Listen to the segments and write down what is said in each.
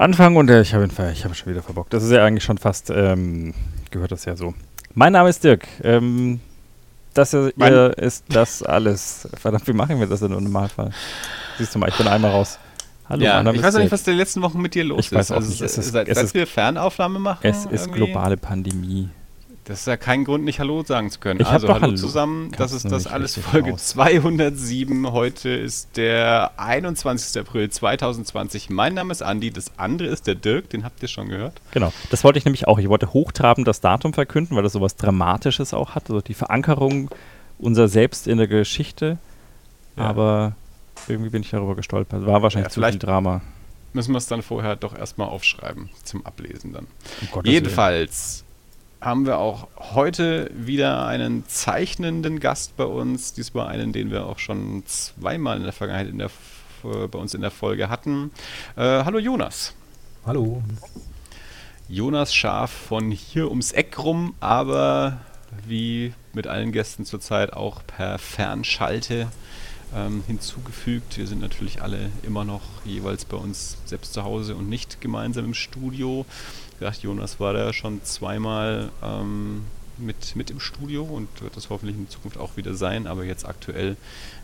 Anfang und äh, ich habe habe schon wieder verbockt. Das ist ja eigentlich schon fast, ähm, gehört das ja so. Mein Name ist Dirk. Ähm, das hier Mein- ist das alles. Verdammt, wie machen wir das denn im Normalfall? Siehst du mal, ich bin einmal raus. Hallo, ja, ich ist weiß auch nicht, was die letzten Wochen mit dir los Ich weiß ist. auch Also nicht. Es ist- seit, es seit ist- wir Fernaufnahme machen. Es ist irgendwie, globale Pandemie. Das ist ja kein Grund, nicht Hallo sagen zu können. Ich also doch Hallo Hallo. zusammen, das ist das alles Folge aus. 207. Heute ist der 21. April 2020. Mein Name ist Andi, das andere ist der Dirk, den habt ihr schon gehört. Genau, das wollte ich nämlich auch. Ich wollte hochtrabend das Datum verkünden, weil das sowas Dramatisches auch hat. Also die Verankerung unser Selbst in der Geschichte. Ja. Aber irgendwie bin ich darüber gestolpert. War wahrscheinlich Ja, zu viel Drama. Müssen wir es dann vorher doch erstmal aufschreiben zum Ablesen dann. Um. Jedenfalls haben wir auch heute wieder einen zeichnenden Gast bei uns. Diesmal einen, den wir auch schon zweimal in der Vergangenheit in der, bei uns in der Folge hatten. Äh, hallo Jonas. Hallo. Jonas Schaf von hier ums Eck rum, aber wie mit allen Gästen zurzeit auch per Fernschalte ähm, hinzugefügt. Wir sind natürlich alle immer noch jeweils bei uns selbst zu Hause und nicht gemeinsam im Studio. Dachte, Jonas war da schon zweimal ähm, mit, mit im Studio und wird das hoffentlich in Zukunft auch wieder sein, aber jetzt aktuell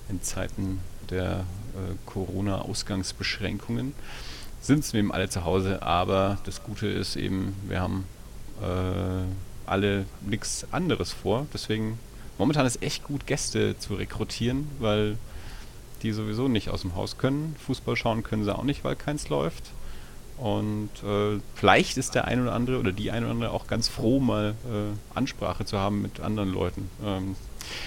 in Zeiten der äh, Corona-Ausgangsbeschränkungen sind es eben alle zu Hause, aber das Gute ist eben, wir haben äh, alle nichts anderes vor. Deswegen momentan ist echt gut, Gäste zu rekrutieren, weil die sowieso nicht aus dem Haus können. Fußball schauen können sie auch nicht, weil keins läuft. Und äh, vielleicht ist der ein oder andere oder die ein oder andere auch ganz froh, mal äh, Ansprache zu haben mit anderen Leuten. Ähm,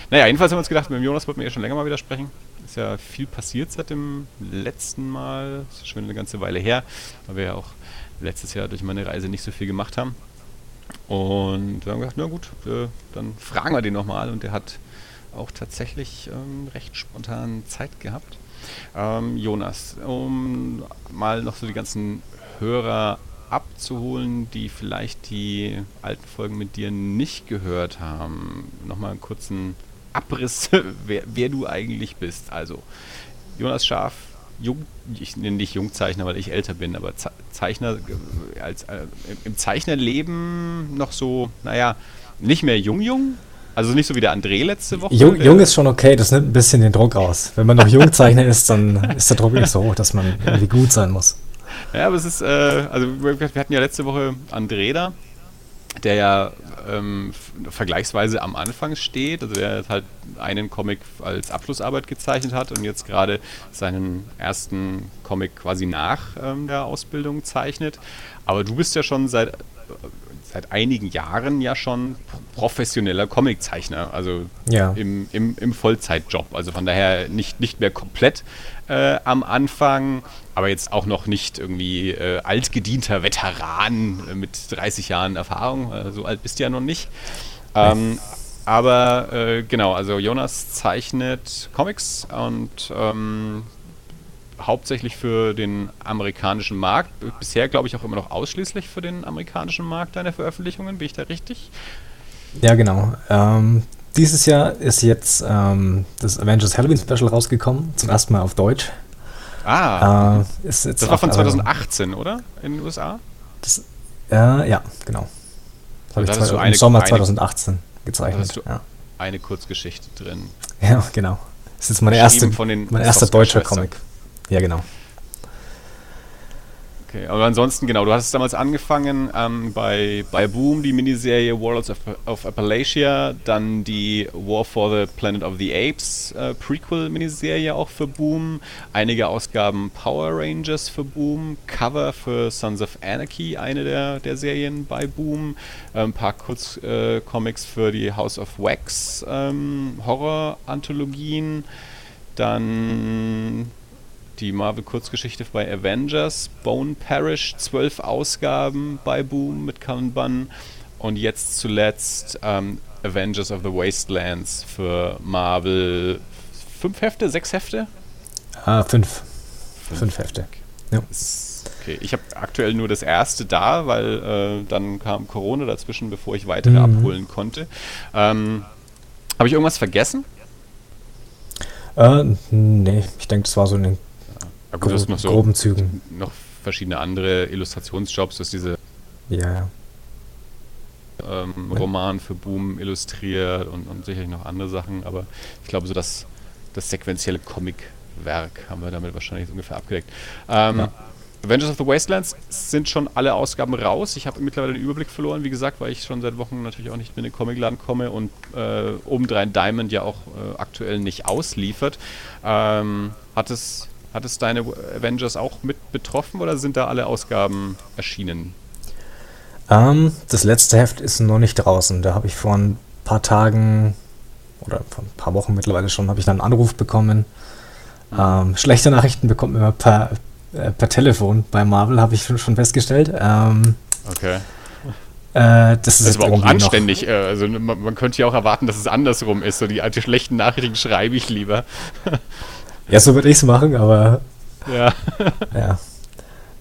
naja, jedenfalls haben wir uns gedacht, mit dem Jonas wollten wir ja schon länger mal wieder sprechen. Ist ja viel passiert seit dem letzten Mal. Ist schon eine ganze Weile her, weil wir ja auch letztes Jahr durch meine Reise nicht so viel gemacht haben. Und wir haben gedacht, na gut, äh, dann fragen wir den nochmal. Und der hat auch tatsächlich ähm, recht spontan Zeit gehabt. Ähm, Jonas, um mal noch so die ganzen Hörer abzuholen, die vielleicht die alten Folgen mit dir nicht gehört haben, nochmal einen kurzen Abriss, wer, wer du eigentlich bist. Also, Jonas Schaf, Jung, ich nenne dich Jungzeichner, weil ich älter bin, aber Ze- Zeichner äh, als, äh, im Zeichnerleben noch so, naja, nicht mehr jung-jung, also nicht so wie der André letzte Woche. Jung, jung ist schon okay, das nimmt ein bisschen den Druck raus. Wenn man noch Jungzeichner ist, dann ist der Druck nicht so hoch, dass man irgendwie gut sein muss. Ja, aber es ist, äh, also wir hatten ja letzte Woche André da, der ja ähm, vergleichsweise am Anfang steht, also der halt einen Comic als Abschlussarbeit gezeichnet hat und jetzt gerade seinen ersten Comic quasi nach ähm, der Ausbildung zeichnet. Aber du bist ja schon seit, seit einigen Jahren ja schon pro- professioneller Comiczeichner, also Ja. im, im, im Vollzeitjob. Also von daher nicht, nicht mehr komplett äh, am Anfang, aber jetzt auch noch nicht irgendwie äh, altgedienter Veteran äh, mit 30 Jahren Erfahrung. Äh, so alt bist du ja noch nicht. Ähm, aber äh, genau, also Jonas zeichnet Comics und ähm, hauptsächlich für den amerikanischen Markt. Bisher glaube ich auch immer noch ausschließlich für den amerikanischen Markt deine Veröffentlichungen. Bin ich da richtig? Ja, genau. Ähm, dieses Jahr ist jetzt ähm, das Avengers Halloween Special rausgekommen, zum ersten Mal auf Deutsch. Ah, Äh, ist jetzt das war von auch, äh, 2018, oder? In den USA? Das, äh, ja, genau. Das habe Da ich zwei, im eine- Sommer eine- 2018 Da gezeichnet. hast Ja. Eine Kurzgeschichte drin. ja, genau. Das ist jetzt meine erste, mein erster deutscher. Comic. Ja, genau. Okay, aber ansonsten, genau, du hast damals angefangen ähm, bei, bei Boom, die Miniserie Warlords of, of Appalachia, dann die War for the Planet of the Apes äh, Prequel-Miniserie auch für Boom, einige Ausgaben Power Rangers für Boom, Cover für Sons of Anarchy, eine der, der Serien bei Boom, äh, ein paar Kurzcomics äh, für die House of Wax ähm, Horror-Anthologien, dann die Marvel-Kurzgeschichte bei Avengers, Bone Parish, zwölf Ausgaben bei Boom mit Bunn und jetzt zuletzt ähm, Avengers of the Wastelands für Marvel. Fünf Hefte, sechs Hefte? Ah, fünf. Fünf Hefte. Ja. Okay, ich habe aktuell nur das erste da, weil äh, dann kam Corona dazwischen, bevor ich weitere Mhm. abholen konnte. Ähm, habe ich irgendwas vergessen? Äh, nee, ich denke, das war so in den Ja, gut, du hast gro noch so groben Zügen. noch verschiedene andere Illustrationsjobs, du hast diese Ja, ja. ähm, Roman für Boom illustriert und, und sicherlich noch andere Sachen, aber ich glaube, so das, das sequentielle Comicwerk haben wir damit wahrscheinlich ungefähr abgedeckt. Ähm, Ja. Avengers of the Wastelands sind schon alle Ausgaben raus. Ich habe mittlerweile den Überblick verloren, wie gesagt, weil ich schon seit Wochen natürlich auch nicht mehr in den Comicladen komme und äh, obendrein Diamond ja auch äh, aktuell nicht ausliefert. Ähm, hat, es, hat es deine Avengers auch mit betroffen oder sind da alle Ausgaben erschienen? Ähm, das letzte Heft ist noch nicht draußen. Da habe ich vor ein paar Tagen oder vor ein paar Wochen mittlerweile schon, habe ich dann einen Anruf bekommen. Ähm, schlechte Nachrichten bekommt man immer per, äh, per Telefon bei Marvel, habe ich schon festgestellt. Ähm, Okay. äh, das ist Das ist aber auch noch- anständig. äh, Also man, man könnte ja auch erwarten, dass es andersrum ist. So die, die schlechten Nachrichten schreibe ich lieber. Ja, so würde ich es machen, aber Ja. ja.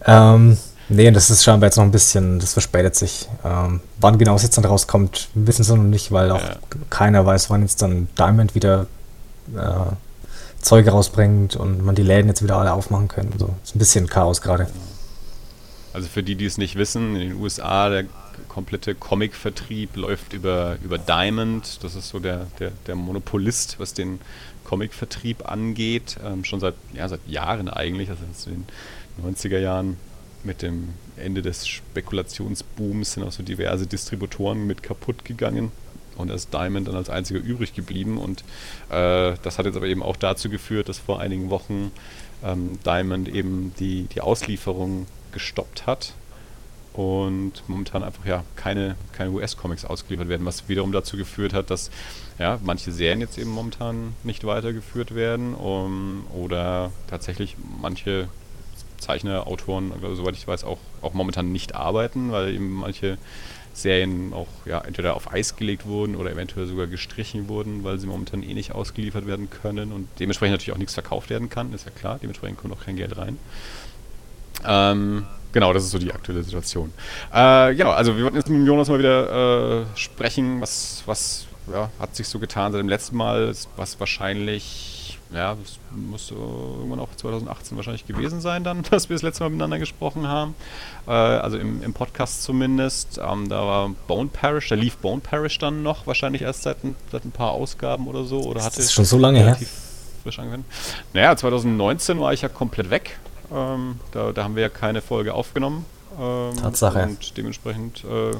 Ähm, nee, das ist scheinbar jetzt noch ein bisschen, das verspätet sich. Ähm, wann genau es jetzt dann rauskommt, wissen sie noch nicht, weil auch Ja. keiner weiß, wann jetzt dann Diamond wieder äh, Zeug rausbringt und man die Läden jetzt wieder alle aufmachen können. So, ist ein bisschen Chaos gerade. Also für die, die es nicht wissen, in den USA der komplette Comic-Vertrieb läuft über, über Diamond. Das ist so der, der, der Monopolist, was den Comic-Vertrieb angeht. Ähm, schon seit, ja, seit Jahren eigentlich, also in den 90er Jahren mit dem Ende des Spekulationsbooms sind auch so diverse Distributoren mit kaputt gegangen. Und ist Diamond dann als einziger übrig geblieben. Und äh, das hat jetzt aber eben auch dazu geführt, dass vor einigen Wochen ähm, Diamond eben die, die Auslieferung gestoppt hat und momentan einfach ja keine, keine US-Comics ausgeliefert werden, was wiederum dazu geführt hat, dass ja, manche Serien jetzt eben momentan nicht weitergeführt werden um, oder tatsächlich manche Zeichner, Autoren, also, soweit ich weiß, auch, auch momentan nicht arbeiten, weil eben manche Serien auch ja, entweder auf Eis gelegt wurden oder eventuell sogar gestrichen wurden, weil sie momentan eh nicht ausgeliefert werden können und dementsprechend natürlich auch nichts verkauft werden kann, ist ja klar, dementsprechend kommt auch kein Geld rein. Ähm, genau, das ist so die aktuelle Situation. Äh, genau, also wir wollten jetzt mit Jonas mal wieder äh, sprechen, was, was ja, hat sich so getan seit dem letzten Mal, was wahrscheinlich, ja, das muss irgendwann auch 2018 wahrscheinlich gewesen sein dann, dass wir das letzte Mal miteinander gesprochen haben. Äh, also im, im Podcast zumindest. Ähm, da war Bone Parish, da lief Bone Parish dann noch, wahrscheinlich erst seit ein, seit ein paar Ausgaben oder so. Oder hatte Das ist schon so lange her. frisch angefangen. Naja, 2019 war ich ja komplett weg. Ähm, da, da haben wir ja keine Folge aufgenommen. Ähm, Tatsache. Und dementsprechend äh,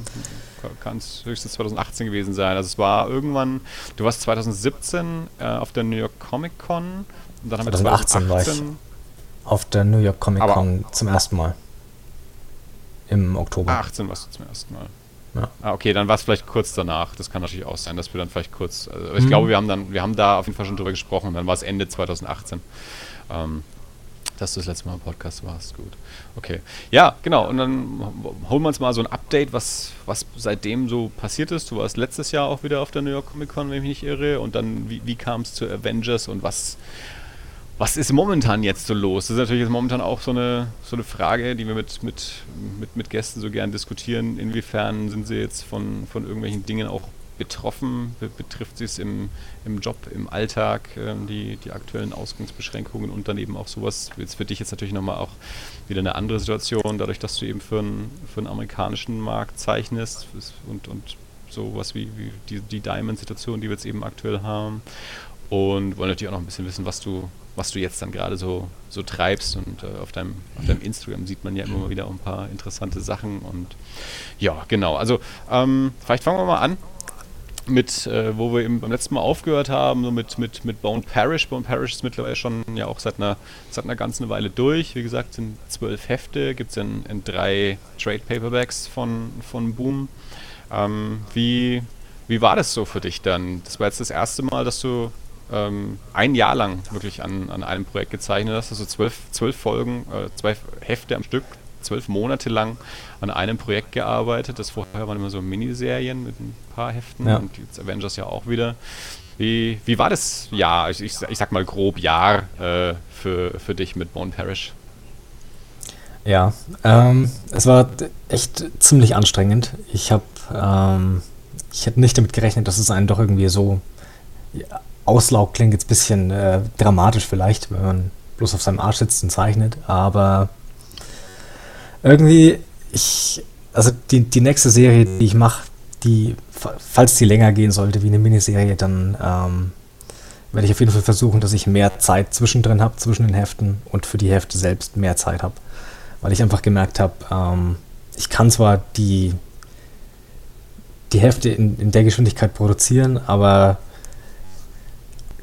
kann es höchstens 2018 gewesen sein. Also es war irgendwann, du warst 2017 äh, auf der New York Comic Con. Und dann haben wir 2018 war ich. 2018 Auf der New York Comic Aber- Con zum ersten Mal. Im Oktober. Ah, 18 warst du zum ersten Mal. Ja. Ah, okay, dann war es vielleicht kurz danach. Das kann natürlich auch sein, dass wir dann vielleicht kurz. Also ich Mhm. glaube, wir haben dann, wir haben da auf jeden Fall schon drüber gesprochen. Dann war es Ende 2018. Ähm, dass du das letzte Mal im Podcast warst. Gut. Okay. Ja, genau. Und dann holen wir uns mal so ein Update, was, was seitdem so passiert ist. Du warst letztes Jahr auch wieder auf der New York Comic Con, wenn ich mich nicht irre. Und dann, wie, wie kam es zu Avengers und was, was ist momentan jetzt so los? Das ist natürlich jetzt momentan auch so eine, so eine Frage, die wir mit, mit, mit, mit Gästen so gern diskutieren. Inwiefern sind sie jetzt von, von irgendwelchen Dingen auch betroffen? Be betrifft sie es im, im Job, im Alltag, ähm, die, die aktuellen Ausgangsbeschränkungen und dann eben auch sowas? Jetzt für dich jetzt natürlich nochmal auch wieder eine andere Situation, dadurch, dass du eben für einen, für einen amerikanischen Markt zeichnest und, und sowas wie, wie die, die Diamond-Situation, die wir jetzt eben aktuell haben. Und wollen natürlich auch noch ein bisschen wissen, was du, was du jetzt dann gerade so, so treibst. Und äh, auf, deinem, auf deinem Instagram sieht man ja immer mal wieder ein paar interessante Sachen. Und ja, genau. Also ähm, vielleicht fangen wir mal an mit, äh, wo wir eben beim letzten Mal aufgehört haben, so mit, mit, mit Bone Parish. Bone Parish ist mittlerweile schon ja auch seit einer, seit einer ganzen Weile durch. Wie gesagt, sind zwölf Hefte, gibt es in, in drei Trade Paperbacks von, von Boom. Ähm, wie, wie war das so für dich dann? Das war jetzt das erste Mal, dass du ähm, ein Jahr lang wirklich an, an einem Projekt gezeichnet hast, also zwölf, zwölf Folgen, äh, zwei Hefte am Stück, zwölf Monate lang an einem Projekt gearbeitet. Das vorher waren immer so Miniserien mit ein paar Heften Ja. und jetzt Avengers ja auch wieder. Wie, wie war das Jahr, ich, ich, ich sag mal grob Jahr äh, für, für dich mit Bone Parish? Ja, ähm, es war echt ziemlich anstrengend. Ich habe, ähm, ich hätte nicht damit gerechnet, dass es einen doch irgendwie so ja, Auslaug klingt jetzt ein bisschen äh, dramatisch vielleicht, wenn man bloß auf seinem Arsch sitzt und zeichnet, aber irgendwie, ich, also die, die nächste Serie, die ich mache, die, falls die länger gehen sollte wie eine Miniserie, dann ähm, werde ich auf jeden Fall versuchen, dass ich mehr Zeit zwischendrin habe, zwischen den Heften und für die Hefte selbst mehr Zeit habe. Weil ich einfach gemerkt habe, ähm, ich kann zwar die, die Hefte in, in der Geschwindigkeit produzieren, aber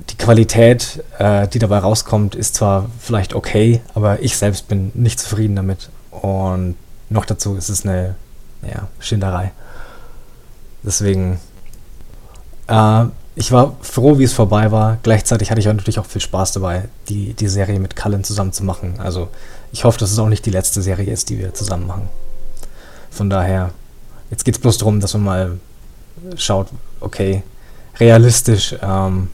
die Qualität, äh, die dabei rauskommt, ist zwar vielleicht okay, aber ich selbst bin nicht zufrieden damit. Und noch dazu ist es eine ja, Schinderei. Deswegen, äh, ich war froh, wie es vorbei war. Gleichzeitig hatte ich natürlich auch viel Spaß dabei, die, die Serie mit Cullen zusammen zu machen. Also ich hoffe, dass es auch nicht die letzte Serie ist, die wir zusammen machen. Von daher, jetzt geht es bloß darum, dass man mal schaut, okay, realistisch, ähm,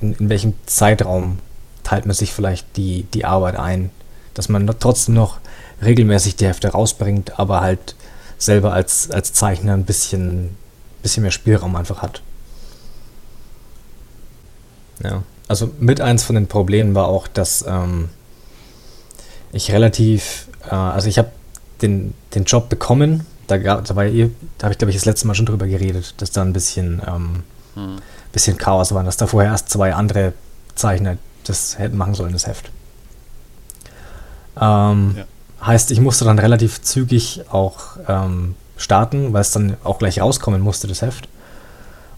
in, in welchem Zeitraum teilt man sich vielleicht die, die Arbeit ein, dass man trotzdem noch regelmäßig die Hefte rausbringt, aber halt selber als, als Zeichner ein bisschen, bisschen mehr Spielraum einfach hat. Ja, also mit eins von den Problemen war auch, dass ähm, ich relativ, äh, also ich habe den, den Job bekommen, da, da, da habe ich glaube ich das letzte Mal schon drüber geredet, dass da ein bisschen, ähm, hm. bisschen Chaos war, dass da vorher erst zwei andere Zeichner das hätten machen sollen, das Heft. Ähm, ja. Heißt, ich musste dann relativ zügig auch ähm, starten, weil es dann auch gleich rauskommen musste, das Heft.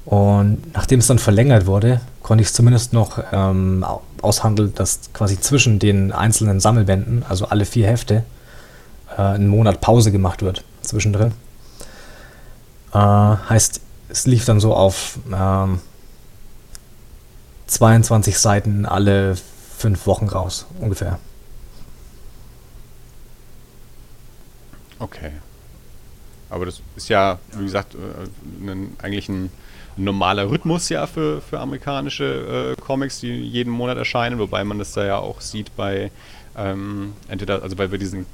Und nachdem es dann verlängert wurde, konnte ich es zumindest noch ähm, aushandeln, dass quasi zwischen den einzelnen Sammelbänden, also alle vier Hefte, äh, einen Monat Pause gemacht wird zwischendrin. Äh, heißt, es lief dann so auf ähm, 22 Seiten alle fünf Wochen raus, ungefähr. Okay. Aber das ist ja, wie gesagt, äh, ein, eigentlich ein normaler Rhythmus ja für, für amerikanische äh, Comics, die jeden Monat erscheinen, wobei man das da ja auch sieht bei ähm, entweder, also bei, bei diesen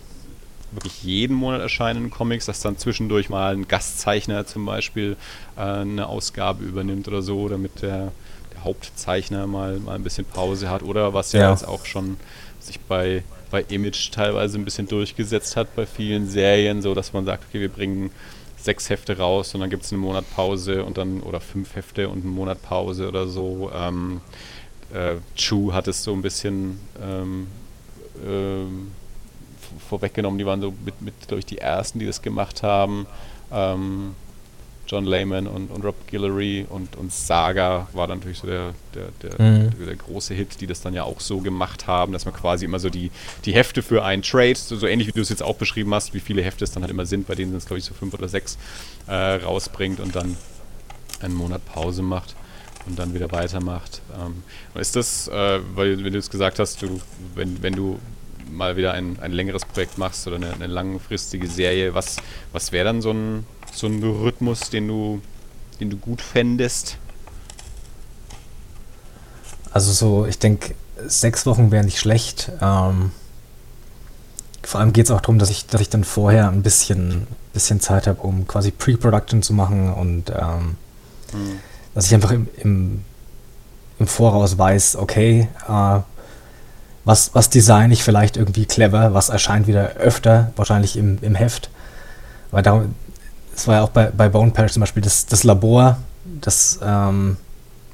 wirklich jeden Monat erscheinenden Comics, dass dann zwischendurch mal ein Gastzeichner zum Beispiel äh, eine Ausgabe übernimmt oder so, damit der, der, Hauptzeichner mal, mal ein bisschen Pause hat oder was ja, ja. jetzt auch schon sich bei bei Image teilweise ein bisschen durchgesetzt hat bei vielen Serien, so dass man sagt, okay, wir bringen sechs Hefte raus und dann gibt es eine Monatpause und dann oder fünf Hefte und eine Monatpause oder so. Ähm, äh, Chu hat es so ein bisschen ähm, ähm, vorweggenommen, die waren so mit, mit glaube ich, die ersten, die das gemacht haben. Ähm, John Layman und, und Rob Guillory und, und Saga war dann natürlich so der, der, der, mhm. der, der, große Hit, die das dann ja auch so gemacht haben, dass man quasi immer so die, die Hefte für einen Trade, so, so ähnlich wie du es jetzt auch beschrieben hast, wie viele Hefte es dann halt immer sind, bei denen sind es glaube ich so fünf oder sechs äh, rausbringt und dann einen Monat Pause macht und dann wieder weitermacht. Ähm, ist das, äh, weil wenn du es gesagt hast, du, wenn, wenn du mal wieder ein, ein längeres Projekt machst oder eine, eine langfristige Serie, was, was wäre dann so ein so ein Rhythmus, den du, den du gut fändest? Also so, ich denke, sechs Wochen wäre nicht schlecht. Ähm, vor allem geht es auch darum, dass ich, dass ich dann vorher ein bisschen, bisschen Zeit habe, um quasi Pre-Production zu machen und ähm, mhm. dass ich einfach im, im, im Voraus weiß, okay, äh, was, was design ich vielleicht irgendwie clever, was erscheint wieder öfter, wahrscheinlich im, im Heft. Weil darum, das war ja auch bei, bei Bone Parish zum Beispiel das, das Labor, das, ähm,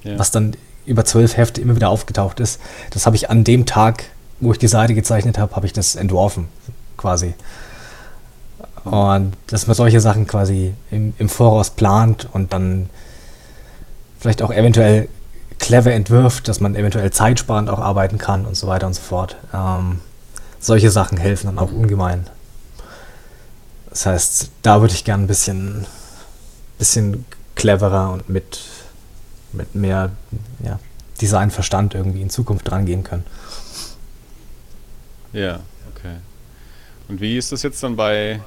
ja. was dann über zwölf Hefte immer wieder aufgetaucht ist. Das habe ich an dem Tag, wo ich die Seite gezeichnet habe, habe ich das entworfen, quasi. Und dass man solche Sachen quasi im, im Voraus plant und dann vielleicht auch eventuell clever entwirft, dass man eventuell zeitsparend auch arbeiten kann und so weiter und so fort. Ähm, solche Sachen helfen dann auch ungemein. Das heißt, da würde ich gern ein bisschen, bisschen cleverer und mit, mit mehr ja, Designverstand irgendwie in Zukunft rangehen können. Ja, okay. Und wie ist das jetzt dann bei,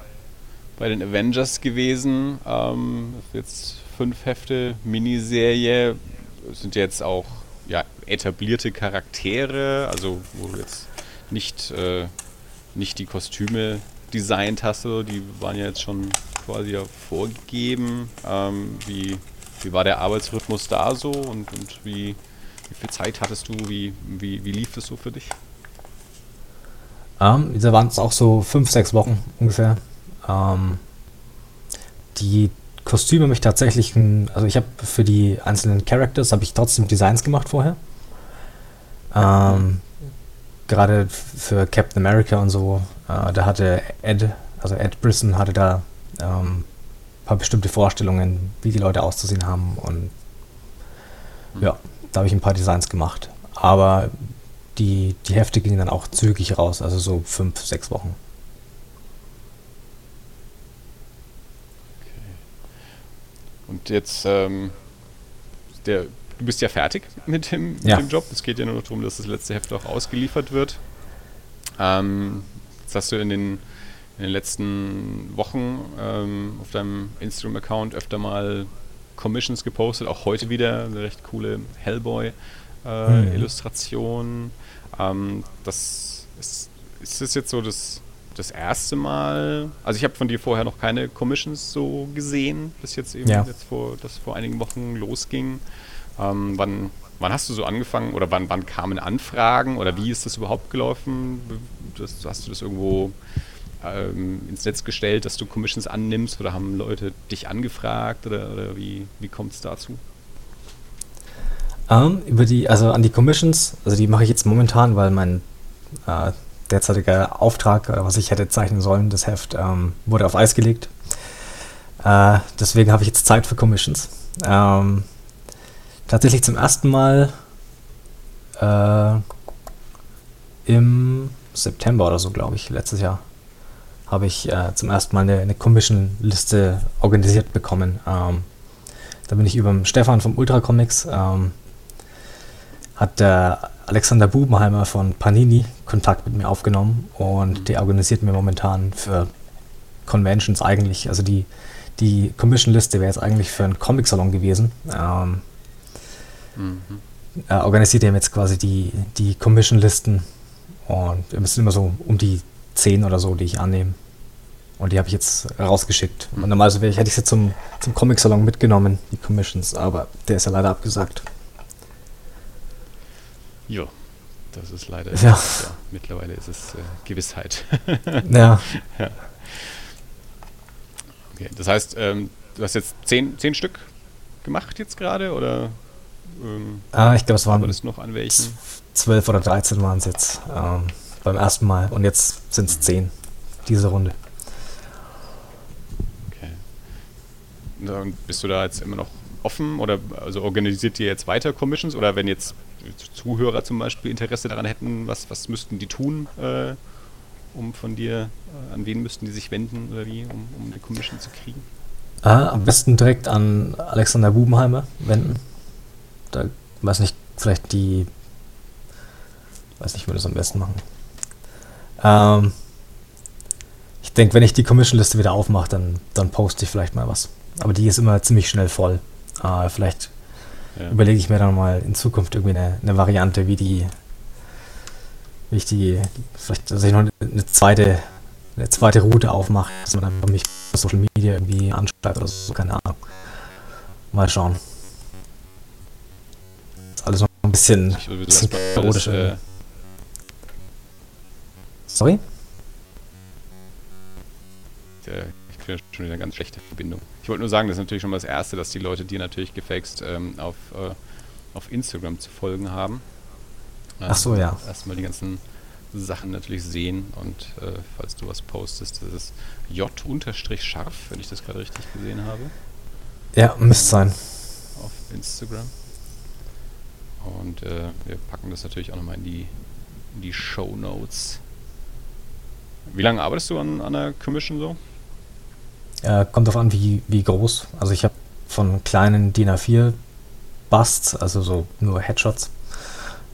bei den Avengers gewesen? Ähm, jetzt fünf Hefte, Miniserie, sind jetzt auch ja, etablierte Charaktere, also wo jetzt nicht, äh, nicht die Kostüme designt hast, die waren ja jetzt schon quasi ja vorgegeben. Ähm, wie, wie war der Arbeitsrhythmus da so und, und wie, wie viel Zeit hattest du? Wie, wie, wie lief das so für dich? Ähm, da waren es auch so fünf, sechs Wochen ungefähr. Ähm, die Kostüme habe ich tatsächlich, also ich habe für die einzelnen Characters habe ich trotzdem Designs gemacht vorher. Ähm, gerade für Captain America und so, äh, da hatte Ed, also Ed Brisson hatte da ähm, paar bestimmte Vorstellungen, wie die Leute auszusehen haben und mhm. ja, da habe ich ein paar Designs gemacht. Aber die, die Hefte gingen dann auch zügig raus, also so fünf, sechs Wochen. Und jetzt, ähm, der, du bist ja fertig mit dem, ja. mit dem Job. Es geht ja nur noch darum, dass das letzte Heft auch ausgeliefert wird. Ähm, jetzt hast du in den, in den letzten Wochen ähm, auf deinem Instagram-Account öfter mal Commissions gepostet. Auch heute wieder eine recht coole Hellboy-Illustration. Äh, mhm. ähm, das ist, ist das jetzt so das das erste Mal, also ich habe von dir vorher noch keine Commissions so gesehen, bis jetzt eben ja. jetzt vor, das vor einigen Wochen losging. Ähm, wann, wann hast du so angefangen oder wann, wann kamen Anfragen oder wie ist das überhaupt gelaufen? Das, hast du das irgendwo ähm, ins Netz gestellt, dass du Commissions annimmst oder haben Leute dich angefragt oder, oder wie, wie kommt es dazu? Um, ähm, über die, also an die Commissions, also die mache ich jetzt momentan, weil mein äh, derzeitiger Auftrag, was ich hätte zeichnen sollen, das Heft, ähm, wurde auf Eis gelegt. Äh, deswegen habe ich jetzt Zeit für Commissions. Ähm, tatsächlich zum ersten Mal äh, im September oder so, glaube ich, letztes Jahr, habe ich äh, zum ersten Mal eine, eine Commission-Liste organisiert bekommen. Ähm, da bin ich über Stefan vom Ultra Comics, ähm, hat der Alexander Bubenheimer von Panini Kontakt mit mir aufgenommen und mhm. der organisiert mir momentan für Conventions eigentlich, also die, die Commission-Liste wäre jetzt eigentlich für einen Comic-Salon gewesen. Ähm, mhm. Er organisiert ihm jetzt quasi die, die Commission-Listen und wir müssen immer so um die 10 oder so, die ich annehme. Und die habe ich jetzt rausgeschickt. Mhm. Und normalerweise hätte ich sie zum, zum Comic-Salon mitgenommen, die Commissions, aber der ist ja leider abgesagt. Ja, das ist leider. Ja. ja mittlerweile ist es äh, Gewissheit. ja. ja. Okay, das heißt, ähm, du hast jetzt zehn, zehn Stück gemacht jetzt gerade oder? Ähm, ah, ich glaube, es waren das noch an welchen? Zwölf oder dreizehn waren es jetzt ähm, beim ersten Mal und jetzt sind es zehn diese Runde. Okay. Und bist du da jetzt immer noch offen oder also organisiert ihr jetzt weiter Commissions oder wenn jetzt Zuhörer zum Beispiel Interesse daran hätten, was, was müssten die tun, äh, um von dir, äh, an wen müssten die sich wenden oder wie, um, um eine Commission zu kriegen? Ah, am besten direkt an Alexander Bubenheimer wenden. Da weiß nicht, vielleicht die, weiß nicht, wie wir das am besten machen. Ähm, ich denke, wenn ich die Commission-Liste wieder aufmache, dann, dann poste ich vielleicht mal was. Aber die ist immer ziemlich schnell voll. Äh, vielleicht ja. überlege ich mir dann mal in Zukunft irgendwie eine, eine Variante, wie die, wie ich die, vielleicht, dass ich noch eine zweite, eine zweite Route aufmache, dass man einfach mich auf Social Media irgendwie anschreibt oder so, keine Ahnung. Mal schauen. Noch ein bisschen, bisschen chaotisch. Äh Sorry? Der für schon wieder eine ganz schlechte Verbindung. Ich wollte nur sagen, das ist natürlich schon mal das Erste, dass die Leute dir natürlich gefaked ähm, auf, äh, auf Instagram zu folgen haben. Ähm, Ach so, ja. Erstmal die ganzen Sachen natürlich sehen und äh, falls du was postest, das ist J-scharf, wenn ich das gerade richtig gesehen habe. Ja, müsste sein. Auf Instagram. Und äh, wir packen das natürlich auch nochmal in die, in die Show Notes. Wie lange arbeitest du an, an der Commission so? Äh, kommt darauf an, wie, wie groß. Also ich habe von kleinen DIN A4 Busts, also so nur Headshots,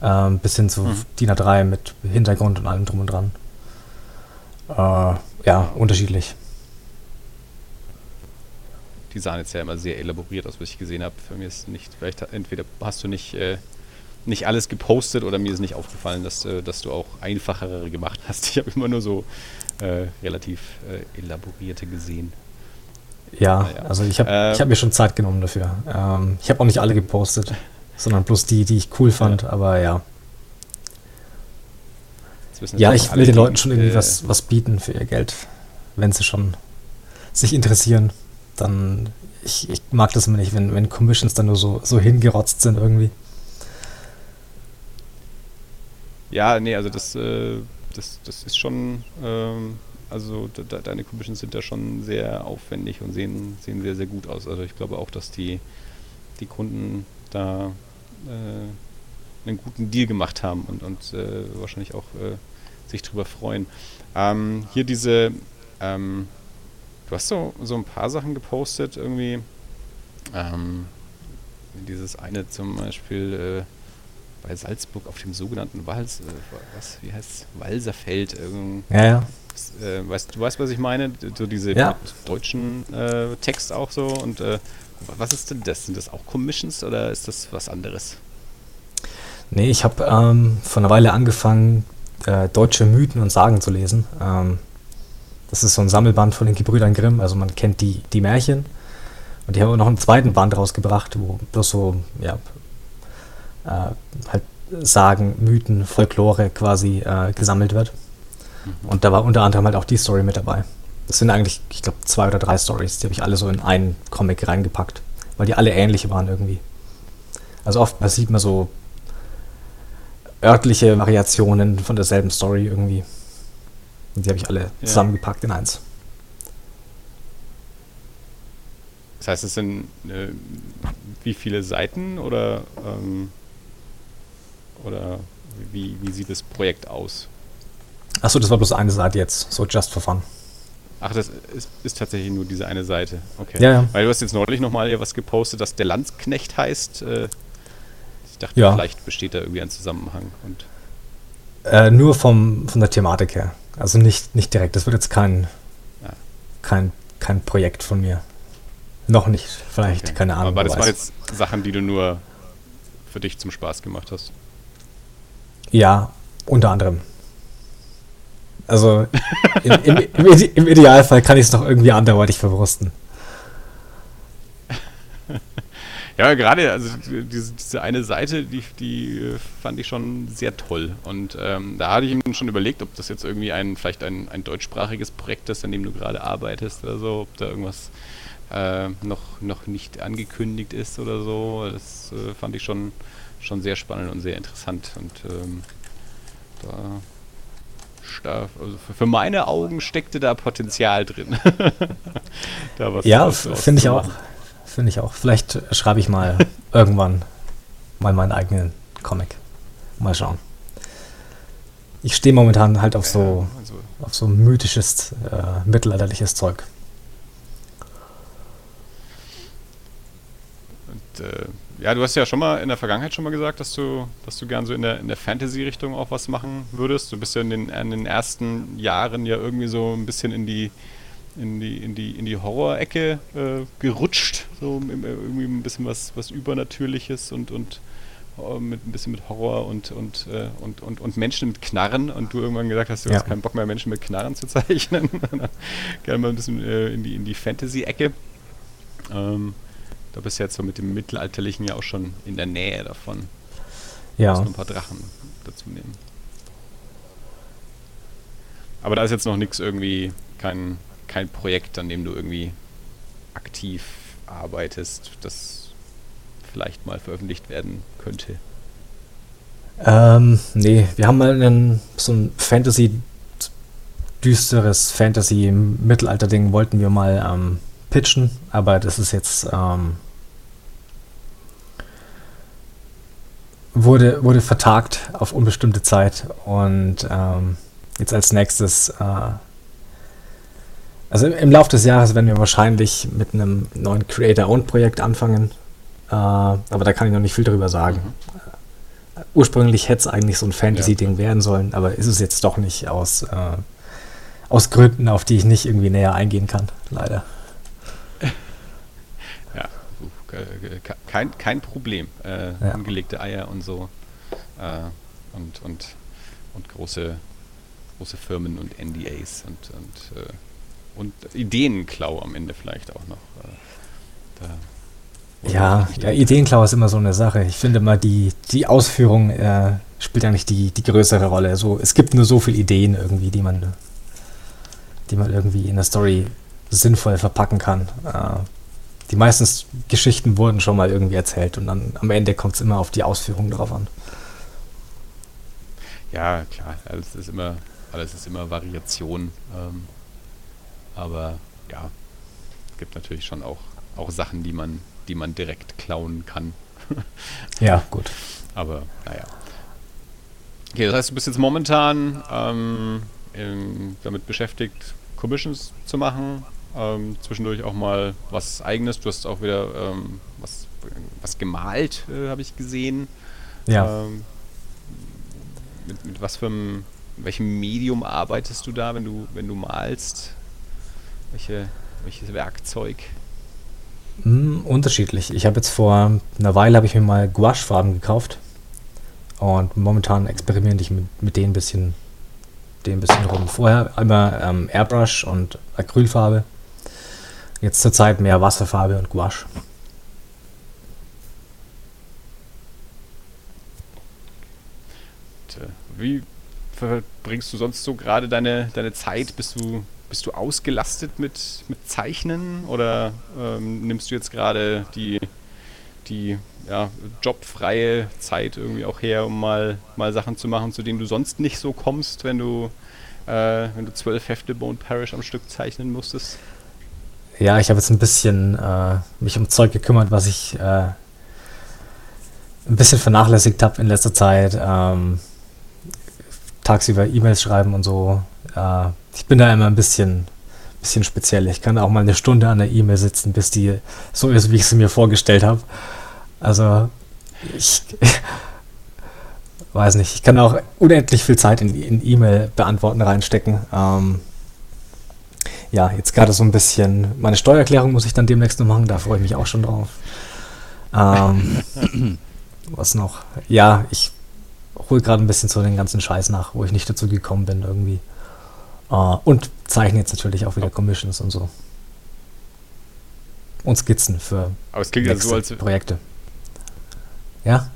äh, bis hin zu mhm. DIN A3 mit Hintergrund und allem drum und dran. Äh, ja, unterschiedlich. Die sahen jetzt ja immer sehr elaboriert aus, was ich gesehen habe. Für mich ist nicht, vielleicht entweder hast du nicht, äh, nicht alles gepostet oder mir ist nicht aufgefallen, dass, äh, dass du auch einfachere gemacht hast. Ich habe immer nur so äh, relativ äh, elaborierte gesehen. Ja, naja. also ich habe äh, hab mir schon Zeit genommen dafür. Ähm, ich habe auch nicht alle gepostet, sondern bloß die, die ich cool fand, ja. aber ja. Ja, ich will den Leuten schon irgendwie äh, was, was bieten für ihr Geld, wenn sie schon sich interessieren. Dann, ich, ich mag das immer nicht, wenn, wenn Commissions dann nur so, so hingerotzt sind irgendwie. Ja, nee, also das, äh, das, das ist schon, ähm, also de, deine Commissions sind da schon sehr aufwendig und sehen, sehen sehr, sehr gut aus. Also ich glaube auch, dass die, die Kunden da äh, einen guten Deal gemacht haben und, und äh, wahrscheinlich auch äh, sich drüber freuen. Ähm, hier diese, ähm, du hast so, so ein paar Sachen gepostet irgendwie. Ähm, dieses eine zum Beispiel äh, bei Salzburg auf dem sogenannten Wals, äh, was, wie heißt Walserfeld. ja, ja. Äh, weißt, du weißt, was ich meine? So diese ja. deutschen äh, Text auch so und äh, was ist denn das? Sind das auch Commissions oder ist das was anderes? Nee, ich habe ähm, vor einer Weile angefangen, äh, deutsche Mythen und Sagen zu lesen. Ähm, das ist so ein Sammelband von den Gebrüdern Grimm, also man kennt die, die Märchen. Und die haben auch noch einen zweiten Band rausgebracht, wo bloß so, ja, halt Sagen, Mythen, Folklore quasi äh, gesammelt wird. Mhm. Und da war unter anderem halt auch die Story mit dabei. Das sind eigentlich, ich glaube, zwei oder drei Stories, die habe ich alle so in einen Comic reingepackt, weil die alle ähnlich waren irgendwie. Also oft sieht man so örtliche Variationen von derselben Story irgendwie. Und die habe ich alle ja. zusammengepackt in eins. Das heißt, es sind äh, wie viele Seiten oder, ähm, oder wie, wie sieht das Projekt aus? Achso, das war bloß eine Seite jetzt, so just for fun. Ach, das ist, ist tatsächlich nur diese eine Seite. Okay. Ja, ja. Weil du hast jetzt neulich nochmal was gepostet, dass der Landsknecht heißt. Äh, ich dachte, ja. vielleicht besteht da irgendwie ein Zusammenhang. Und äh, nur vom, von der Thematik her. Also nicht, nicht direkt. Das wird jetzt kein, ja. kein, kein Projekt von mir. Noch nicht. Vielleicht, okay. keine Ahnung. Aber das waren jetzt Sachen, die du nur für dich zum Spaß gemacht hast. Ja, unter anderem. Also im, im, im, Idealfall kann ich es doch irgendwie anderweitig verwursten. Ja, gerade also diese, diese eine Seite, die, die äh, fand ich schon sehr toll. Und ähm, da hatte ich mir schon überlegt, ob das jetzt irgendwie ein, vielleicht ein, ein deutschsprachiges Projekt ist, an dem du gerade arbeitest oder so, ob da irgendwas äh, noch, noch nicht angekündigt ist oder so. Das äh, fand ich schon, schon sehr spannend und sehr interessant. Und ähm, da also für meine Augen steckte da Potenzial drin. da ja, finde ich auch. Finde ich auch. Vielleicht schreibe ich mal irgendwann mal meinen eigenen Comic. Mal schauen. Ich stehe momentan halt auf so, ja, also auf so mythisches, äh, mittelalterliches Zeug. Und, äh, ja, du hast ja schon mal in der Vergangenheit schon mal gesagt, dass du, dass du gern so in der, in der Fantasy-Richtung auch was machen würdest. Du bist ja in den, in den ersten Jahren ja irgendwie so ein bisschen in die in die, in die, in die Horror-Ecke äh, gerutscht. So irgendwie ein bisschen was, was Übernatürliches und, und uh, mit ein bisschen mit Horror und, und, äh, und, und, und Menschen mit Knarren und du irgendwann gesagt hast, du ja. hast keinen Bock mehr, Menschen mit Knarren zu zeichnen. Gerne mal ein bisschen äh, in die, in die Fantasy-Ecke. Ähm, da bist du jetzt so mit dem Mittelalterlichen ja auch schon in der Nähe davon. Ja. Du musst ein paar Drachen dazu nehmen. Aber da ist jetzt noch nichts irgendwie, kein, kein Projekt, an dem du irgendwie aktiv arbeitest, das vielleicht mal veröffentlicht werden könnte? Ähm, nee, wir haben mal einen, so ein Fantasy, düsteres Fantasy-Mittelalter-Ding wollten wir mal ähm, pitchen, aber das ist jetzt ähm, wurde, wurde vertagt auf unbestimmte Zeit und ähm, jetzt als nächstes äh, also im Laufe des Jahres werden wir wahrscheinlich mit einem neuen Creator-Owned-Projekt anfangen. Äh, aber da kann ich noch nicht viel drüber sagen. Mhm. Ursprünglich hätte es eigentlich so ein Fantasy-Ding ja. werden sollen, aber ist es jetzt doch nicht aus, äh, aus Gründen, auf die ich nicht irgendwie näher eingehen kann, leider. Ja, kein, kein Problem. Äh, ja. Angelegte Eier und so. Äh, und, und, und große, große Firmen und NDAs und, und äh, und Ideenklau am Ende vielleicht auch noch. Äh, ja, ja, Ideenklau ist immer so eine Sache. Ich finde immer, die, die Ausführung äh, spielt eigentlich die, die größere Rolle. So, es gibt nur so viele Ideen irgendwie, die man, die man irgendwie in der Story sinnvoll verpacken kann. Die meisten Geschichten wurden schon mal irgendwie erzählt und dann am Ende kommt es immer auf die Ausführung drauf an. Ja, klar, alles ist immer, alles ist immer Variation. Ähm, aber ja, es gibt natürlich schon auch, auch Sachen, die man, die man direkt klauen kann. ja, gut. Aber naja. Okay, das heißt, du bist jetzt momentan ähm, in, damit beschäftigt, Commissions zu machen, ähm, zwischendurch auch mal was eigenes. Du hast auch wieder ähm, was, was gemalt, äh, habe ich gesehen. Ja. Ähm, mit, mit, was für einem, welchem Medium arbeitest du da, wenn du, wenn du malst? Welche, welches Werkzeug? Hm, unterschiedlich. Ich habe jetzt vor einer Weile habe ich mir mal Gouache-Farben gekauft und momentan experimentiere ich mit, mit denen ein bisschen, den bisschen rum. Vorher immer ähm, Airbrush und Acrylfarbe. Jetzt zurzeit mehr Wasserfarbe und Gouache. Wie verbringst du sonst so gerade deine, deine Zeit? Bist du, bist du ausgelastet mit, mit Zeichnen oder ähm, nimmst du jetzt gerade die, die ja, jobfreie Zeit irgendwie auch her, um mal, mal Sachen zu machen, zu denen du sonst nicht so kommst, wenn du, äh, wenn du zwölf Hefte Bone Parish am Stück zeichnen musstest? Ja, ich habe jetzt ein bisschen äh, mich um Zeug gekümmert, was ich äh, ein bisschen vernachlässigt habe in letzter Zeit. Ähm, tagsüber E-Mails schreiben und so. Äh, ich bin da immer ein bisschen, bisschen speziell. Ich kann auch mal eine Stunde an der E-Mail sitzen, bis die so ist, wie ich sie mir vorgestellt habe. Also ich weiß nicht, ich kann auch unendlich viel Zeit in, E-Mail beantworten reinstecken. Ähm, ja, jetzt gerade so ein bisschen, meine Steuererklärung muss ich dann demnächst noch machen, da freue ich mich auch schon drauf. Ähm, was noch? Ja, ich hole gerade ein bisschen so den ganzen Scheiß nach, wo ich nicht dazu gekommen bin irgendwie. Uh, und zeichne jetzt natürlich auch wieder Commissions und so. Und Skizzen für Aber es klingt so, als Projekte. Ja?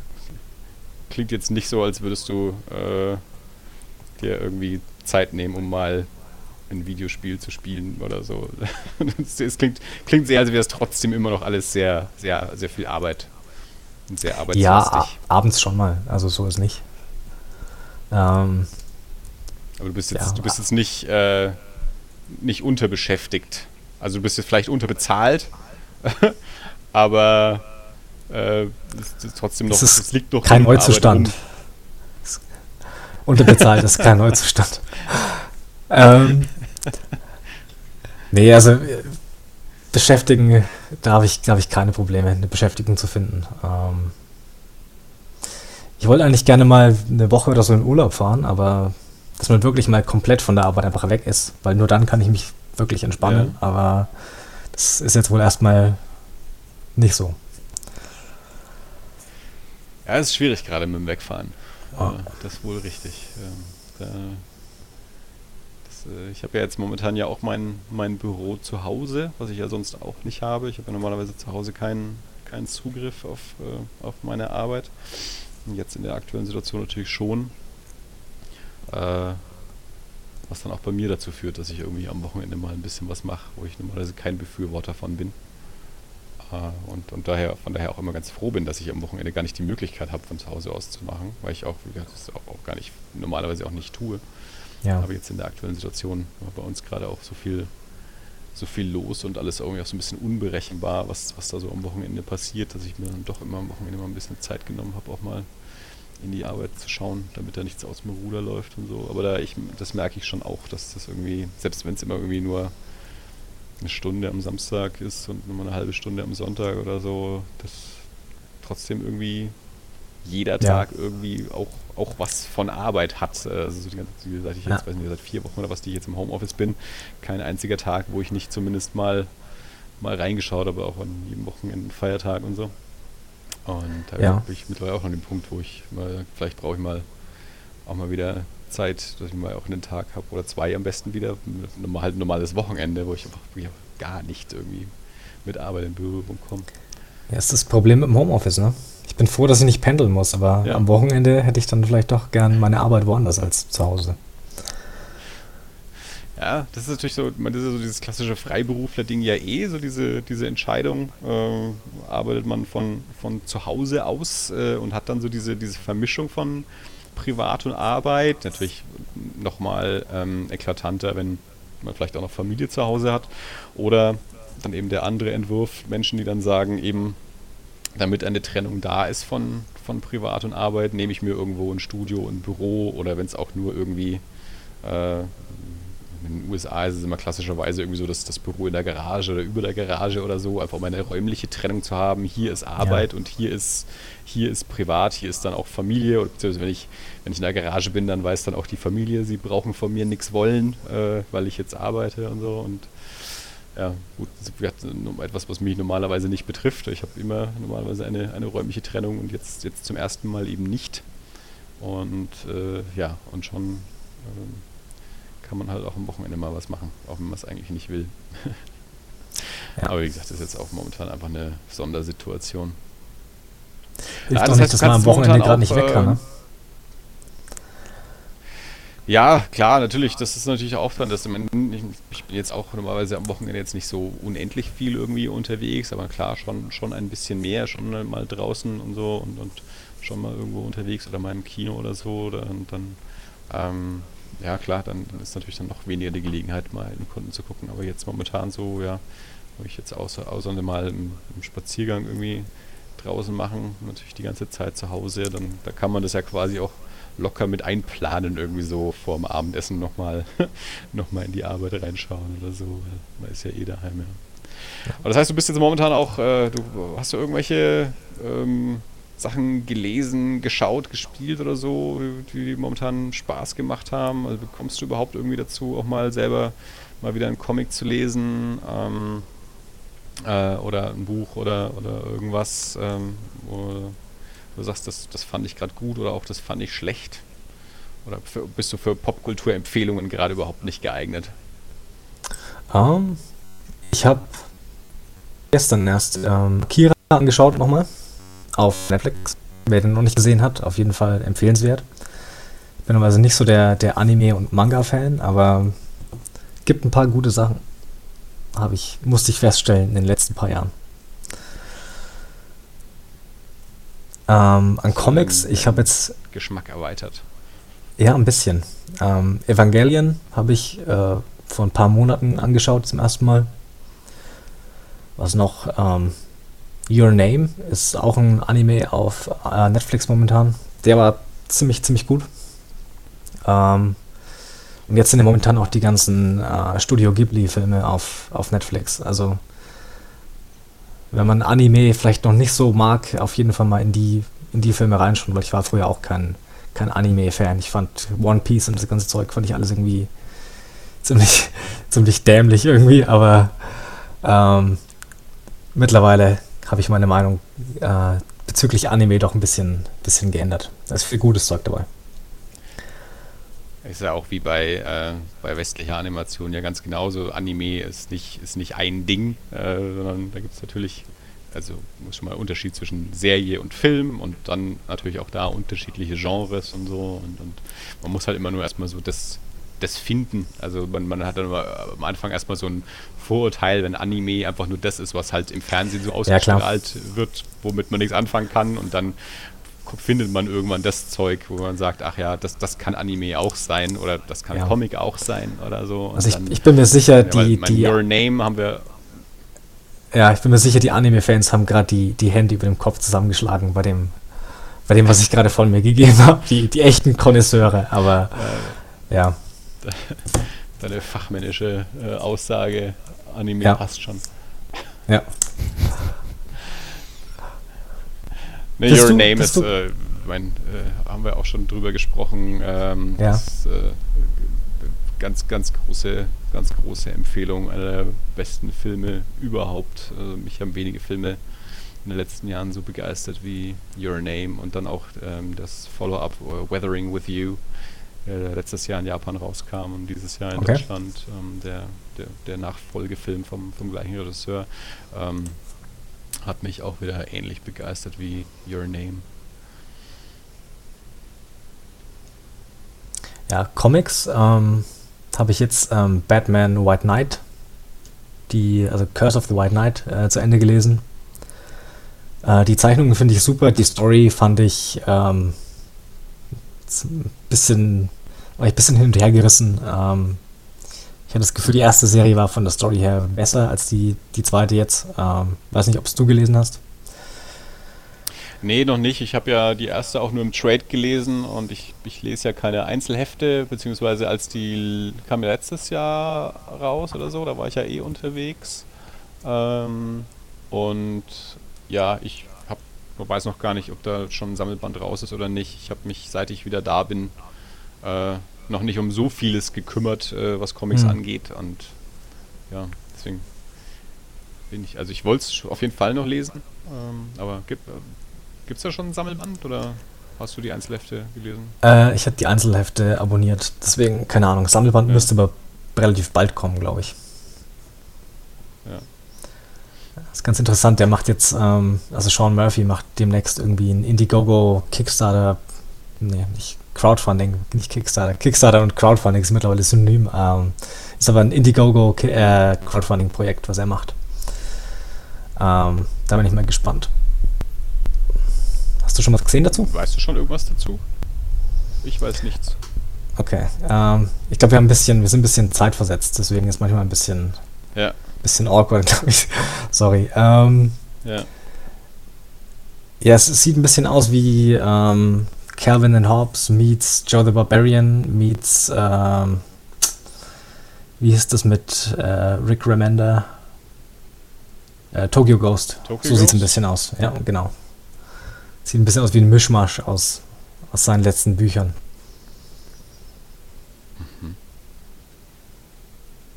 Klingt jetzt nicht so, als würdest du äh, dir irgendwie Zeit nehmen, um mal ein Videospiel zu spielen oder so. es klingt, klingt sehr, als wäre es trotzdem immer noch alles sehr, sehr, sehr viel Arbeit. Und sehr arbeitslastig. Ja, abends schon mal. Also so ist nicht. Ähm, Aber du bist jetzt, ja, du bist jetzt nicht, äh, nicht unterbeschäftigt. Also du bist jetzt vielleicht unterbezahlt, aber äh, es ist trotzdem noch, es, es liegt noch kein Neuzustand. Unterbezahlt ist kein Neuzustand. ähm, nee, also beschäftigen, da habe ich, glaube ich, keine Probleme, eine Beschäftigung zu finden. Ähm, ich wollte eigentlich gerne mal eine Woche oder so in Urlaub fahren, aber dass man wirklich mal komplett von der Arbeit einfach weg ist, weil nur dann kann ich mich wirklich entspannen. Ja. Aber das ist jetzt wohl erstmal nicht so. Ja, es ist schwierig gerade mit dem Wegfahren. Oh. das ist wohl richtig. Äh, ich habe ja jetzt momentan ja auch mein, mein Büro zu Hause, was ich ja sonst auch nicht habe. Ich habe ja normalerweise zu Hause keinen, keinen Zugriff auf, äh, auf meine Arbeit. Jetzt in der aktuellen Situation natürlich schon. Äh, was dann auch bei mir dazu führt, dass ich irgendwie am Wochenende mal ein bisschen was mache, wo ich normalerweise kein Befürworter von bin. Äh, und, und daher, von daher auch immer ganz froh bin, dass ich am Wochenende gar nicht die Möglichkeit habe, von zu Hause aus zu machen, weil ich auch, wie gesagt, das auch, auch gar nicht, normalerweise auch nicht tue. Ja. Aber jetzt in der aktuellen Situation war bei uns gerade auch so viel, so viel los und alles irgendwie auch so ein bisschen unberechenbar, was, was da so am Wochenende passiert, dass ich mir dann doch immer am Wochenende mal ein bisschen Zeit genommen habe, auch mal in die Arbeit zu schauen, damit da nichts aus dem Ruder läuft und so. Aber da ich, das merke ich schon auch, dass das irgendwie, selbst wenn es immer irgendwie nur eine Stunde am Samstag ist und nochmal eine halbe Stunde am Sonntag oder so, das trotzdem irgendwie jeder Tag ja. irgendwie auch, auch was von Arbeit hat. Also so die ganze, seit ich jetzt, ja. weiß nicht, seit vier Wochen oder was, die ich jetzt im Homeoffice bin, kein einziger Tag, wo ich nicht zumindest mal, mal reingeschaut habe, auch an jedem Wochenende, Feiertag und so. Und da ja. bin ich mittlerweile auch an dem Punkt, wo ich mal, vielleicht brauche ich mal auch mal wieder Zeit, dass ich mal auch einen Tag habe oder zwei am besten wieder, halt ein normales Wochenende, wo ich einfach gar nicht irgendwie mit Arbeit in Berührung komme. Ja, ist das Problem mit dem Homeoffice, ne? Ich bin froh, dass ich nicht pendeln muss, aber Ja. am Wochenende hätte ich dann vielleicht doch gern meine Arbeit woanders als zu Hause. Ja, das ist natürlich so, man, das ist so dieses klassische Freiberufler-Ding ja eh, so diese, diese Entscheidung, äh, arbeitet man von, von zu Hause aus äh, und hat dann so diese, diese Vermischung von Privat und Arbeit. Natürlich nochmal ähm, eklatanter, wenn man vielleicht auch noch Familie zu Hause hat. Oder dann eben der andere Entwurf, Menschen, die dann sagen, eben damit eine Trennung da ist von, von Privat und Arbeit, nehme ich mir irgendwo ein Studio, ein Büro oder wenn es auch nur irgendwie äh, in den USA ist es immer klassischerweise irgendwie so, dass das Büro in der Garage oder über der Garage oder so, einfach mal eine räumliche Trennung zu haben. Hier ist Arbeit und hier ist, hier ist privat, hier ist dann auch Familie. Oder beziehungsweise wenn ich, wenn ich in der Garage bin, dann weiß dann auch die Familie, sie brauchen von mir nichts wollen, äh, weil ich jetzt arbeite und so. Und ja, gut, das ist etwas, was mich normalerweise nicht betrifft. Ich habe immer normalerweise eine, eine räumliche Trennung und jetzt, jetzt zum ersten Mal eben nicht. Und äh, ja, und schon ähm, kann man halt auch am Wochenende mal was machen, auch wenn man es eigentlich nicht will. Ja. Aber wie gesagt, das ist jetzt auch momentan einfach eine Sondersituation. Hilft Ja, das nicht, heißt, du dass man am Wochenende gerade nicht weg kann, äh, ne? Ja, klar, natürlich, das ist natürlich auch dann, dass ich, ich bin jetzt auch normalerweise am Wochenende jetzt nicht so unendlich viel irgendwie unterwegs, aber klar, schon, schon ein bisschen mehr, schon mal draußen und so und, und schon mal irgendwo unterwegs oder mal im Kino oder so. Oder, und dann, ähm, ja klar, dann, dann ist natürlich dann noch weniger die Gelegenheit, mal in den Kunden zu gucken. Aber jetzt momentan so, ja, wo ich jetzt außer, außer mal im, im Spaziergang irgendwie draußen machen, natürlich die ganze Zeit zu Hause, dann da kann man das ja quasi auch locker mit einplanen, irgendwie so vorm Abendessen nochmal noch mal in die Arbeit reinschauen oder so. Man ist ja eh daheim, ja. Aber das heißt, du bist jetzt momentan auch, äh, du hast du irgendwelche ähm, Sachen gelesen, geschaut, gespielt oder so, die, die momentan Spaß gemacht haben? Also kommst du überhaupt irgendwie dazu, auch mal selber mal wieder einen Comic zu lesen? Ähm, äh, oder ein Buch oder, oder irgendwas, ähm, wo du sagst, das, das fand ich gerade gut oder auch das fand ich schlecht? Oder für, bist du für Popkulturempfehlungen gerade überhaupt nicht geeignet? Ähm, ich habe gestern erst ähm, Kira angeschaut nochmal auf Netflix. Wer den noch nicht gesehen hat, auf jeden Fall empfehlenswert. Ich bin also nicht so der, der Anime- und Manga-Fan, aber gibt ein paar gute Sachen. Habe ich, musste ich feststellen in den letzten paar Jahren. Ähm, an Comics, ich habe jetzt Geschmack erweitert. ja, ein bisschen. Ähm, Evangelion habe ich äh, vor ein paar Monaten angeschaut zum ersten Mal. Was noch? Ähm, Your Name ist auch ein Anime auf äh, Netflix momentan. Der war ziemlich, ziemlich gut. Ähm, und jetzt sind ja momentan auch die ganzen äh, Studio Ghibli-Filme auf, auf Netflix. Also, wenn man Anime vielleicht noch nicht so mag, auf jeden Fall mal in die, in die Filme reinschauen, weil ich war früher auch kein, kein Anime-Fan. Ich fand One Piece und das ganze Zeug fand ich alles irgendwie ziemlich, ziemlich dämlich irgendwie, aber ähm, mittlerweile habe ich meine Meinung äh, bezüglich Anime doch ein bisschen, bisschen geändert. Da ist viel gutes Zeug dabei. Ist ja auch wie bei, äh, bei westlicher Animation ja ganz genauso. Anime ist nicht, ist nicht ein Ding, äh, sondern da gibt es natürlich, also muss schon mal Unterschied zwischen Serie und Film und dann natürlich auch da unterschiedliche Genres und so. Und, und man muss halt immer nur erstmal so das, das finden. Also man, man hat dann immer am Anfang erstmal so ein Vorurteil, wenn Anime einfach nur das ist, was halt im Fernsehen so Ja, ausgestrahlt wird, womit man nichts anfangen kann und dann findet man irgendwann das Zeug, wo man sagt, ach ja, das, das kann Anime auch sein oder das kann Ja. Comic auch sein oder so. Und Also dann- ich, ich bin mir sicher, die, die, Your Name haben wir, ja, ich bin mir sicher, die Anime-Fans haben gerade die, die Hände über dem Kopf zusammengeschlagen bei dem, bei dem, was ich gerade von mir gegeben habe. Die, die echten Konnoisseure, aber äh, ja. deine fachmännische äh, Aussage, Anime Ja. passt schon. Ja. Ne, Your du- Name ist, äh, mein, äh, haben wir auch schon drüber gesprochen. Ähm, Ja. Das, äh, ganz, ganz große, ganz große Empfehlung, einer der besten Filme überhaupt. Also mich haben wenige Filme in den letzten Jahren so begeistert wie Your Name und dann auch ähm, das Follow-up äh, Weathering with You der letztes Jahr in Japan rauskam und dieses Jahr in Okay. Deutschland, ähm, der, der, der Nachfolgefilm vom, vom gleichen Regisseur, ähm, hat mich auch wieder ähnlich begeistert wie Your Name. Ja, Comics ähm, habe ich jetzt ähm, Batman White Knight, die, also Curse of the White Knight, äh, zu Ende gelesen. Äh, die Zeichnungen finde ich super, die Story fand ich ähm, ein bisschen, war ich ein bisschen hin und her gerissen. Ich hatte das Gefühl, die erste Serie war von der Story her besser als die, die zweite jetzt. Ähm, weiß nicht, ob es du gelesen hast. Nee, noch nicht. Ich habe ja die erste auch nur im Trade gelesen und ich, ich lese ja keine Einzelhefte, beziehungsweise als die kam ja letztes Jahr raus oder so, da war ich ja eh unterwegs. Ähm, und ja, ich hab, weiß noch gar nicht, ob da schon ein Sammelband raus ist oder nicht. Ich habe mich, seit ich wieder da bin, äh, noch nicht um so vieles gekümmert, äh, was Comics Hm. angeht. Und ja, deswegen bin ich, also ich wollte es auf jeden Fall noch lesen, ähm, aber gibt es da schon ein Sammelband oder hast du die Einzelhefte gelesen? Äh, ich habe die Einzelhefte abonniert, deswegen, keine Ahnung, Sammelband Ja. müsste aber relativ bald kommen, glaube ich. Ja. Das ist ganz interessant, der macht jetzt, ähm, also Sean Murphy macht demnächst irgendwie ein Indiegogo Kickstarter, nee, nicht Crowdfunding, nicht Kickstarter. Kickstarter und Crowdfunding ist mittlerweile synonym. Ähm, ist aber ein Indiegogo äh, Crowdfunding-Projekt, was er macht. Ähm, da bin ich mal gespannt. Hast du schon was gesehen dazu? Weißt du schon irgendwas dazu? Ich weiß nichts. Okay. Ähm, ich glaube, wir haben ein bisschen, wir sind ein bisschen zeitversetzt, deswegen ist manchmal ein bisschen, Ja, bisschen awkward, glaube ich. Sorry. Ähm, ja. ja, es sieht ein bisschen aus wie ähm, Calvin and Hobbes meets Joe the Barbarian meets ähm, wie hieß das mit äh, Rick Remender? Äh, Tokyo Ghost. Tokyo so sieht es ein bisschen aus. Ja, genau. Sieht ein bisschen aus wie ein Mischmasch aus, aus seinen letzten Büchern.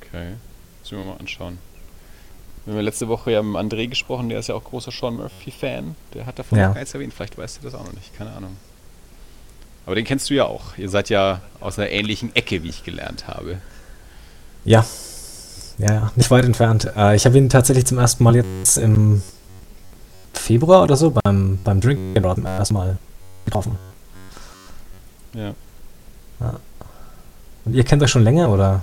Okay. Müssen wir mal anschauen. Wir haben letzte Woche ja mit André gesprochen, der ist ja auch großer Sean Murphy-Fan. Der hat davon Ja. noch eins erwähnt, vielleicht weißt du das auch noch nicht, keine Ahnung. Aber den kennst du ja auch. Ihr seid ja aus einer ähnlichen Ecke, wie ich gelernt habe. Ja. Ja, ja, nicht weit entfernt. Äh, ich habe ihn tatsächlich zum ersten Mal jetzt im Februar oder so beim, beim Drinking Rod zum ersten Mal getroffen. Ja. Und ihr kennt euch schon länger, oder?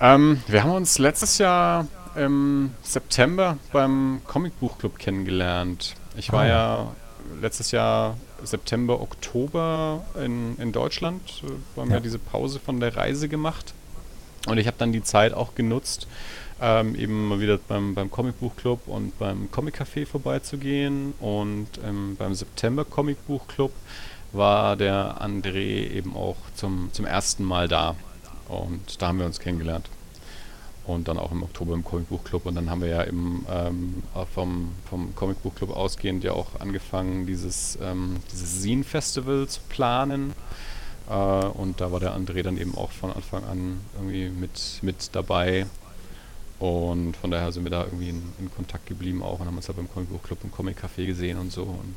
Ähm, wir haben uns letztes Jahr im September beim Comicbuchclub kennengelernt. Ich war Ah, ja. ja letztes Jahr September, Oktober in, in Deutschland. Äh, Wir haben ja. Ja. diese Pause von der Reise gemacht. Und ich habe dann die Zeit auch genutzt, ähm, eben mal wieder beim, beim Comicbuchclub und beim Comic Café vorbeizugehen. Und ähm, beim September Comicbuchclub war der André eben auch zum, zum ersten Mal da. Und da haben wir uns kennengelernt. Und dann auch im Oktober im Comicbuchclub. Und dann haben wir ja im, ähm, äh, vom, vom Comicbuchclub ausgehend ja auch angefangen, dieses, ähm, dieses Zine-Festival zu planen. Äh, und da war der André dann eben auch von Anfang an irgendwie mit, mit dabei. Und von daher sind wir da irgendwie in, in Kontakt geblieben auch und haben uns da beim Comicbuchclub im Comic Café gesehen und so. Und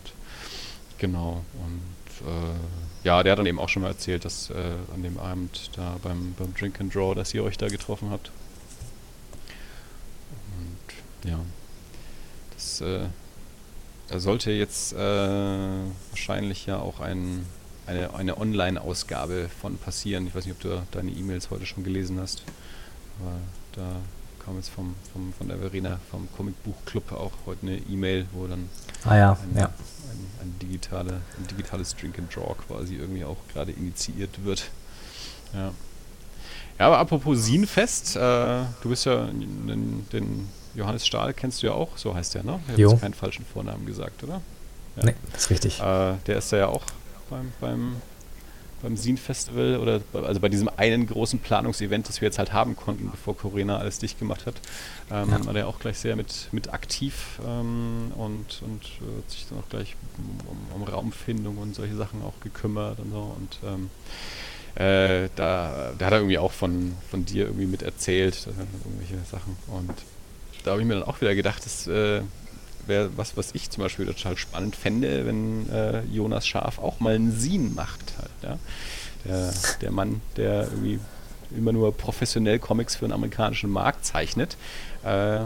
genau. Und äh, ja, der hat dann eben auch schon mal erzählt, dass äh, an dem Abend da beim, beim Drink and Draw, dass ihr euch da getroffen habt. Ja, das äh, da sollte jetzt äh, wahrscheinlich ja auch ein, eine, eine Online-Ausgabe von passieren. Ich weiß nicht, ob du deine E-Mails heute schon gelesen hast. Aber da kam jetzt vom, vom, von der Verena vom Comicbuchclub auch heute eine E-Mail, wo dann Ah ja, ein, ja. ein, ein, digitale, ein digitales Drink and Draw quasi irgendwie auch gerade initiiert wird. Ja. Ja, aber apropos Sinfest, äh, du bist ja den, den Johannes Stahl kennst du ja auch, so heißt der, ne? Ich habe jetzt keinen falschen Vornamen gesagt, oder? Ja. Nee, das ist richtig. Äh, der ist da ja auch beim, beim, beim Sin-Festival oder bei- also bei diesem einen großen Planungsevent, das wir jetzt halt haben konnten, bevor Corona alles dicht gemacht hat, ähm, Ja. war der auch gleich sehr mit, mit aktiv ähm, und, und äh, hat sich dann auch gleich um, um Raumfindung und solche Sachen auch gekümmert und so und ähm, äh, da, da hat er irgendwie auch von, von dir irgendwie mit erzählt, äh, irgendwelche Sachen und da habe ich mir dann auch wieder gedacht, das äh, wäre was, was ich zum Beispiel total spannend fände, wenn äh, Jonas Schaf auch mal einen Scene macht. Halt, ja? der, der Mann, der irgendwie immer nur professionell Comics für den amerikanischen Markt zeichnet, äh,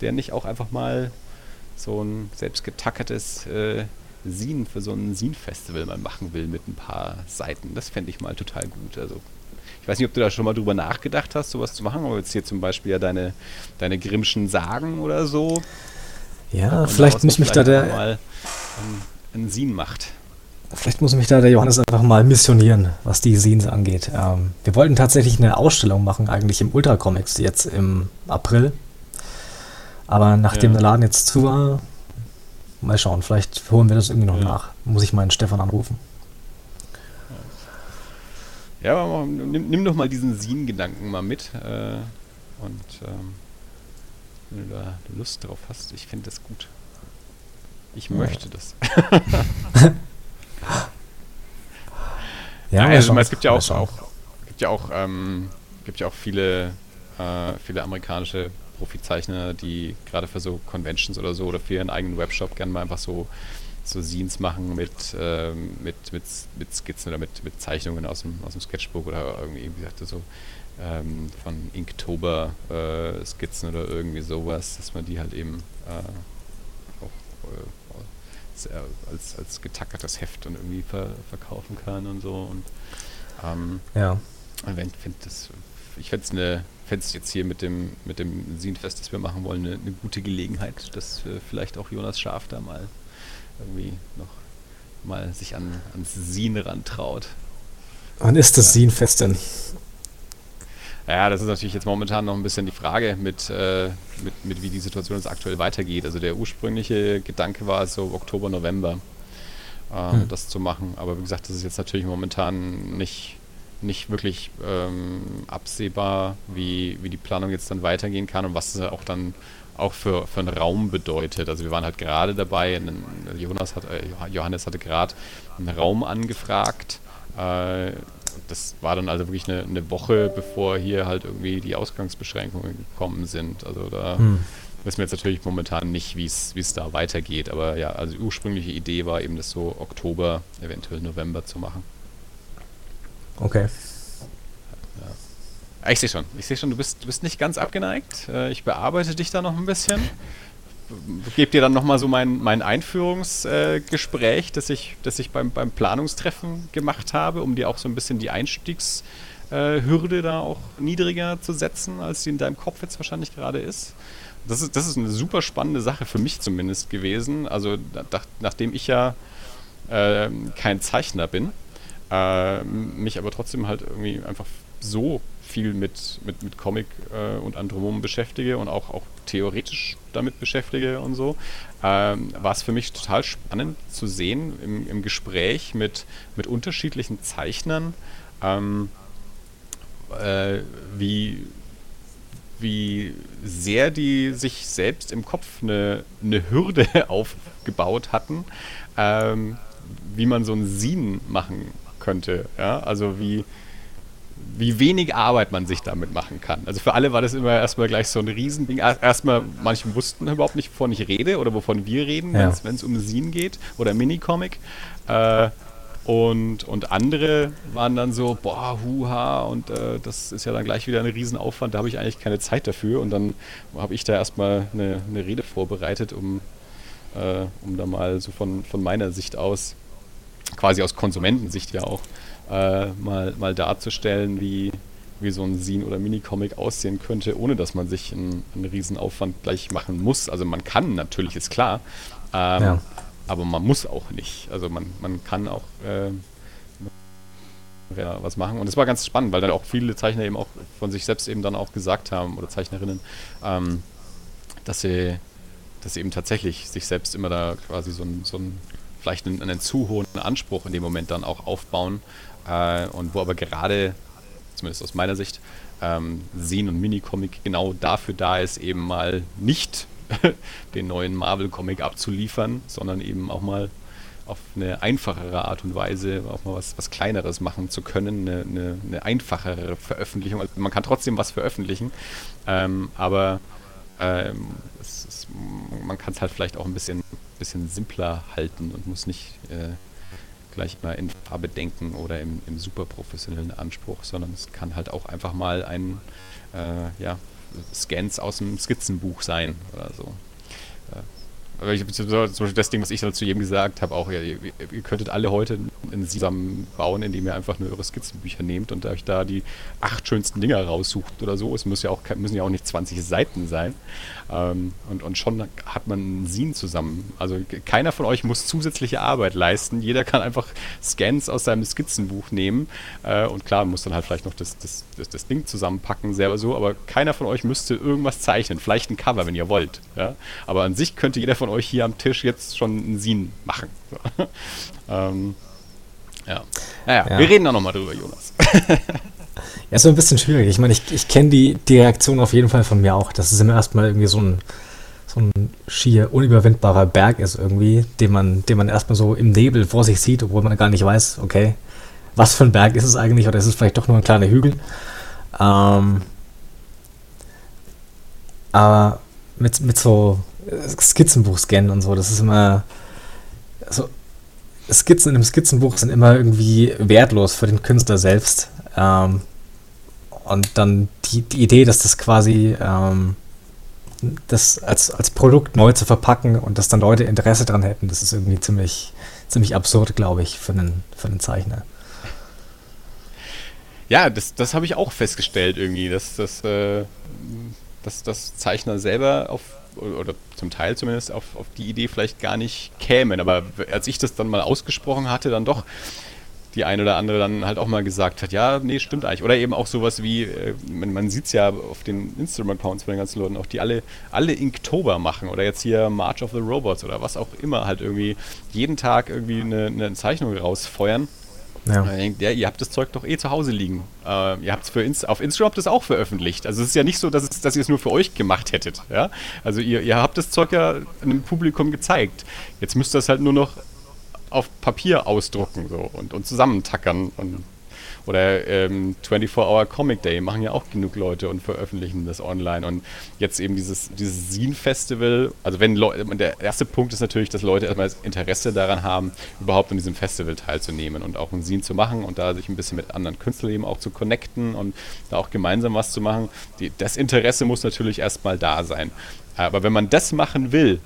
der nicht auch einfach mal so ein selbst getackertes äh, für so ein Scene-Festival mal machen will mit ein paar Seiten. Das fände ich mal total gut. Also ich weiß nicht, ob du da schon mal drüber nachgedacht hast, sowas zu machen, aber jetzt hier zum Beispiel ja deine, deine Grimmschen Sagen oder so. Ja, vielleicht muss mich da der. Mal einen Sin macht. Vielleicht muss mich da der Johannes einfach mal missionieren, was die Scenes angeht. Ähm, wir wollten tatsächlich eine Ausstellung machen, eigentlich im Ultra Comics, jetzt im April. Aber nachdem ja. der Laden jetzt zu war, mal schauen, vielleicht holen wir das irgendwie noch ja. nach. Muss ich meinen Stefan anrufen. Ja, aber nimm, nimm doch mal diesen Sin-Gedanken mal mit. Äh, und ähm, wenn du da Lust drauf hast, ich finde das gut. Ich ja. möchte das. ja, also, es gibt ja auch, auch gibt ja auch, ähm, gibt ja auch viele, äh, viele amerikanische Profizeichner, die gerade für so Conventions oder so oder für ihren eigenen Webshop gerne mal einfach so so Scenes machen mit, ähm, mit, mit, mit Skizzen oder mit, mit Zeichnungen aus dem, aus dem Sketchbook oder irgendwie, wie gesagt, so ähm, von Inktober äh, Skizzen oder irgendwie sowas, dass man die halt eben äh, auch äh, als, als getackertes Heft und irgendwie ver verkaufen kann und so. Und ähm, ja. Find das, ich fände es eine fände es jetzt hier mit dem, mit dem Scenefest, das wir machen wollen, eine, eine gute Gelegenheit, dass vielleicht auch Jonas Schaf da mal irgendwie noch mal sich an, ans Sin rantraut. Wann ist das ja. Sin-Fest denn? Ja, das ist natürlich jetzt momentan noch ein bisschen die Frage, mit, äh, mit, mit wie die Situation jetzt aktuell weitergeht. Also der ursprüngliche Gedanke war so Oktober, November, äh, hm. das zu machen. Aber wie gesagt, das ist jetzt natürlich momentan nicht, nicht wirklich ähm, absehbar, wie, wie die Planung jetzt dann weitergehen kann und was auch dann auch für, für einen Raum bedeutet. Also wir waren halt gerade dabei, Jonas hat, äh, Johannes hatte gerade einen Raum angefragt. Äh, das war dann also wirklich eine, eine, Woche, bevor hier halt irgendwie die Ausgangsbeschränkungen gekommen sind. Also da hm. wissen wir jetzt natürlich momentan nicht, wie es da weitergeht. Aber ja, also die ursprüngliche Idee war eben das so Oktober, eventuell November zu machen. Okay. Ah, ich sehe schon. Ich sehe schon, du bist, du bist nicht ganz abgeneigt. Äh, ich bearbeite dich da noch ein bisschen. Gebe dir dann nochmal so mein, mein Einführungsgespräch, das ich, das ich beim, beim Planungstreffen gemacht habe, um dir auch so ein bisschen die Einstiegshürde da auch niedriger zu setzen, als sie in deinem Kopf jetzt wahrscheinlich gerade ist. Das ist, das ist eine super spannende Sache für mich zumindest gewesen. Also nach, nachdem ich ja äh, kein Zeichner bin, äh, mich aber trotzdem halt irgendwie einfach so viel mit, mit, mit Comic äh, und Andromomen beschäftige und auch, auch theoretisch damit beschäftige und so, ähm, war es für mich total spannend zu sehen im, im Gespräch mit, mit unterschiedlichen Zeichnern, ähm, äh, wie, wie sehr die sich selbst im Kopf eine, eine Hürde aufgebaut hatten, ähm, wie man so ein Scene machen könnte. Ja? Also wie, wie wenig Arbeit man sich damit machen kann. Also für alle war das immer erstmal gleich so ein Riesending. Erstmal, manche wussten überhaupt nicht, wovon ich rede oder wovon wir reden, ja. wenn es um Scene geht oder Minicomic. Äh, und, und andere waren dann so, boah, huha, und äh, das ist ja dann gleich wieder ein Riesenaufwand, da habe ich eigentlich keine Zeit dafür. Und dann habe ich da erstmal eine, eine Rede vorbereitet, um, äh, um da mal so von, von meiner Sicht aus, quasi aus Konsumentensicht ja auch, äh, mal, mal darzustellen, wie, wie so ein Scene oder Minicomic aussehen könnte, ohne dass man sich einen, einen riesen Aufwand gleich machen muss. Also man kann natürlich, ist klar, ähm, ja. aber man muss auch nicht. Also man, man kann auch äh, was machen. Und es war ganz spannend, weil dann auch viele Zeichner eben auch von sich selbst eben dann auch gesagt haben, oder Zeichnerinnen, ähm, dass sie, dass sie eben tatsächlich sich selbst immer da quasi so ein, so ein vielleicht einen, einen zu hohen Anspruch in dem Moment dann auch aufbauen, äh, und wo aber gerade, zumindest aus meiner Sicht, ähm, Sehen und Minicomic genau dafür da ist, eben mal nicht den neuen Marvel-Comic abzuliefern, sondern eben auch mal auf eine einfachere Art und Weise auch mal was, was Kleineres machen zu können, eine, eine, eine einfachere Veröffentlichung. Also man kann trotzdem was veröffentlichen, ähm, aber ähm, es, es, man kann es halt vielleicht auch ein bisschen, bisschen simpler halten und muss nicht äh, gleich immer in Farbe denken oder im, im super professionellen Anspruch, sondern es kann halt auch einfach mal ein äh, ja, Scans aus dem Skizzenbuch sein oder so. Äh, aber ich, zum Beispiel das Ding, was ich dann zu jedem gesagt habe, auch, ihr, ihr könntet alle heute einen zusammen bauen, indem ihr einfach nur eure Skizzenbücher nehmt und euch da die acht schönsten Dinger raussucht oder so. Es muss ja auch, müssen ja auch nicht 20 Seiten sein. Ähm, und, und schon hat man einen Scene zusammen. Also keiner von euch muss zusätzliche Arbeit leisten. Jeder kann einfach Scans aus seinem Skizzenbuch nehmen. Äh, und klar, muss dann halt vielleicht noch das, das, das, das, Ding zusammenpacken, selber so. Aber keiner von euch müsste irgendwas zeichnen. Vielleicht ein Cover, wenn ihr wollt. Ja? Aber an sich könnte jeder von euch hier am Tisch jetzt schon einen Scene machen. So. ähm, ja. Naja, ja. wir reden da nochmal drüber, Jonas. Ja, ist so ein bisschen schwierig. Ich meine, ich, ich kenne die, die Reaktion auf jeden Fall von mir auch, dass es immer erstmal irgendwie so ein, so ein schier unüberwindbarer Berg ist irgendwie, den man, den man erstmal so im Nebel vor sich sieht, obwohl man gar nicht weiß, okay, was für ein Berg ist es eigentlich oder ist es vielleicht doch nur ein kleiner Hügel. Ähm, aber mit, mit so Skizzenbuch-Scannen und so, das ist immer so, Skizzen in einem Skizzenbuch sind immer irgendwie wertlos für den Künstler selbst. Ähm, und dann die, die Idee, dass das quasi ähm, das als, als Produkt neu zu verpacken und dass dann Leute Interesse dran hätten, das ist irgendwie ziemlich, ziemlich absurd, glaube ich, für einen, für einen Zeichner. Ja, das, das habe ich auch festgestellt irgendwie, dass, dass, äh, dass, dass Zeichner selber auf, oder zum Teil zumindest auf, auf die Idee vielleicht gar nicht kämen. Aber als ich das dann mal ausgesprochen hatte, dann doch die eine oder andere dann halt auch mal gesagt hat, ja, nee, stimmt eigentlich. Oder eben auch sowas wie, äh, man, man sieht es ja auf den Instagram-Accounts von den ganzen Leuten, auch die alle, alle Inktober machen oder jetzt hier March of the Robots oder was auch immer, halt irgendwie jeden Tag irgendwie eine, eine Zeichnung rausfeuern. Ja. Denkt, ja, ihr habt das Zeug doch eh zu Hause liegen. Äh, ihr habt es Inst auf Instagram das auch veröffentlicht. Also es ist ja nicht so, dass, es, dass ihr es nur für euch gemacht hättet. Ja? Also ihr, ihr habt das Zeug ja einem Publikum gezeigt. Jetzt müsst ihr es halt nur noch auf Papier ausdrucken so, und, und zusammentackern. Und, oder ähm, 24-Hour Comic Day machen ja auch genug Leute und veröffentlichen das online. Und jetzt eben dieses, dieses Zine-Festival, also wenn Leute, der erste Punkt ist natürlich, dass Leute erstmal das Interesse daran haben, überhaupt an diesem Festival teilzunehmen und auch ein Zine zu machen und da sich ein bisschen mit anderen Künstlern eben auch zu connecten und da auch gemeinsam was zu machen. Die, das Interesse muss natürlich erstmal da sein. Aber wenn man das machen will,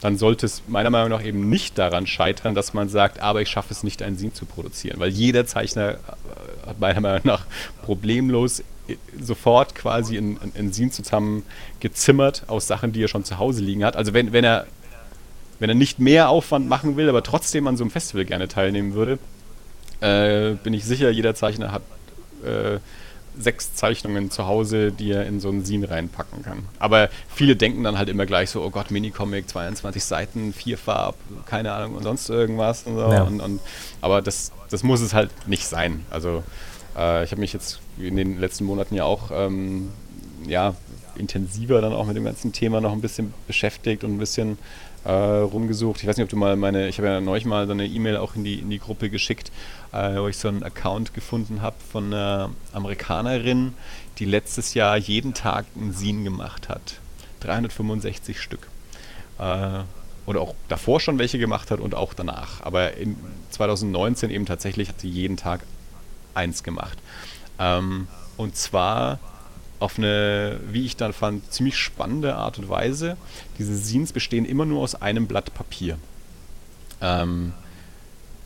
dann sollte es meiner Meinung nach eben nicht daran scheitern, dass man sagt, aber ich schaffe es nicht, ein Scene zu produzieren. Weil jeder Zeichner äh, hat meiner Meinung nach problemlos äh, sofort quasi ein, ein Scene zusammen gezimmert aus Sachen, die er schon zu Hause liegen hat. Also wenn, wenn er wenn er nicht mehr Aufwand machen will, aber trotzdem an so einem Festival gerne teilnehmen würde, äh, bin ich sicher, jeder Zeichner hat äh, sechs Zeichnungen zu Hause, die er in so einen Scene reinpacken kann. Aber viele denken dann halt immer gleich so, oh Gott, Minicomic, 22 Seiten, vier Farb, keine Ahnung und sonst irgendwas. Und so. ja. und, und, aber das, das muss es halt nicht sein. Also äh, ich habe mich jetzt in den letzten Monaten ja auch ähm, ja, intensiver dann auch mit dem ganzen Thema noch ein bisschen beschäftigt und ein bisschen äh, rumgesucht. Ich weiß nicht, ob du mal meine, ich habe ja neulich mal so eine E-Mail auch in die, in die Gruppe geschickt, äh, wo ich so einen Account gefunden habe von einer Amerikanerin, die letztes Jahr jeden Tag einen Scene gemacht hat. 365 Stück. Äh, oder auch davor schon welche gemacht hat und auch danach. Aber in 2019 eben tatsächlich hat sie jeden Tag eins gemacht. Ähm, und zwar auf eine, wie ich dann fand, ziemlich spannende Art und Weise. Diese Scenes bestehen immer nur aus einem Blatt Papier. Ähm,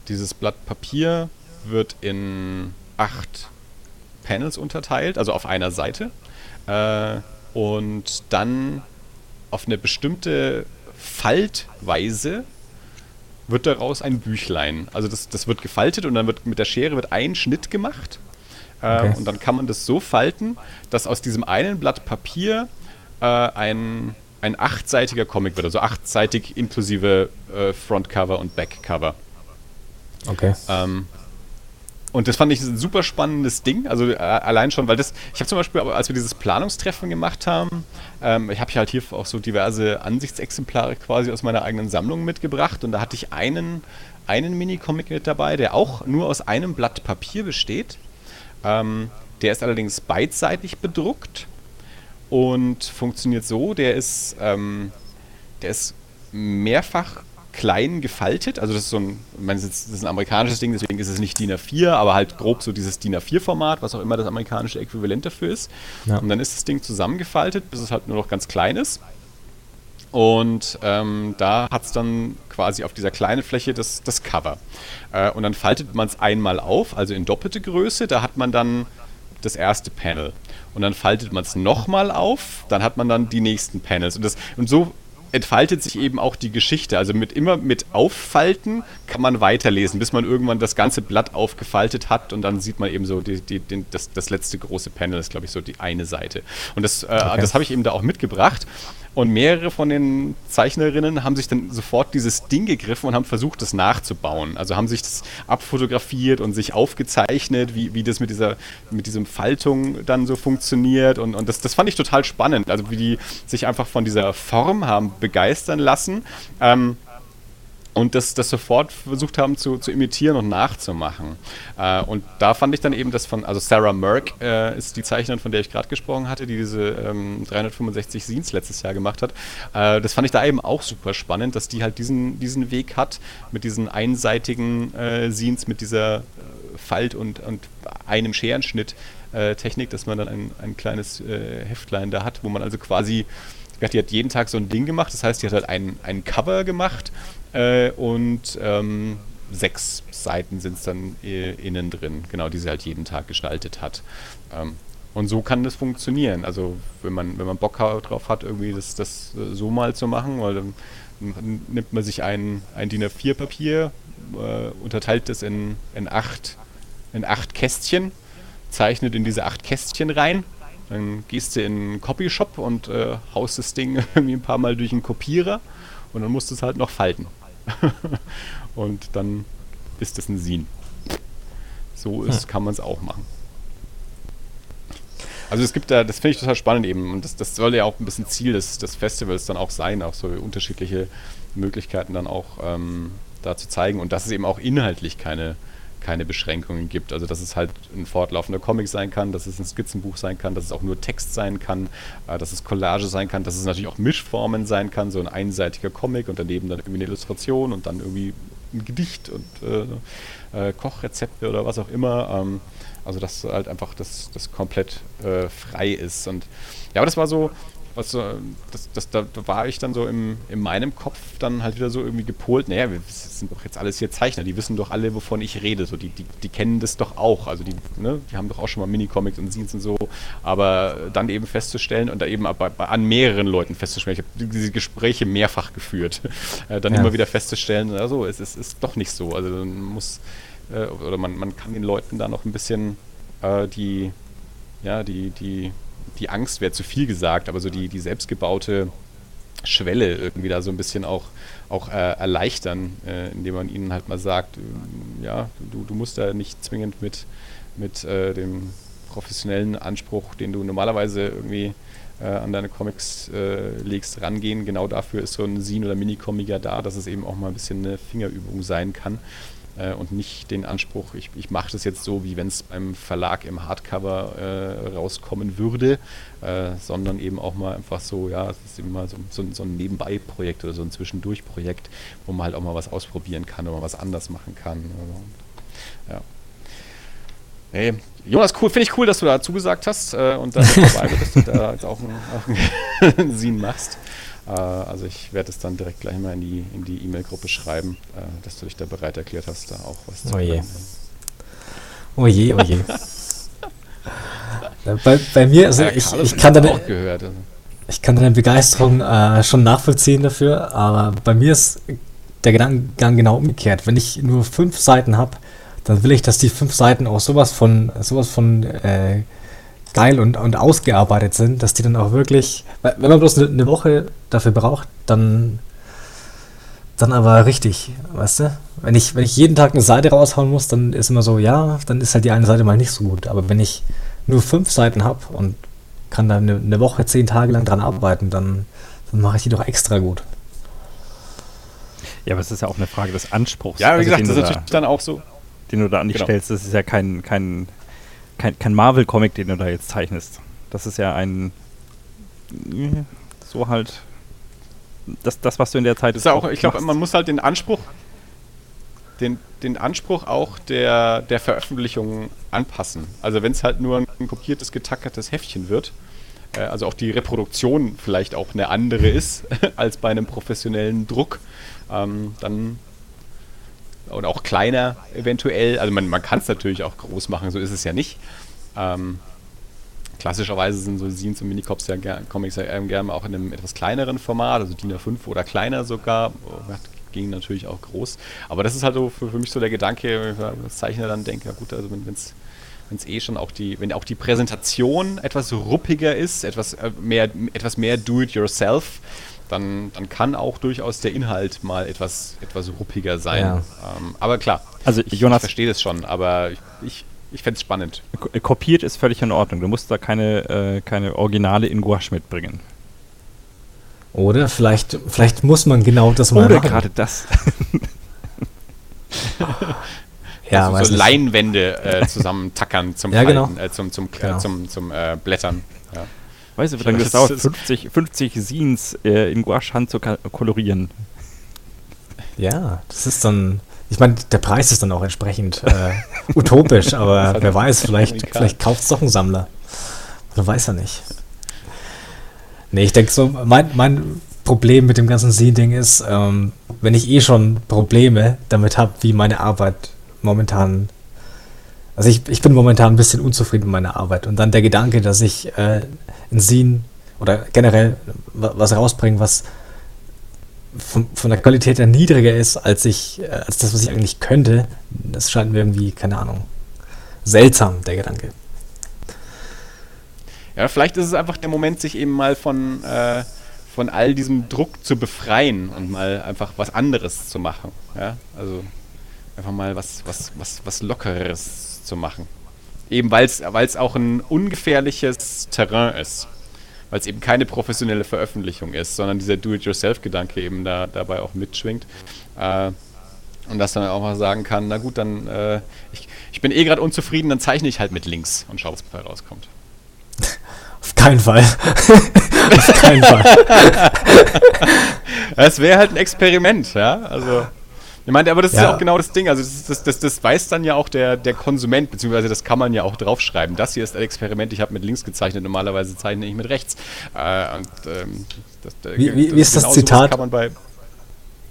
dieses Blatt Papier wird in acht Panels unterteilt, also auf einer Seite. Äh, und dann auf eine bestimmte Faltweise wird daraus ein Büchlein. Also das, das wird gefaltet und dann wird mit der Schere wird ein Schnitt gemacht Okay. Ähm, und dann kann man das so falten, dass aus diesem einen Blatt Papier äh, ein, ein achtseitiger Comic wird. Also achtseitig inklusive äh, Frontcover und Backcover. Okay. Ähm, und das fand ich ein super spannendes Ding. Also äh, allein schon, weil das, ich habe zum Beispiel, als wir dieses Planungstreffen gemacht haben, ähm, ich habe hier halt hier auch so diverse Ansichtsexemplare quasi aus meiner eigenen Sammlung mitgebracht und da hatte ich einen, einen Mini-Comic mit dabei, der auch nur aus einem Blatt Papier besteht. Ähm, der ist allerdings beidseitig bedruckt und funktioniert so, der ist, ähm, der ist mehrfach klein gefaltet. Also das ist so ein, meine, das ist ein amerikanisches Ding, deswegen ist es nicht DIN A4, aber halt grob so dieses DIN A4-Format, was auch immer das amerikanische Äquivalent dafür ist. Ja. Und dann ist das Ding zusammengefaltet, bis es halt nur noch ganz klein ist. Und ähm, da hat es dann quasi auf dieser kleinen Fläche das, das Cover. Äh, und dann faltet man es einmal auf, also in doppelte Größe. Da hat man dann das erste Panel. Und dann faltet man es nochmal auf, dann hat man dann die nächsten Panels. Und, das, und so entfaltet sich eben auch die Geschichte. Also mit immer mit Auffalten kann man weiterlesen, bis man irgendwann das ganze Blatt aufgefaltet hat und dann sieht man eben so die, die, den, das, das letzte große Panel, ist glaube ich so die eine Seite. Und das, äh, okay. das habe ich eben da auch mitgebracht. Und mehrere von den Zeichnerinnen haben sich dann sofort dieses Ding gegriffen und haben versucht, das nachzubauen. Also haben sich das abfotografiert und sich aufgezeichnet, wie, wie das mit dieser mit diesem Faltung dann so funktioniert. Und, und das, das fand ich total spannend. Also wie die sich einfach von dieser Form haben begeistern lassen. Ähm, und das, das sofort versucht haben zu, zu imitieren und nachzumachen. Äh, und da fand ich dann eben das von, also Sarah Merck äh, ist die Zeichnerin, von der ich gerade gesprochen hatte, die diese ähm, 365 Scenes letztes Jahr gemacht hat. Äh, das fand ich da eben auch super spannend, dass die halt diesen, diesen Weg hat mit diesen einseitigen äh, Scenes, mit dieser äh, Falt- und, und einem Scherenschnitt. Äh, Technik, dass man dann ein, ein kleines Heftlein da hat, wo man also quasi die hat jeden Tag so ein Ding gemacht. Das heißt, die hat halt ein, ein Cover gemacht äh, und ähm, sechs Seiten sind es dann äh, innen drin, genau, die sie halt jeden Tag gestaltet hat. Ähm, und so kann das funktionieren. Also wenn man, wenn man Bock drauf hat, irgendwie das, das äh, so mal zu machen, weil dann nimmt man sich ein, ein DIN A4-Papier, äh, unterteilt das in, in, acht, in acht Kästchen, zeichnet in diese acht Kästchen rein. Dann gehst du in einen Copyshop und äh, haust das Ding irgendwie ein paar Mal durch einen Kopierer und dann musst du es halt noch falten. und dann ist es ein Sin. So ist, hm. kann man es auch machen. Also es gibt da, das finde ich total spannend eben und das, das soll ja auch ein bisschen Ziel des, des Festivals dann auch sein, auch so unterschiedliche Möglichkeiten dann auch ähm, da zu zeigen und dass es eben auch inhaltlich keine, keine Beschränkungen gibt. Also dass es halt ein fortlaufender Comic sein kann, dass es ein Skizzenbuch sein kann, dass es auch nur Text sein kann, äh, dass es Collage sein kann, dass es natürlich auch Mischformen sein kann, so ein einseitiger Comic und daneben dann irgendwie eine Illustration und dann irgendwie ein Gedicht und äh, äh, Kochrezepte oder was auch immer. Ähm, also dass halt einfach das, das komplett äh, frei ist. Und ja, aber das war so, was so, das, das, da war ich dann so im, in meinem Kopf dann halt wieder so irgendwie gepolt, naja, wir sind doch jetzt alles hier Zeichner, die wissen doch alle, wovon ich rede, so, die, die, die kennen das doch auch, also die, ne, die haben doch auch schon mal Minicomics und Scenes und so, aber dann eben festzustellen und da eben bei, bei, an mehreren Leuten festzustellen, ich habe diese Gespräche mehrfach geführt, äh, dann ja. immer wieder festzustellen, also es ist, ist doch nicht so, also man muss, äh, oder man, man kann den Leuten da noch ein bisschen äh, die, ja, die, die die Angst wäre zu viel gesagt, aber so die, die selbstgebaute Schwelle irgendwie da so ein bisschen auch, auch äh, erleichtern, äh, indem man ihnen halt mal sagt, äh, ja, du, du musst da nicht zwingend mit, mit äh, dem professionellen Anspruch, den du normalerweise irgendwie äh, an deine Comics äh, legst, rangehen. Genau dafür ist so ein Sin- oder Mini-Comic da, dass es eben auch mal ein bisschen eine Fingerübung sein kann äh, und nicht den Anspruch, ich, ich mache das jetzt so, wie wenn es beim Verlag im Hardcover äh, rauskommen würde, äh, sondern eben auch mal einfach so, ja, es ist immer so, so, so ein Nebenbei-Projekt oder so ein Zwischendurch-Projekt, wo man halt auch mal was ausprobieren kann oder was anders machen kann. Und, ja. Hey, Jonas, cool, finde ich cool, dass du da zugesagt hast äh, und dass du da jetzt auch einen, einen Sinn machst. Äh, also ich werde es dann direkt gleich mal in die in die E-Mail-Gruppe schreiben, äh, dass du dich da bereit erklärt hast, da auch was zu Oje. Oh je, oh je. bei, bei mir, also ja, ich, ich kann deine, gehört, also. ich kann deine Begeisterung äh, schon nachvollziehen dafür, aber bei mir ist der Gedankengang genau umgekehrt. Wenn ich nur fünf Seiten habe, dann will ich, dass die fünf Seiten auch sowas von sowas von äh, geil und, und ausgearbeitet sind, dass die dann auch wirklich, wenn man bloß eine, eine Woche dafür braucht, dann, dann aber richtig, weißt du? Wenn ich, wenn ich jeden Tag eine Seite raushauen muss, dann ist immer so, ja, dann ist halt die eine Seite mal nicht so gut. Aber wenn ich nur fünf Seiten habe und kann dann eine, eine, Woche, zehn Tage lang dran arbeiten, dann, dann mache ich die doch extra gut. Ja, aber es ist ja auch eine Frage des Anspruchs. Ja, wie also, gesagt, das ist natürlich da, dann auch so. Den du da an dich genau. stellst, das ist ja kein, kein kein, kein Marvel-Comic, den du da jetzt zeichnest. Das ist ja ein. So halt. das, das, was du in der Zeit. Das ist auch, ich glaube, man muss halt den Anspruch, den, den Anspruch auch der, der Veröffentlichung anpassen. Also wenn es halt nur ein kopiertes, getackertes Heftchen wird, äh, also auch die Reproduktion vielleicht auch eine andere ist als bei einem professionellen Druck, ähm, dann und auch kleiner eventuell. Also man, man kann es natürlich auch groß machen, so ist es ja nicht. Ähm, klassischerweise sind so Scenes und Minicops ja Comics ja gerne auch in einem etwas kleineren Format, also DIN A5 oder kleiner sogar. Ging natürlich auch groß. Aber das ist halt so für, für mich so der Gedanke, wenn ich Zeichner dann denke, ja gut, also wenn es wenn es eh schon auch die, wenn auch die Präsentation etwas ruppiger ist, etwas äh, mehr, etwas mehr do-it-yourself, dann, dann kann auch durchaus der Inhalt mal etwas, etwas ruppiger sein. Ja. Ähm, aber klar, also ich, Jonas, ich verstehe das schon, aber ich, ich, fände es spannend. Kopiert ist völlig in Ordnung. Du musst da keine, äh, keine Originale in Gouache mitbringen. Oder vielleicht, vielleicht muss man genau das mal Oder gerade das. ja, also so Leinwände äh, zusammentackern zum, ja, genau. äh, zum, zum, genau. zum, zum, zum äh, Blättern. Weißt du, wie lange das, dauert, 50, 50 Scenes äh, in Gouache-Hand zu kolorieren? Ja, das ist dann. Ich meine, der Preis ist dann auch entsprechend äh, utopisch, aber wer weiß, vielleicht, vielleicht kauft es doch ein Sammler. Man weiß ja nicht. Nee, ich denke so, mein, mein Problem mit dem ganzen Scene-Ding ist, ähm, wenn ich eh schon Probleme damit habe, wie meine Arbeit momentan also ich, ich bin momentan ein bisschen unzufrieden mit meiner Arbeit. Und dann der Gedanke, dass ich äh, ein Scene oder generell was rausbringe, was von, von der Qualität her niedriger ist, als ich, äh, als das, was ich eigentlich könnte, das scheint mir irgendwie, keine Ahnung, seltsam, der Gedanke. Ja, vielleicht ist es einfach der Moment, sich eben mal von, äh, von all diesem Druck zu befreien und mal einfach was anderes zu machen. Ja? Also einfach mal was, was, was, was Lockeres zu machen. Eben weil es auch ein ungefährliches Terrain ist. Weil es eben keine professionelle Veröffentlichung ist, sondern dieser Do-it-yourself-Gedanke eben da, dabei auch mitschwingt. Äh, und dass dann auch mal sagen kann, na gut, dann äh, ich, ich bin eh gerade unzufrieden, dann zeichne ich halt mit links und schaue, was dabei rauskommt. Auf keinen Fall. Auf keinen Fall. Es wäre halt ein Experiment, ja. Also. Ich meine, aber das ja. ist ja auch genau das Ding. Also das, das, das, das, weiß dann ja auch der, der Konsument, beziehungsweise das kann man ja auch draufschreiben. Das hier ist ein Experiment, ich habe mit links gezeichnet, normalerweise zeichne ich mit rechts. Äh, und, ähm, das, wie, wie, wie ist das Zitat?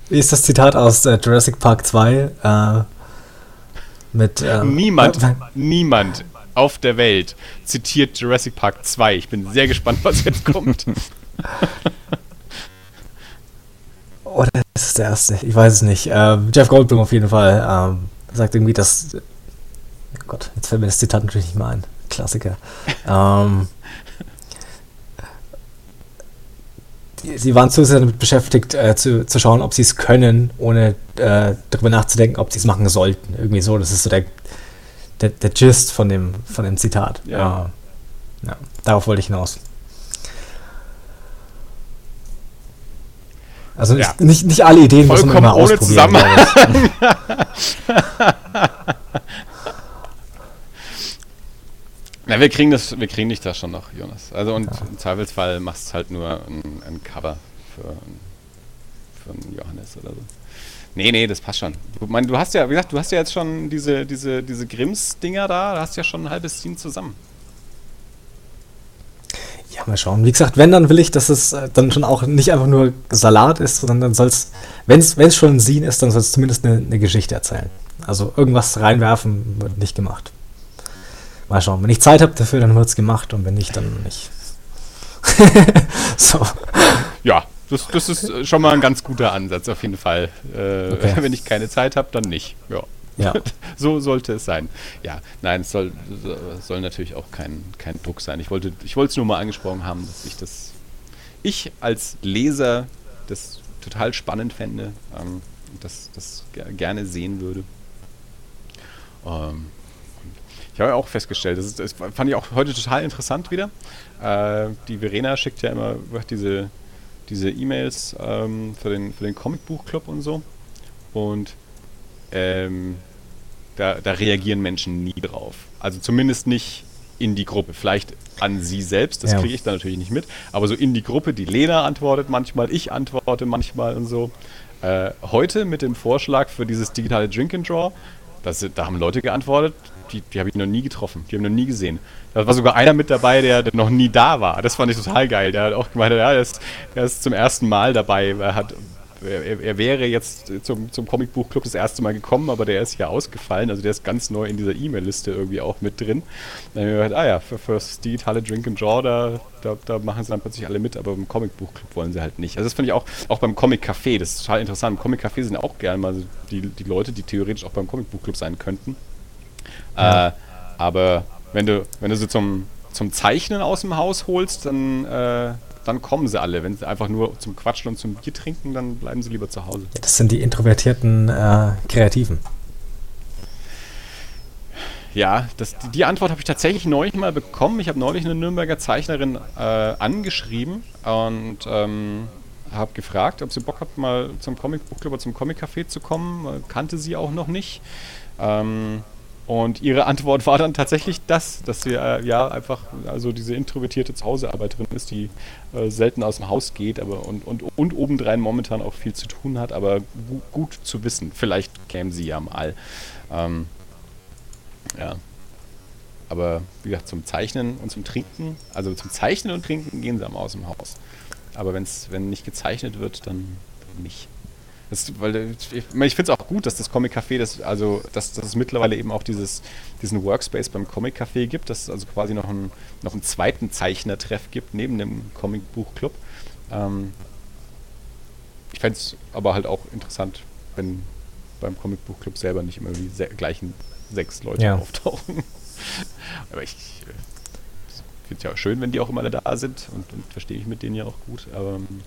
wie ist das Zitat aus äh, Jurassic Park 2? Äh, mit, ähm, niemand, niemand auf der Welt zitiert Jurassic Park 2. Ich bin sehr gespannt, was jetzt kommt. Oder ist es der erste? Ich weiß es nicht. Ähm, Jeff Goldblum auf jeden Fall ähm, sagt irgendwie, dass. Oh Gott, jetzt fällt mir das Zitat natürlich nicht mehr ein. Klassiker. ähm, sie waren zu sehr damit beschäftigt, äh, zu, zu schauen, ob sie es können, ohne äh, darüber nachzudenken, ob sie es machen sollten. Irgendwie so. Das ist so der, der, der Gist von dem, von dem Zitat. Ja. Äh, ja. Darauf wollte ich hinaus. Also nicht, ja. nicht, nicht alle Ideen Vollkommen muss man immer ohne ausprobieren. Na, wir kriegen das, wir kriegen dich da schon noch, Jonas. Also und ja. im Zweifelsfall machst du halt nur ein, ein Cover für, für einen Johannes oder so. Nee, nee, das passt schon. Du, mein, du hast ja, wie gesagt, du hast ja jetzt schon diese, diese, diese Grimms-Dinger da, da hast ja schon ein halbes Team zusammen. Ja, mal schauen. Wie gesagt, wenn, dann will ich, dass es äh, dann schon auch nicht einfach nur Salat ist, sondern dann soll es, wenn es schon ein Scene ist, dann soll es zumindest eine, eine, Geschichte erzählen. Also irgendwas reinwerfen wird nicht gemacht. Mal schauen. Wenn ich Zeit habe dafür, dann wird es gemacht und wenn nicht, dann nicht. so. Ja, das, das ist schon mal ein ganz guter Ansatz auf jeden Fall. Äh, okay. Wenn ich keine Zeit habe, dann nicht. Ja. Ja. so sollte es sein. Ja, nein, es soll, soll natürlich auch kein, kein Druck sein. Ich wollte ich es nur mal angesprochen haben, dass ich das, ich als Leser das total spannend fände, ähm, das, das gerne sehen würde. Ähm, ich habe auch festgestellt, das, ist, das, fand ich auch heute total interessant wieder. Äh, die Verena schickt ja immer diese diese E-Mails ähm, für den, für den Comicbuchclub und so. Und ähm, da, da reagieren Menschen nie drauf. Also zumindest nicht in die Gruppe. Vielleicht an sie selbst, das Ja. kriege ich dann natürlich nicht mit, aber so in die Gruppe, die Lena antwortet manchmal, ich antworte manchmal und so. Äh, heute mit dem Vorschlag für dieses digitale Drink and Draw, das, da haben Leute geantwortet, die, die habe ich noch nie getroffen, die habe ich noch nie gesehen. Da war sogar einer mit dabei, der, der noch nie da war. Das fand ich total geil. Der hat auch gemeint, ja, der ist, der ist zum ersten Mal dabei. Er, hat, er, er wäre jetzt zum, zum Comicbuchclub das erste Mal gekommen, aber der ist ja ausgefallen. Also der ist ganz neu in dieser E-Mail-Liste irgendwie auch mit drin. Dann habe ich gedacht, ah ja, für, für das digitale Drink and Draw, da, da, da machen sie dann plötzlich alle mit, aber im Comicbuchclub wollen sie halt nicht. Also das finde ich auch, auch beim Comic Café, das ist total interessant. Im Comic Café sind auch gerne mal die, die Leute, die theoretisch auch beim Comicbuchclub sein könnten. Ja. Äh, aber wenn du, wenn du sie zum, zum Zeichnen aus dem Haus holst, dann, äh, dann kommen sie alle. Wenn sie einfach nur zum Quatschen und zum Bier trinken, dann bleiben sie lieber zu Hause. Das sind die introvertierten äh, Kreativen. Ja, das, die- die Antwort habe ich tatsächlich neulich mal bekommen. Ich habe neulich eine Nürnberger Zeichnerin äh, angeschrieben und ähm, habe gefragt, ob sie Bock hat, mal zum Comicbuchclub oder zum Comic-Café zu kommen. Äh, Kannte sie auch noch nicht. Ähm, und ihre Antwort war dann tatsächlich das, dass sie äh, ja einfach also diese introvertierte Zuhausearbeiterin ist, die äh, selten aus dem Haus geht, aber und, und, und obendrein momentan auch viel zu tun hat, aber gu gut zu wissen. Vielleicht käme sie ja mal. Ähm, ja. Aber wie gesagt, zum Zeichnen und zum Trinken, also zum Zeichnen und Trinken gehen sie am aus dem Haus. Aber wenn's, wenn nicht gezeichnet wird, dann nicht. Das, weil, ich ich finde es auch gut, dass das Comic Café, das, also, dass, dass es mittlerweile eben auch dieses, diesen Workspace beim Comic Café gibt, dass es also quasi noch einen, noch einen zweiten Zeichnertreff gibt, neben dem Comic Buch Club. Ähm, ich fände es aber halt auch interessant, wenn beim Comic Buch Club selber nicht immer die se gleichen sechs Leute Ja. auftauchen. aber ich äh, finde es ja auch schön, wenn die auch immer alle da sind und, und verstehe ich mit denen ja auch gut. Aber ähm,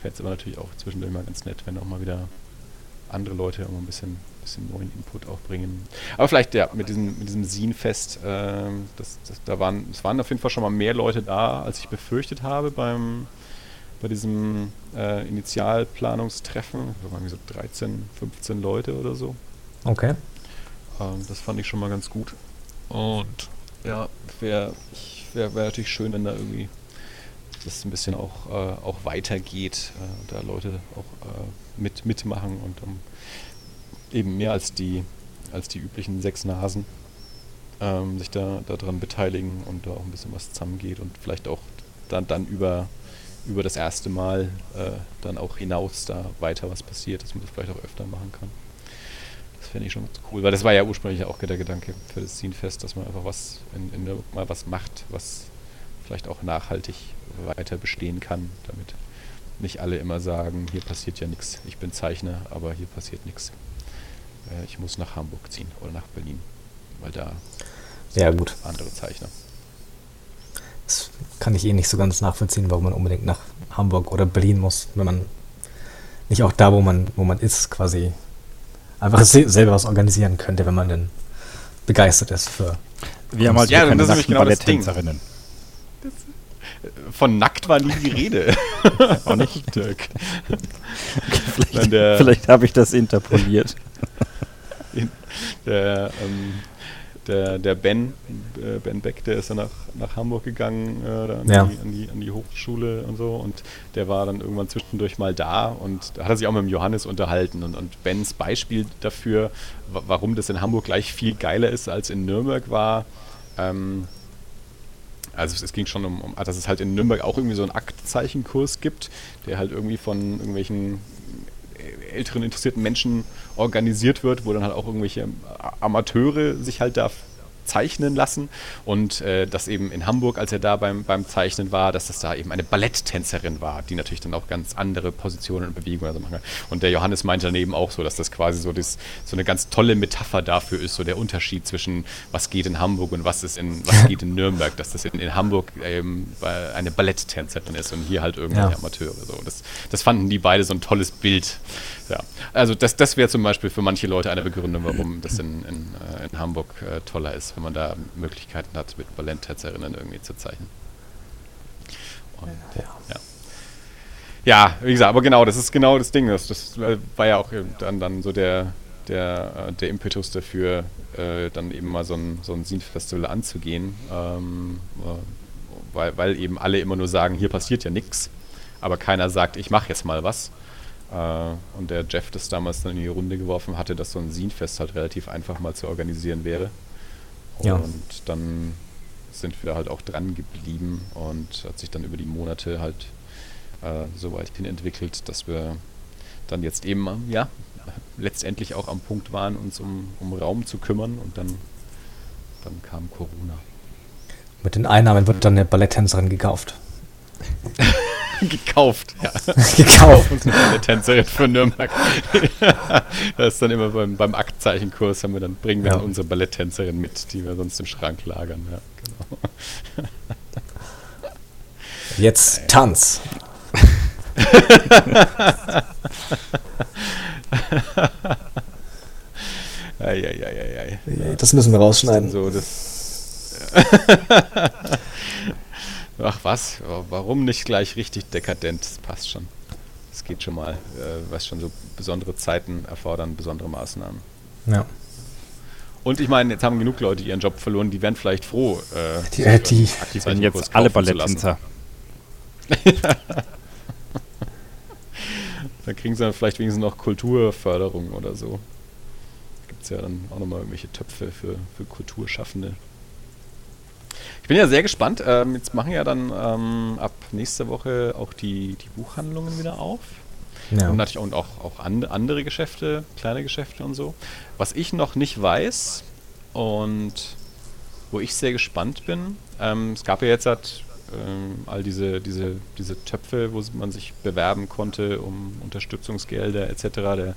fände es aber natürlich auch zwischendurch mal ganz nett, wenn auch mal wieder andere Leute immer ein bisschen, bisschen neuen Input auch bringen. Aber vielleicht ja mit diesem, mit diesem Scene-Fest, ähm, das, das, da waren, es waren auf jeden Fall schon mal mehr Leute da, als ich befürchtet habe beim bei diesem äh, Initialplanungstreffen. Da waren so 13, 15 Leute oder so. Okay. Ähm, das fand ich schon mal ganz gut. Und ja, wäre wär, wär natürlich schön, wenn da irgendwie das ein bisschen auch, äh, auch weitergeht, äh, da Leute auch äh, mit, mitmachen und um, eben mehr als die, als die üblichen sechs Nasen ähm, sich da daran beteiligen und da auch ein bisschen was zusammengeht und vielleicht auch dann, dann über, über das erste Mal äh, dann auch hinaus da weiter was passiert, dass man das vielleicht auch öfter machen kann. Das fände ich schon ganz cool, weil das war ja ursprünglich auch der Gedanke für das Scenefest, dass man einfach was in, in mal was macht, was vielleicht auch nachhaltig weiter bestehen kann, damit nicht alle immer sagen, hier passiert ja nichts, ich bin Zeichner, aber hier passiert nichts. Äh, ich muss nach Hamburg ziehen oder nach Berlin, weil da Ja, gut. andere Zeichner. Das kann ich eh nicht so ganz nachvollziehen, warum man unbedingt nach Hamburg oder Berlin muss, wenn man nicht auch da, wo man, wo man ist, quasi einfach se selber was organisieren könnte, wenn man denn begeistert ist für. Wir haben halt Ja, das ist nämlich genau das Ding. Von nackt war nie die Rede. Auch nicht? Dirk. Vielleicht, Dann vielleicht habe ich das interpoliert. Der, ähm, der, der Ben, äh, Ben Beck, der ist ja nach, nach Hamburg gegangen, äh, da an, Ja. die, an, die, an die Hochschule und so. Und der war dann irgendwann zwischendurch mal da und da hat er sich auch mit dem Johannes unterhalten. Und, und Bens Beispiel dafür, wa- warum das in Hamburg gleich viel geiler ist als in Nürnberg, war, ähm, also es, ging schon um, um, dass es halt in Nürnberg auch irgendwie so einen Aktzeichenkurs gibt, der halt irgendwie von irgendwelchen äh, älteren interessierten Menschen organisiert wird, wo dann halt auch irgendwelche Amateure sich halt da zeichnen lassen und äh, dass eben in Hamburg, als er da beim, beim Zeichnen war, dass das da eben eine Balletttänzerin war, die natürlich dann auch ganz andere Positionen und Bewegungen also machen kann. Und der Johannes meinte daneben auch so, dass das quasi so, das, so eine ganz tolle Metapher dafür ist, so der Unterschied zwischen was geht in Hamburg und was ist in was geht in Nürnberg, dass das in, in Hamburg bei- eine Balletttänzerin ist und hier halt irgendwelche Ja. Amateure. So. Das, das fanden die beide so ein tolles Bild. Ja. Also das, das wäre zum Beispiel für manche Leute eine Begründung, warum das in, in, äh, in Hamburg äh, toller ist, wenn man da Möglichkeiten hat, mit Balletttänzerinnen irgendwie zu zeichnen. Und, Ja. ja. Ja, wie gesagt, aber genau, das ist genau das Ding. Das, das äh, war ja auch dann, dann so der, der, äh, der Impetus dafür, äh, dann eben mal so ein, so ein Scene-Festival anzugehen, ähm, äh, weil, weil eben alle immer nur sagen, hier passiert ja nichts, aber keiner sagt, ich mache jetzt mal was. Äh, und der Jeff das damals dann in die Runde geworfen hatte, dass so ein Scene-Fest halt relativ einfach mal zu organisieren wäre. Ja. Und dann sind wir da halt auch dran geblieben und hat sich dann über die Monate halt äh, so weit hin entwickelt, dass wir dann jetzt eben, ja, letztendlich auch am Punkt waren, uns um, um Raum zu kümmern und dann, dann kam Corona. Mit den Einnahmen wird dann eine Balletttänzerin gekauft. gekauft, ja. gekauft. eine Balletttänzerin für Nürnberg. das ist dann immer beim, beim Aktzeichenkurs, haben wir dann, bringen wir Ja. dann unsere Balletttänzerin mit, die wir sonst im Schrank lagern. Ja, genau. Jetzt Tanz. Eieieiei. Das müssen wir rausschneiden. So, das. Ach was, warum nicht gleich richtig dekadent? Das passt schon. Das geht schon mal. Äh, was schon so besondere Zeiten erfordern, besondere Maßnahmen. Ja. Und ich meine, jetzt haben genug Leute ihren Job verloren, die wären vielleicht froh. Äh, Die- äh, die- Sind einen jetzt alle. Balletttänzer. Dann kriegen sie dann vielleicht wenigstens noch Kulturförderung oder so. Gibt es ja dann auch nochmal irgendwelche Töpfe für, für Kulturschaffende. Ich bin ja sehr gespannt. Ähm, jetzt machen ja dann ähm, ab nächste Woche auch die, die Buchhandlungen wieder auf. ja. Und natürlich auch, auch, auch an, andere Geschäfte, kleine Geschäfte und so. Was ich noch nicht weiß und wo ich sehr gespannt bin, ähm, es gab ja jetzt halt, ähm, all diese, diese, diese Töpfe, wo man sich bewerben konnte um Unterstützungsgelder etc. Der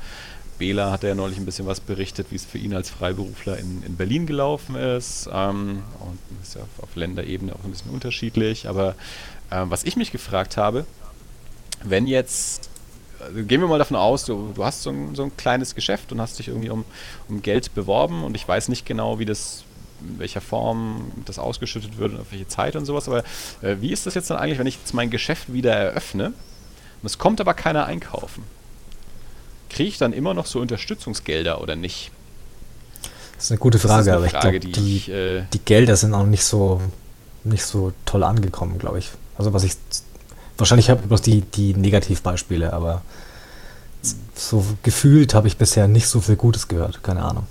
Bela hat ja neulich ein bisschen was berichtet, wie es für ihn als Freiberufler in, in Berlin gelaufen ist. Ähm, und ist ja auf, auf Länderebene auch ein bisschen unterschiedlich. Aber ähm, was ich mich gefragt habe, wenn jetzt also gehen wir mal davon aus, du, du hast so ein, so ein kleines Geschäft und hast dich irgendwie um, um Geld beworben und ich weiß nicht genau, wie das, in welcher Form das ausgeschüttet wird und auf welche Zeit und sowas, aber äh, wie ist das jetzt dann eigentlich, wenn ich jetzt mein Geschäft wieder eröffne und es kommt aber keiner einkaufen? Kriege ich dann immer noch so Unterstützungsgelder oder nicht? Das ist eine gute Frage, eine aber Frage, ich glaube, die die, äh, die Gelder sind auch nicht so, nicht so toll angekommen, glaube ich. Also was ich, wahrscheinlich habe ich bloß die, die Negativbeispiele, aber so gefühlt habe ich bisher nicht so viel Gutes gehört, keine Ahnung.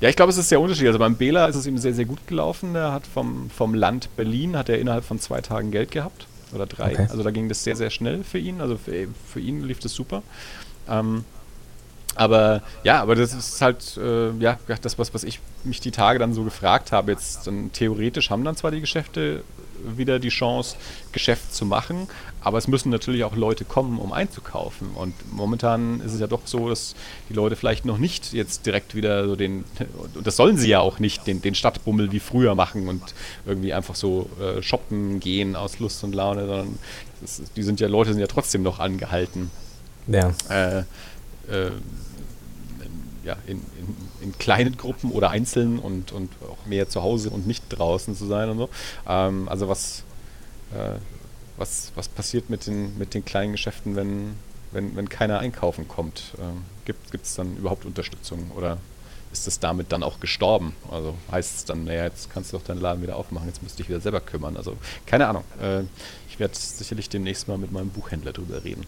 Ja, ich glaube, es ist sehr unterschiedlich. Also beim Bela ist es ihm sehr, sehr gut gelaufen. Der hat vom, vom Land Berlin hat er innerhalb von zwei Tagen Geld gehabt. Oder drei. Okay. Also da ging das sehr, sehr schnell für ihn. Also für, für ihn lief das super. Ähm, aber ja, aber das ist halt äh, ja das, was, was ich mich die Tage dann so gefragt habe. Jetzt dann theoretisch haben dann zwar die Geschäfte wieder die Chance, Geschäft zu machen, aber es müssen natürlich auch Leute kommen, um einzukaufen. Und momentan ist es ja doch so, dass die Leute vielleicht noch nicht jetzt direkt wieder so den, und das sollen sie ja auch nicht, den, den Stadtbummel wie früher machen und irgendwie einfach so äh, shoppen gehen aus Lust und Laune, sondern das, die sind ja, Leute sind ja trotzdem noch angehalten, Ja, äh, äh, ja, in, in, in kleinen Gruppen oder einzeln und, und auch mehr zu Hause und nicht draußen zu sein und so. Ähm, also was, äh, was, was passiert mit den, mit den kleinen Geschäften, wenn, wenn, wenn keiner einkaufen kommt? Ähm, gibt es dann überhaupt Unterstützung oder ist es damit dann auch gestorben? Also heißt es dann, naja, jetzt kannst du doch deinen Laden wieder aufmachen, jetzt musst du dich wieder selber kümmern. Also keine Ahnung. Äh, ich werde sicherlich demnächst mal mit meinem Buchhändler drüber reden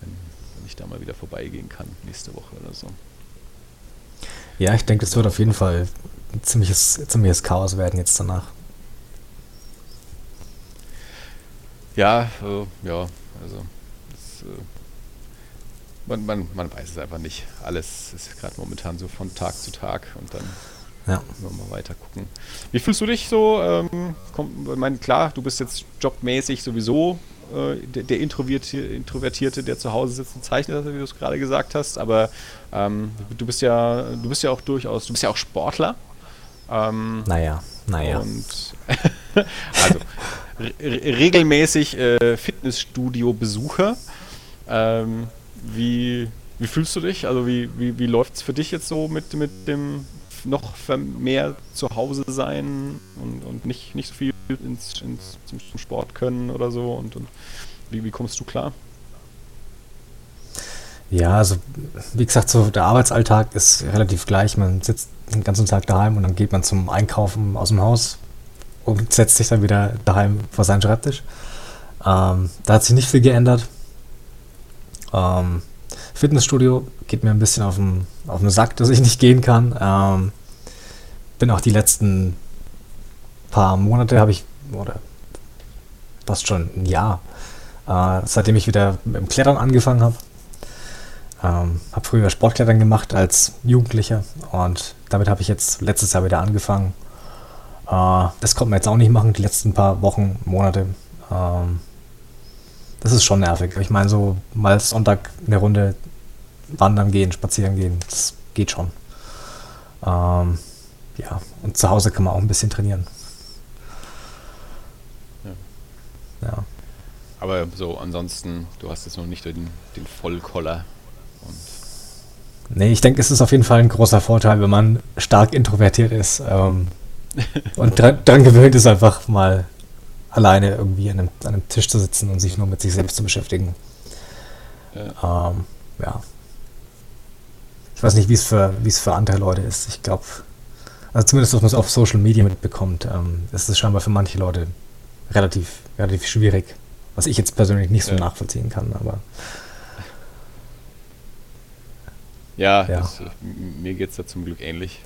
wenn, wenn ich da mal wieder vorbeigehen kann, nächste Woche oder so. ja ich denke, es wird auf jeden Fall ein ziemliches, ziemliches Chaos werden jetzt danach. Ja, äh, ja, also das, äh, man, man, man weiß es einfach nicht. Alles ist gerade momentan so von Tag zu Tag und dann Ja. müssen wir mal weiter gucken. Wie fühlst du dich so? Ähm, komm, ich meine, klar, du bist jetzt jobmäßig sowieso äh, der, der Introverti Introvertierte, der zu Hause sitzt und zeichnet, wie du es gerade gesagt hast, aber ähm, du bist ja, du bist ja auch durchaus, du bist ja auch Sportler. Ähm, Naja, naja. Und also re regelmäßig äh, Fitnessstudio-Besucher. Ähm, wie, wie fühlst du dich? Also wie, wie, wie läuft es für dich jetzt so mit, mit dem noch mehr zu Hause sein und, und nicht, nicht so viel ins, ins, zum, zum Sport können oder so? Und, und wie, wie kommst du klar? Ja, also wie gesagt, so der Arbeitsalltag ist relativ gleich. Man sitzt den ganzen Tag daheim und dann geht man zum Einkaufen aus dem Haus und setzt sich dann wieder daheim vor seinen Schreibtisch. Ähm, da hat sich nicht viel geändert. Ähm, Fitnessstudio geht mir ein bisschen auf den, auf den Sack, dass ich nicht gehen kann. Ähm, bin auch die letzten paar Monate habe ich, oder fast schon ein Jahr, äh, seitdem ich wieder mit dem Klettern angefangen habe. Ähm, habe früher Sportklettern gemacht als Jugendlicher und damit habe ich jetzt letztes Jahr wieder angefangen. Äh, das konnte man jetzt auch nicht machen, die letzten paar Wochen, Monate. Ähm, das ist schon nervig. Ich meine, so mal Sonntag eine Runde wandern gehen, spazieren gehen, das geht schon. Ähm, ja, und zu Hause kann man auch ein bisschen trainieren. Ja. ja. Aber so ansonsten, du hast jetzt noch nicht den, den Vollkoller. Und nee, ich denke, es ist auf jeden Fall ein großer Vorteil, wenn man stark introvertiert ist ähm, und dran, dran gewöhnt ist, einfach mal alleine irgendwie an einem, an einem, Tisch zu sitzen und sich nur mit sich selbst zu beschäftigen. Ja. Ähm, ja. Ich weiß nicht, wie es für, wie es für andere Leute ist. Ich glaube, also zumindest, was man es auf Social Media mitbekommt, ähm, ist es scheinbar für manche Leute relativ, relativ schwierig. Was ich jetzt persönlich nicht so ja. nachvollziehen kann, aber. Ja, ja. Das, mir geht es da zum Glück ähnlich, äh,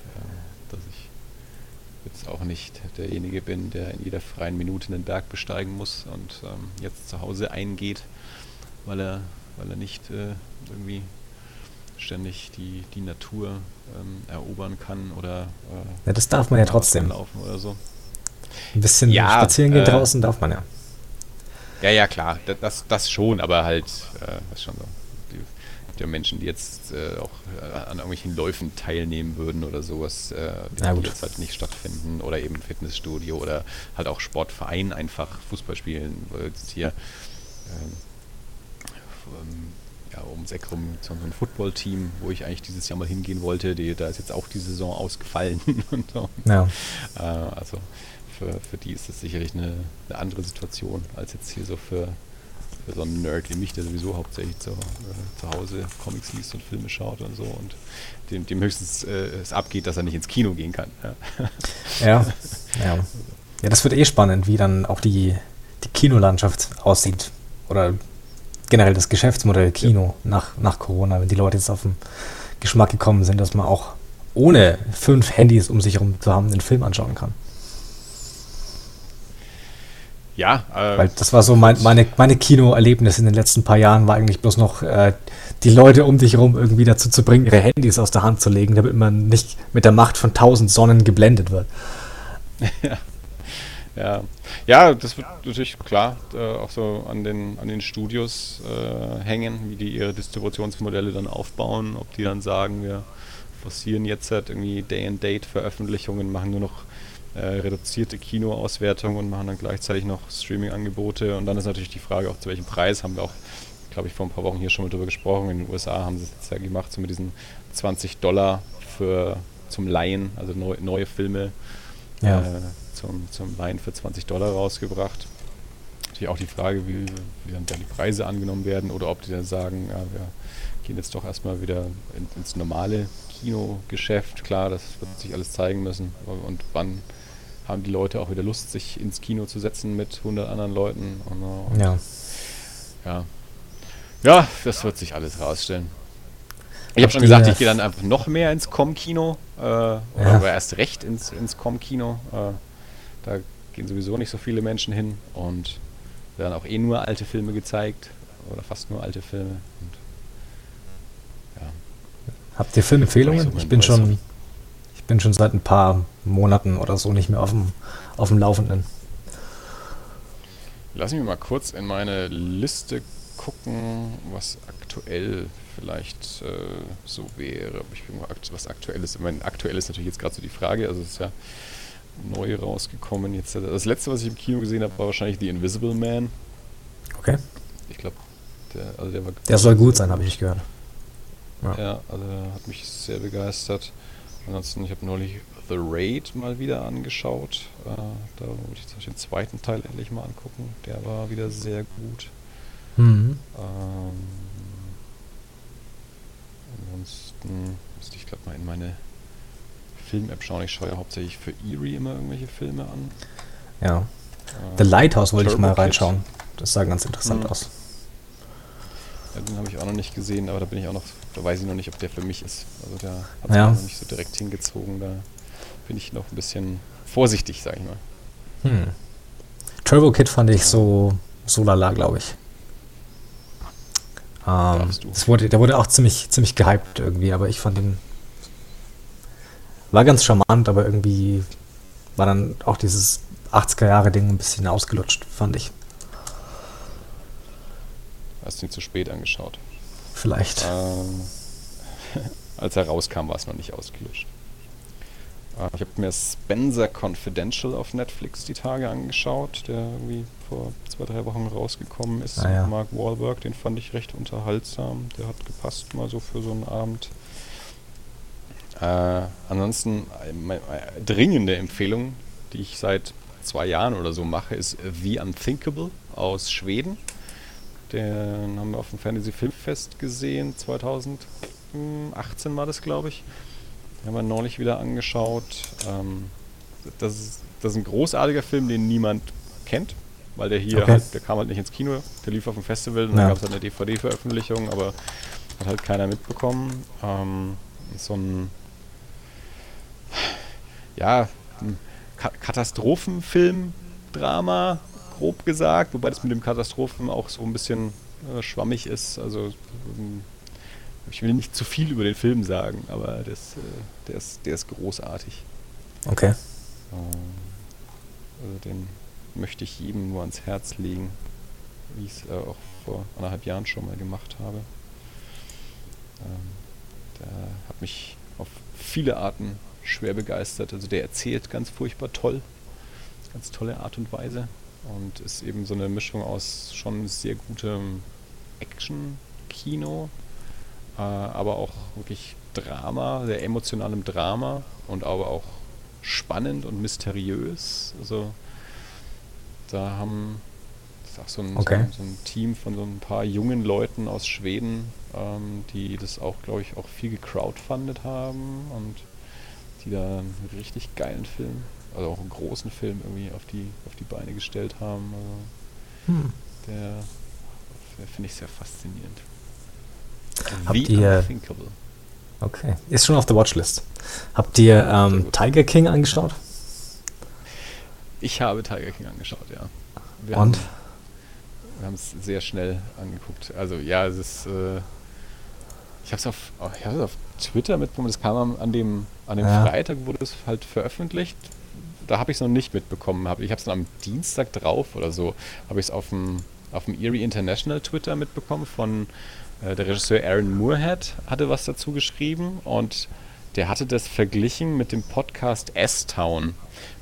jetzt auch nicht derjenige bin, der in jeder freien Minute den Berg besteigen muss und ähm, jetzt zu Hause eingeht, weil er, weil er nicht äh, irgendwie ständig die, die Natur ähm, erobern kann oder äh, ja, das darf man ja trotzdem laufen oder so. Ein bisschen ja, spazieren gehen äh, draußen darf man ja. Ja, ja, klar, das, das schon, aber halt, äh, das schon so. Die Menschen, die jetzt äh, auch äh, an irgendwelchen Läufen teilnehmen würden oder sowas, äh, die, jetzt halt nicht stattfinden oder eben Fitnessstudio oder halt auch Sportverein einfach Fußball spielen, jetzt hier ähm, ähm ja, ums Eck rum so ein Footballteam, wo ich eigentlich dieses Jahr mal hingehen wollte. Die, da ist jetzt auch die Saison ausgefallen. und so. ja. äh, also für, für die ist das sicherlich eine, eine, andere Situation als jetzt hier so für, für so einen Nerd wie mich, der sowieso hauptsächlich zu, äh, zu Hause Comics liest und Filme schaut und so und dem, dem höchstens äh, es abgeht, dass er nicht ins Kino gehen kann. Ja. ja, ja. Ja, das wird eh spannend, wie dann auch die, die Kinolandschaft aussieht. Oder generell das Geschäftsmodell Kino ja. nach, nach Corona, wenn die Leute jetzt auf den Geschmack gekommen sind, dass man auch ohne fünf Handys um sich herum zu haben, den Film anschauen kann. Ja, äh, weil das war so mein, meine, meine Kinoerlebnis in den letzten paar Jahren, war eigentlich bloß noch äh, die Leute um dich herum irgendwie dazu zu bringen, ihre Handys aus der Hand zu legen, damit man nicht mit der Macht von tausend Sonnen geblendet wird. Ja. Ja, ja das wird natürlich klar äh, auch so an den, an den Studios äh, hängen, wie die ihre Distributionsmodelle dann aufbauen, ob die dann sagen, wir forcieren jetzt halt irgendwie Day-and-Date-Veröffentlichungen, machen nur noch reduzierte Kinoauswertungen und machen dann gleichzeitig noch Streaming-Angebote. Und dann ist natürlich die Frage auch, zu welchem Preis haben wir auch, glaube ich, vor ein paar Wochen hier schon mal drüber gesprochen. In den USA haben sie es jetzt ja gemacht, so mit diesen 20 Dollar für zum Laien, also neu, neue Filme. Ja. Äh, zum, zum Wein für 20 Dollar rausgebracht. Natürlich auch die Frage, wie, wie dann die Preise angenommen werden oder ob die dann sagen, ja, wir gehen jetzt doch erstmal wieder in, ins normale Kinogeschäft. Klar, das wird sich alles zeigen müssen. Und wann haben die Leute auch wieder Lust, sich ins Kino zu setzen mit 100 anderen Leuten? Und, und ja. ja. Ja, das wird sich alles rausstellen. Ich habe schon gesagt, ich gehe dann einfach noch mehr ins Com-Kino, äh, ja. oder erst recht ins, ins Com-Kino. Äh, da gehen sowieso nicht so viele Menschen hin und werden auch eh nur alte Filme gezeigt oder fast nur alte Filme. Und, ja. Habt ihr Filmempfehlungen? Ich bin schon, bin schon seit ein paar Monaten oder so nicht mehr auf dem, auf dem Laufenden. Lass mich mal kurz in meine Liste gucken, was aktuell vielleicht äh, so wäre. Ich bin mal was aktuell ist. Ich meine, aktuell ist natürlich jetzt gerade so die Frage. Also es ist ja neu rausgekommen. Jetzt, das letzte, was ich im Kino gesehen habe, war wahrscheinlich The Invisible Man. Okay. Ich glaube, der, also der war. Der soll gut sein, habe ich gehört. Ja. ja, also hat mich sehr begeistert. Ansonsten, ich habe neulich The Raid mal wieder angeschaut. Äh, da wollte ich jetzt den zweiten Teil endlich mal angucken. Der war wieder sehr gut. Mhm. Ähm, ansonsten müsste ich glaube mal in meine Film-App schauen. Ich schaue ja hauptsächlich für Erie immer irgendwelche Filme an. Ja. Äh, The Lighthouse wollte ich mal reinschauen. Das sah ganz interessant Mhm. aus. Ja, den habe ich auch noch nicht gesehen, aber da bin ich auch noch, da weiß ich noch nicht, ob der für mich ist. Also der hat sich Ja. noch nicht so direkt hingezogen. Da bin ich noch ein bisschen vorsichtig, sag ich mal. Hm. Turbo Kid fand ich so, so lala, glaube ich. Ähm, das wurde, der wurde auch ziemlich, ziemlich gehypt irgendwie, aber ich fand ihn. War ganz charmant, aber irgendwie war dann auch dieses 80er-Jahre-Ding ein bisschen ausgelutscht, fand ich. Hast du ihn zu spät angeschaut. Vielleicht. Ähm, als er rauskam, war es noch nicht ausgelöscht. Äh, ich habe mir Spencer Confidential auf Netflix die Tage angeschaut, der irgendwie vor zwei, drei Wochen rausgekommen ist. Ah, ja. Mark Wahlberg, den fand ich recht unterhaltsam. Der hat gepasst mal so für so einen Abend. Äh, ansonsten äh, meine, äh, dringende Empfehlung, die ich seit zwei Jahren oder so mache, ist The Unthinkable aus Schweden. Den haben wir auf dem Fantasy Filmfest gesehen, 2018 war das, glaube ich. Den haben wir neulich wieder angeschaut. Ähm, das, ist, das ist ein großartiger Film, den niemand kennt, weil der hier Okay. halt, der kam halt nicht ins Kino, der lief auf dem Festival und Ja. dann gab es halt eine DVD-Veröffentlichung, aber hat halt keiner mitbekommen. Ähm, so ein ja, ein Ka Katastrophenfilm, Drama, grob gesagt, wobei das mit dem Katastrophen auch so ein bisschen äh, schwammig ist. Also ähm, ich will nicht zu viel über den Film sagen, aber das, äh, der, ist, der ist großartig. Okay. Ähm, also den möchte ich jedem nur ans Herz legen, wie ich es äh, auch vor anderthalb Jahren schon mal gemacht habe. Ähm, der hat mich auf viele Arten schwer begeistert. Also der erzählt ganz furchtbar toll, ganz tolle Art und Weise und ist eben so eine Mischung aus schon sehr gutem Action-Kino, äh, aber auch wirklich Drama, sehr emotionalem Drama und aber auch spannend und mysteriös. Also da haben das ist auch so ein, Okay. so, so ein Team von so ein paar jungen Leuten aus Schweden, ähm, die das auch, glaube ich, auch viel gecrowdfundet haben und die da einen richtig geilen Film, also auch einen großen Film irgendwie auf die, auf die Beine gestellt haben. Also Hm. der, der finde ich sehr faszinierend. Habt The ihr- Unthinkable. Okay. Ist schon auf der Watchlist. Habt ihr ähm. Tiger King angeschaut? Ich habe Tiger King angeschaut, ja. Wir Und? Haben, wir haben es sehr schnell angeguckt. Also ja, es ist. Äh, ich habe es auf, auf Twitter mitbekommen. Das kam am- an dem, an dem Ja. Freitag, wurde es halt veröffentlicht. Da habe ich es noch nicht mitbekommen. Hab, ich habe es am Dienstag drauf oder so, habe ich es auf dem, auf dem Erie International Twitter mitbekommen von äh, der Regisseur Aaron Moorhead hatte was dazu geschrieben und der hatte das verglichen mit dem Podcast S-Town.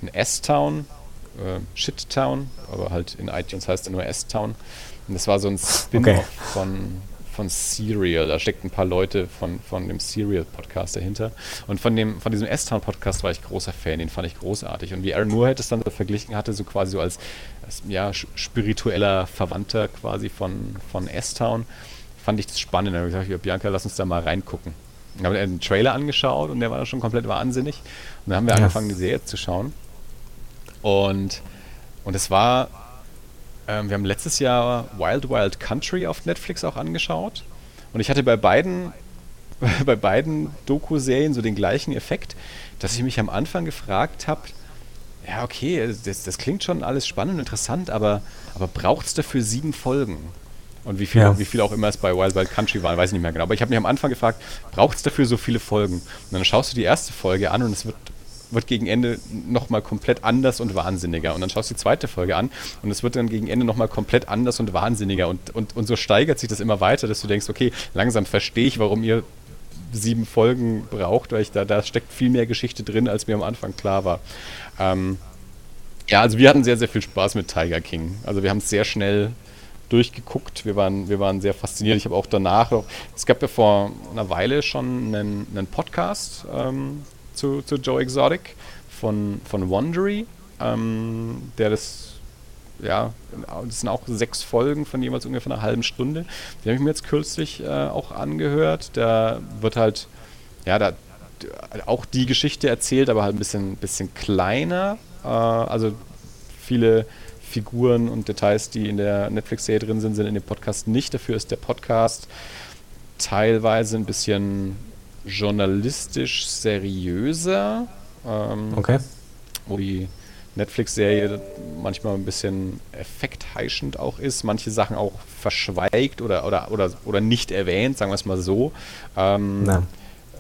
Ein S-Town, äh, Shit-Town, aber halt in iTunes heißt er nur S-Town. Und das war so ein Spin-off Okay. von, von Serial. Da steckt ein paar Leute von, von dem Serial-Podcast dahinter. Und von, dem, von diesem S-Town-Podcast war ich großer Fan, den fand ich großartig. Und wie Aaron Moorhead es dann so verglichen hatte, so quasi so als, als ja, spiritueller Verwandter quasi von, von S-Town, fand ich das spannend. Da habe ich gesagt, ja, Bianca, lass uns da mal reingucken. Dann haben wir einen Trailer angeschaut und der war dann schon komplett wahnsinnig. Und dann haben wir Ja. angefangen, die Serie zu schauen. Und, und es war, ähm, wir haben letztes Jahr Wild Wild Country auf Netflix auch angeschaut. Und ich hatte bei beiden, bei beiden Doku-Serien so den gleichen Effekt, dass ich mich am Anfang gefragt habe, ja, okay, das, das klingt schon alles spannend und interessant, aber, aber braucht es dafür sieben Folgen? Und wie viel, Ja. wie viel auch immer es bei Wild Wild Country waren, weiß ich nicht mehr genau. Aber ich habe mich am Anfang gefragt, braucht es dafür so viele Folgen? Und dann schaust du die erste Folge an und es wird, wird gegen Ende nochmal komplett anders und wahnsinniger. Und dann schaust du die zweite Folge an und es wird dann gegen Ende nochmal komplett anders und wahnsinniger. Und, und, und so steigert sich das immer weiter, dass du denkst, okay, langsam verstehe ich, warum ihr sieben Folgen braucht, weil ich da, da steckt viel mehr Geschichte drin, als mir am Anfang klar war. Ähm, ja, also wir hatten sehr, sehr viel Spaß mit Tiger King. Also wir haben es sehr schnell durchgeguckt. Wir waren, wir waren sehr fasziniert. Ich habe auch danach es gab ja vor einer Weile schon einen, einen Podcast ähm, zu, zu Joe Exotic von, von Wondery, ähm, der das ja, das sind auch sechs Folgen von jeweils ungefähr einer halben Stunde. Die habe ich mir jetzt kürzlich äh, auch angehört. Da wird halt, ja, da auch die Geschichte erzählt, aber halt ein bisschen, bisschen kleiner. Äh, also viele Figuren und Details, die in der Netflix-Serie drin sind, sind in dem Podcast nicht. Dafür ist der Podcast teilweise ein bisschen journalistisch seriöser. Ähm, okay. Wo die Netflix-Serie manchmal ein bisschen effektheischend auch ist, manche Sachen auch verschweigt oder, oder, oder, oder nicht erwähnt, sagen wir es mal so. Ähm,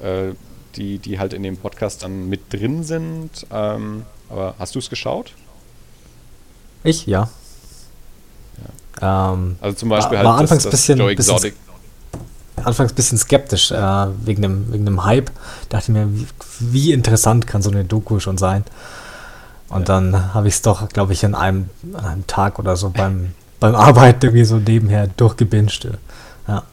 äh, die, die halt in dem Podcast dann mit drin sind. Ähm, aber hast du es geschaut? Ich, ja. ja. Ähm, also zum Beispiel war, halt war anfangs das, das bisschen, Joe Exotic. Bisschen, anfangs ein bisschen skeptisch äh, wegen, dem, wegen dem Hype. Dachte mir, wie, wie, interessant kann so eine Doku schon sein? Und ja. dann habe ich es doch, glaube ich, in einem, an einem Tag oder so beim, beim Arbeiten irgendwie so nebenher durchgebinged. Ja.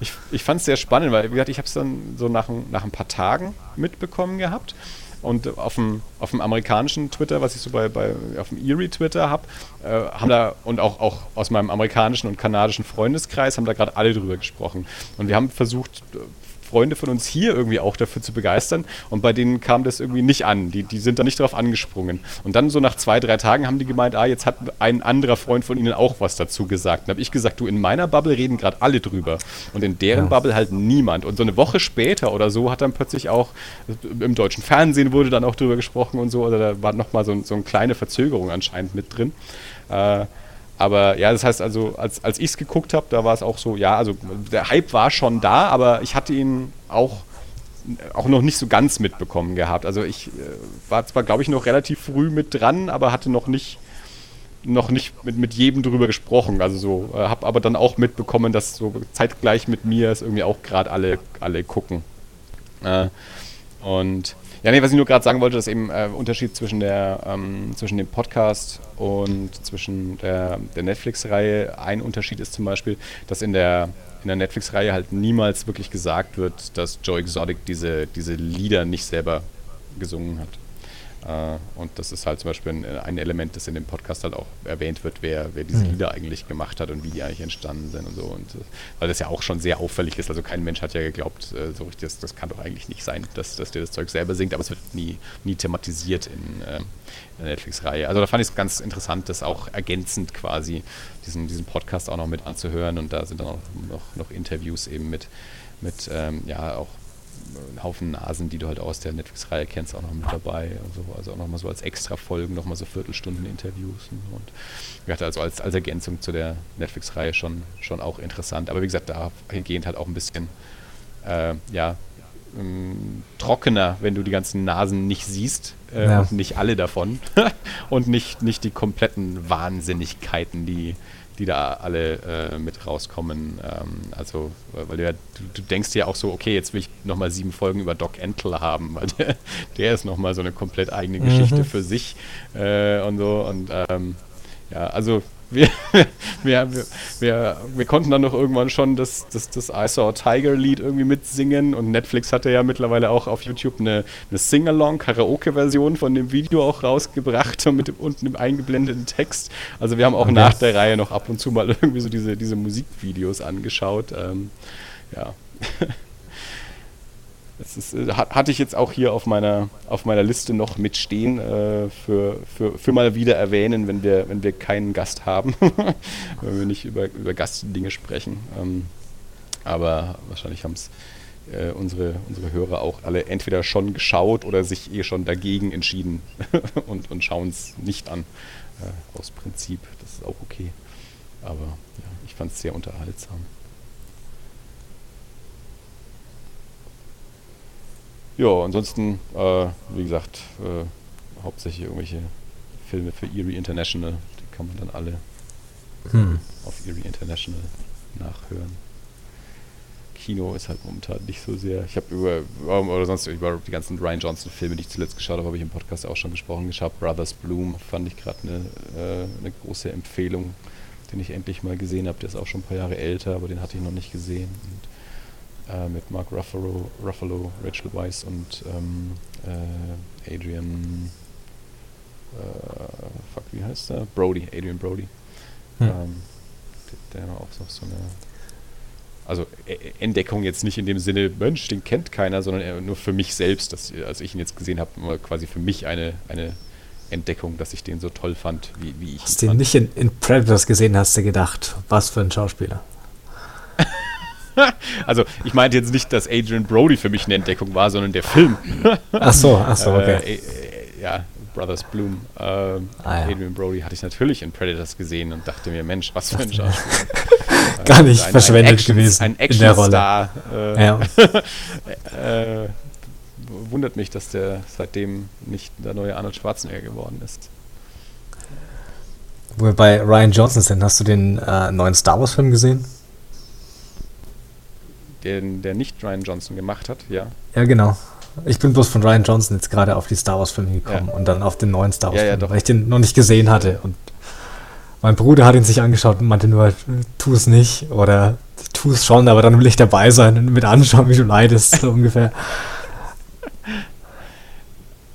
Ich, ich fand es sehr spannend, weil wie gesagt, ich habe es dann so nach, nach ein paar Tagen mitbekommen gehabt. Und auf dem, auf dem amerikanischen Twitter, was ich so bei, bei auf dem Erie Twitter habe, äh, haben da und auch, auch aus meinem amerikanischen und kanadischen Freundeskreis haben da gerade alle drüber gesprochen. Und wir haben versucht, Freunde von uns hier irgendwie auch dafür zu begeistern und bei denen kam das irgendwie nicht an. Die, die sind da nicht drauf angesprungen. Und dann so nach zwei, drei Tagen haben die gemeint, ah, jetzt hat ein anderer Freund von ihnen auch was dazu gesagt. Dann habe ich gesagt, du, in meiner Bubble reden gerade alle drüber und in deren ja. Bubble halt niemand. Und so eine Woche später oder so hat dann plötzlich auch im deutschen Fernsehen wurde dann auch drüber gesprochen und so, oder da war nochmal so, so eine kleine Verzögerung anscheinend mit drin. Äh, aber ja, das heißt also, als, als ich es geguckt habe, da war es auch so, ja, also der Hype war schon da, aber ich hatte ihn auch, auch noch nicht so ganz mitbekommen gehabt. Also ich äh, war zwar, glaube ich, noch relativ früh mit dran, aber hatte noch nicht noch nicht mit, mit jedem drüber gesprochen. Also so, äh, habe aber dann auch mitbekommen, dass so zeitgleich mit mir es irgendwie auch gerade alle, alle gucken. Äh, und ja, nee, was ich nur gerade sagen wollte, dass eben äh, Unterschied zwischen, der, ähm, zwischen dem Podcast und zwischen der, der Netflix-Reihe. Ein Unterschied ist zum Beispiel, dass in der, in der Netflix-Reihe halt niemals wirklich gesagt wird, dass Joe Exotic diese, diese Lieder nicht selber gesungen hat. Äh, und das ist halt zum Beispiel ein, ein, Element, das in dem Podcast halt auch erwähnt wird, wer, wer diese mhm. Lieder eigentlich gemacht hat und wie die eigentlich entstanden sind und so. Und äh, weil das ja auch schon sehr auffällig ist. Also kein Mensch hat ja geglaubt, äh, so richtig, das, das kann doch eigentlich nicht sein, dass, dass der das Zeug selber singt, aber es wird nie, nie thematisiert in, in der Netflix-Reihe. Also da fand ich es ganz interessant, das auch ergänzend quasi diesen, diesen Podcast auch noch mit anzuhören. Und da sind dann auch noch, noch Interviews eben mit, mit ähm, ja, auch einen Haufen Nasen, die du halt aus der Netflix-Reihe kennst, auch noch mit dabei. Und so. Also auch nochmal so als extra Folgen, nochmal so Viertelstunden Interviews. Und, und ich hatte also als, als Ergänzung zu der Netflix-Reihe schon, schon auch interessant. Aber wie gesagt, dahingehend halt auch ein bisschen, äh, ja, ähm, trockener, wenn du die ganzen Nasen nicht siehst äh, ja. und nicht alle davon und nicht, nicht die kompletten Wahnsinnigkeiten, die, die da alle äh, mit rauskommen. Ähm, also, weil du, ja, du, du, denkst ja auch so, okay, jetzt will ich nochmal sieben Folgen über Doc Entle haben, weil der, der ist nochmal so eine komplett eigene Geschichte mhm. für sich äh, und so. Und ähm, ja, also wir, wir, wir, wir, konnten dann noch irgendwann schon das, das, das I Saw Tiger Lied irgendwie mitsingen und Netflix hatte ja mittlerweile auch auf YouTube eine, eine Sing-Along, Karaoke-Version von dem Video auch rausgebracht und mit dem, unten im eingeblendeten Text. Also wir haben auch okay. nach der Reihe noch ab und zu mal irgendwie so diese, diese Musikvideos angeschaut. Ähm, ja. Das ist, äh, hatte ich jetzt auch hier auf meiner, auf meiner Liste noch mitstehen, äh, für, für, für mal wieder erwähnen, wenn wir, wenn wir keinen Gast haben, wenn wir nicht über, über Gastdinge sprechen. Ähm, aber wahrscheinlich haben es äh, unsere, unsere Hörer auch alle entweder schon geschaut oder sich eh schon dagegen entschieden und, und schauen es nicht an. Äh, aus Prinzip, das ist auch okay. Aber ja, ich fand es sehr unterhaltsam. Ja, ansonsten, äh, wie gesagt, äh, hauptsächlich irgendwelche Filme für Erie International. Die kann man dann alle hm. auf Erie International nachhören. Kino ist halt momentan nicht so sehr. Ich habe über, oder sonst über die ganzen Ryan Johnson-Filme, die ich zuletzt geschaut habe, habe ich im Podcast auch schon gesprochen. Ich habe Brothers Bloom, fand ich gerade eine, äh, eine große Empfehlung, den ich endlich mal gesehen habe. Der ist auch schon ein paar Jahre älter, aber den hatte ich noch nicht gesehen. Und äh, mit Mark Ruffalo, Ruffalo, Rachel Weisz und ähm, äh, Adrian fuck, wie heißt der? Brody, Adrian Brody. Hm. Ähm, der, der auch noch so eine also e, e, Entdeckung jetzt nicht in dem Sinne, Mensch, den kennt keiner, sondern nur für mich selbst, dass, als ich ihn jetzt gesehen habe, quasi für mich eine, eine Entdeckung, dass ich den so toll fand, wie, wie ich Als du ihn nicht in, in Predators gesehen hast, du gedacht, was für ein Schauspieler. also ich meinte jetzt nicht, dass Adrian Brody für mich eine Entdeckung war, sondern der Film. ach so, ach so, okay. Äh, äh, ja, Brothers Bloom. Äh, ah, ja. Adrian Brody hatte ich natürlich in Predators gesehen und dachte mir, Mensch, was für ein Schauspieler. Gar nicht ein, verschwendet ein Action, gewesen. Ein Actionstar. Äh, ja. äh, wundert mich, dass der seitdem nicht der neue Arnold Schwarzenegger geworden ist. Wo wir bei Ryan Johnson sind, hast du den äh, neuen Star Wars-Film gesehen? Den, der nicht Ryan Johnson gemacht hat, ja. Ja, genau. Ich bin bloß von Ryan Johnson jetzt gerade auf die Star Wars-Filme gekommen ja. und dann auf den neuen Star Wars-Film, ja, weil ich den noch nicht gesehen hatte. Und mein Bruder hat ihn sich angeschaut und meinte nur, tu es nicht oder tu es schon, aber dann will ich dabei sein und mit anschauen, wie du leidest, so ungefähr.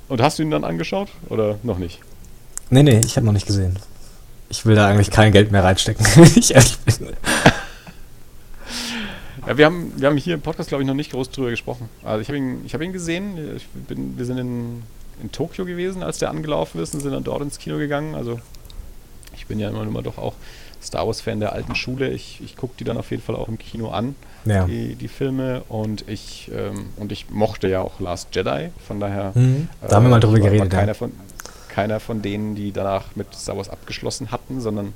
Und hast du ihn dann angeschaut oder noch nicht? Nee, nee, ich habe noch nicht gesehen. Ich will da eigentlich kein Geld mehr reinstecken, wenn ich ehrlich bin. Ja, wir haben, wir haben hier im Podcast, glaube ich, noch nicht groß drüber gesprochen. Also ich habe ihn, hab ihn gesehen. Ich bin, wir sind in, in Tokio gewesen, als der angelaufen ist und sind dann dort ins Kino gegangen. Also ich bin ja immer, immer doch auch Star Wars-Fan der alten Schule. Ich, ich gucke die dann auf jeden Fall auch im Kino an, ja. die, die Filme. Und ich, ähm, und ich mochte ja auch Last Jedi. Von daher. Mhm. Da haben wir mal drüber geredet. Keiner, ja. von, keiner von denen, die danach mit Star Wars abgeschlossen hatten, sondern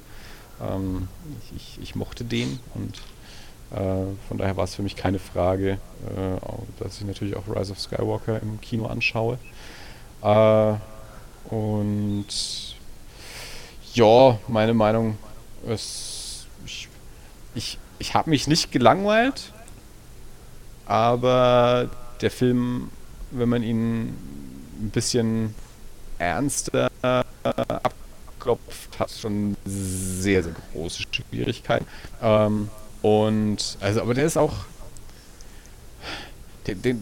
ähm, ich, ich, ich mochte den und äh, von daher war es für mich keine Frage, äh, dass ich natürlich auch Rise of Skywalker im Kino anschaue. Äh, und ja, meine Meinung ist, ich, ich, ich habe mich nicht gelangweilt, aber der Film, wenn man ihn ein bisschen ernster abklopft, hat schon sehr, sehr große Schwierigkeiten. Ähm, und, also, aber der ist auch. Den, den,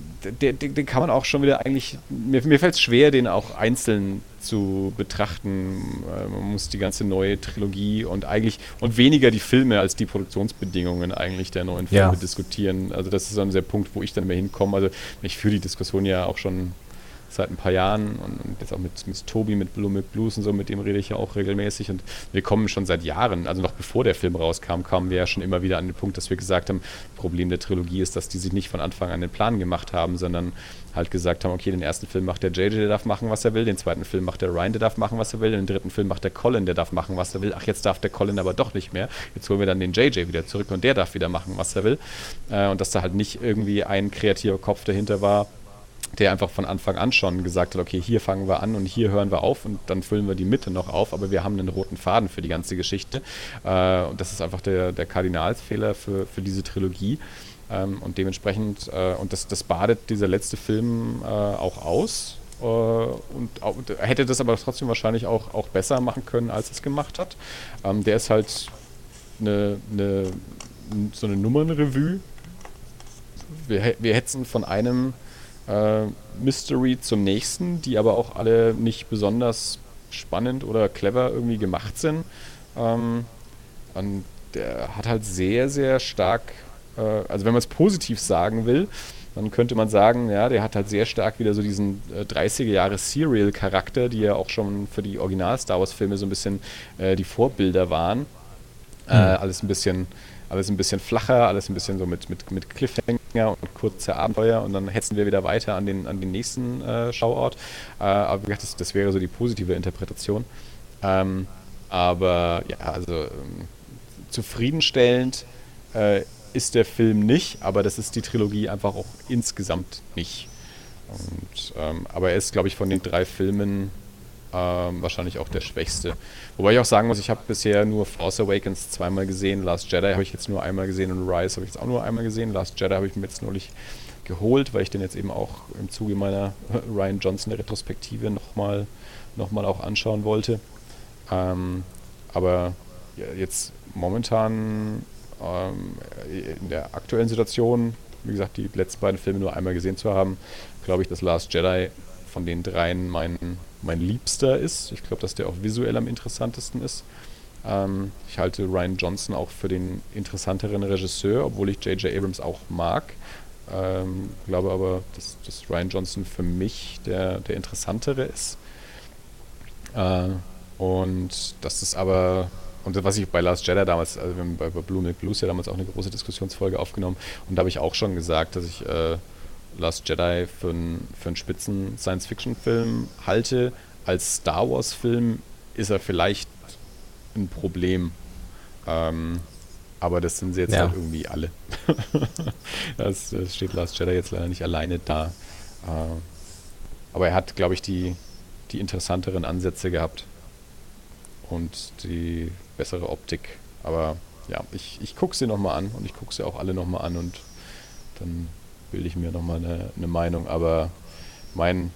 den, den kann man auch schon wieder eigentlich. Mir, mir fällt es schwer, den auch einzeln zu betrachten. Äh, man muss die ganze neue Trilogie und eigentlich. Und weniger die Filme als die Produktionsbedingungen eigentlich der neuen Filme ja. diskutieren. Also, das ist dann der Punkt, wo ich dann mehr hinkomme. Also, ich führe die Diskussion ja auch schon seit ein paar Jahren und jetzt auch mit, mit Tobi, mit Blue mit Blues und so, mit dem rede ich ja auch regelmäßig und wir kommen schon seit Jahren, also noch bevor der Film rauskam, kamen wir ja schon immer wieder an den Punkt, dass wir gesagt haben, Problem der Trilogie ist, dass die sich nicht von Anfang an den Plan gemacht haben, sondern halt gesagt haben, okay, den ersten Film macht der JJ, der darf machen, was er will, den zweiten Film macht der Ryan, der darf machen, was er will, den dritten Film macht der Colin, der darf machen, was er will. Ach, jetzt darf der Colin aber doch nicht mehr. Jetzt holen wir dann den JJ wieder zurück und der darf wieder machen, was er will. Äh, und dass da halt nicht irgendwie ein kreativer Kopf dahinter war, der einfach von Anfang an schon gesagt hat, okay, hier fangen wir an und hier hören wir auf und dann füllen wir die Mitte noch auf, aber wir haben einen roten Faden für die ganze Geschichte. Äh, und das ist einfach der, der Kardinalsfehler für, für diese Trilogie. Ähm, und dementsprechend, äh, und das, das badet dieser letzte Film äh, auch aus. Äh, und auch, hätte das aber trotzdem wahrscheinlich auch, auch besser machen können, als es gemacht hat. Ähm, der ist halt eine, eine, so eine Nummernrevue. Wir, wir hetzen von einem äh, Mystery zum nächsten, die aber auch alle nicht besonders spannend oder clever irgendwie gemacht sind. Ähm, und der hat halt sehr, sehr stark, äh, also wenn man es positiv sagen will, dann könnte man sagen, ja, der hat halt sehr stark wieder so diesen äh, 30er Jahre Serial-Charakter, die ja auch schon für die Original-Star Wars-Filme so ein bisschen äh, die Vorbilder waren. Mhm. alles ein bisschen alles ein bisschen flacher, alles ein bisschen so mit, mit, mit Cliffhanger und kurze Abenteuer und dann hetzen wir wieder weiter an den, an den nächsten äh, Schauort. Äh, aber das, das wäre so die positive Interpretation. Ähm, aber ja, also ähm, zufriedenstellend äh, ist der Film nicht, aber das ist die Trilogie einfach auch insgesamt nicht. Und, ähm, aber er ist, glaube ich, von den drei Filmen ähm, wahrscheinlich auch der schwächste. Wobei ich auch sagen muss, ich habe bisher nur Force Awakens zweimal gesehen, Last Jedi habe ich jetzt nur einmal gesehen und Rise habe ich jetzt auch nur einmal gesehen. Last Jedi habe ich mir jetzt neulich geholt, weil ich den jetzt eben auch im Zuge meiner Ryan Johnson Retrospektive nochmal noch mal auch anschauen wollte. Ähm, aber jetzt momentan ähm, in der aktuellen Situation, wie gesagt, die letzten beiden Filme nur einmal gesehen zu haben, glaube ich, dass Last Jedi von den dreien mein, mein Liebster ist. Ich glaube, dass der auch visuell am interessantesten ist. Ähm, ich halte Ryan Johnson auch für den interessanteren Regisseur, obwohl ich J.J. Abrams auch mag. Ähm, glaube aber, dass, dass, Ryan Johnson für mich der, der interessantere ist. Äh, und das ist aber, und was ich bei Last Jedi damals, also wir haben bei, bei Blue Milk Blues ja damals auch eine große Diskussionsfolge aufgenommen und da habe ich auch schon gesagt, dass ich äh, Last Jedi für, ein, für einen spitzen Science-Fiction-Film halte. Als Star Wars-Film ist er vielleicht ein Problem. Ähm, aber das sind sie jetzt ja. halt irgendwie alle. das, das, steht Last Jedi jetzt leider nicht alleine da. Äh, aber er hat, glaube ich, die, die interessanteren Ansätze gehabt und die bessere Optik. Aber ja, ich, ich gucke sie nochmal an und ich gucke sie auch alle nochmal an und dann bilde ich mir nochmal eine, eine Meinung. Aber mein,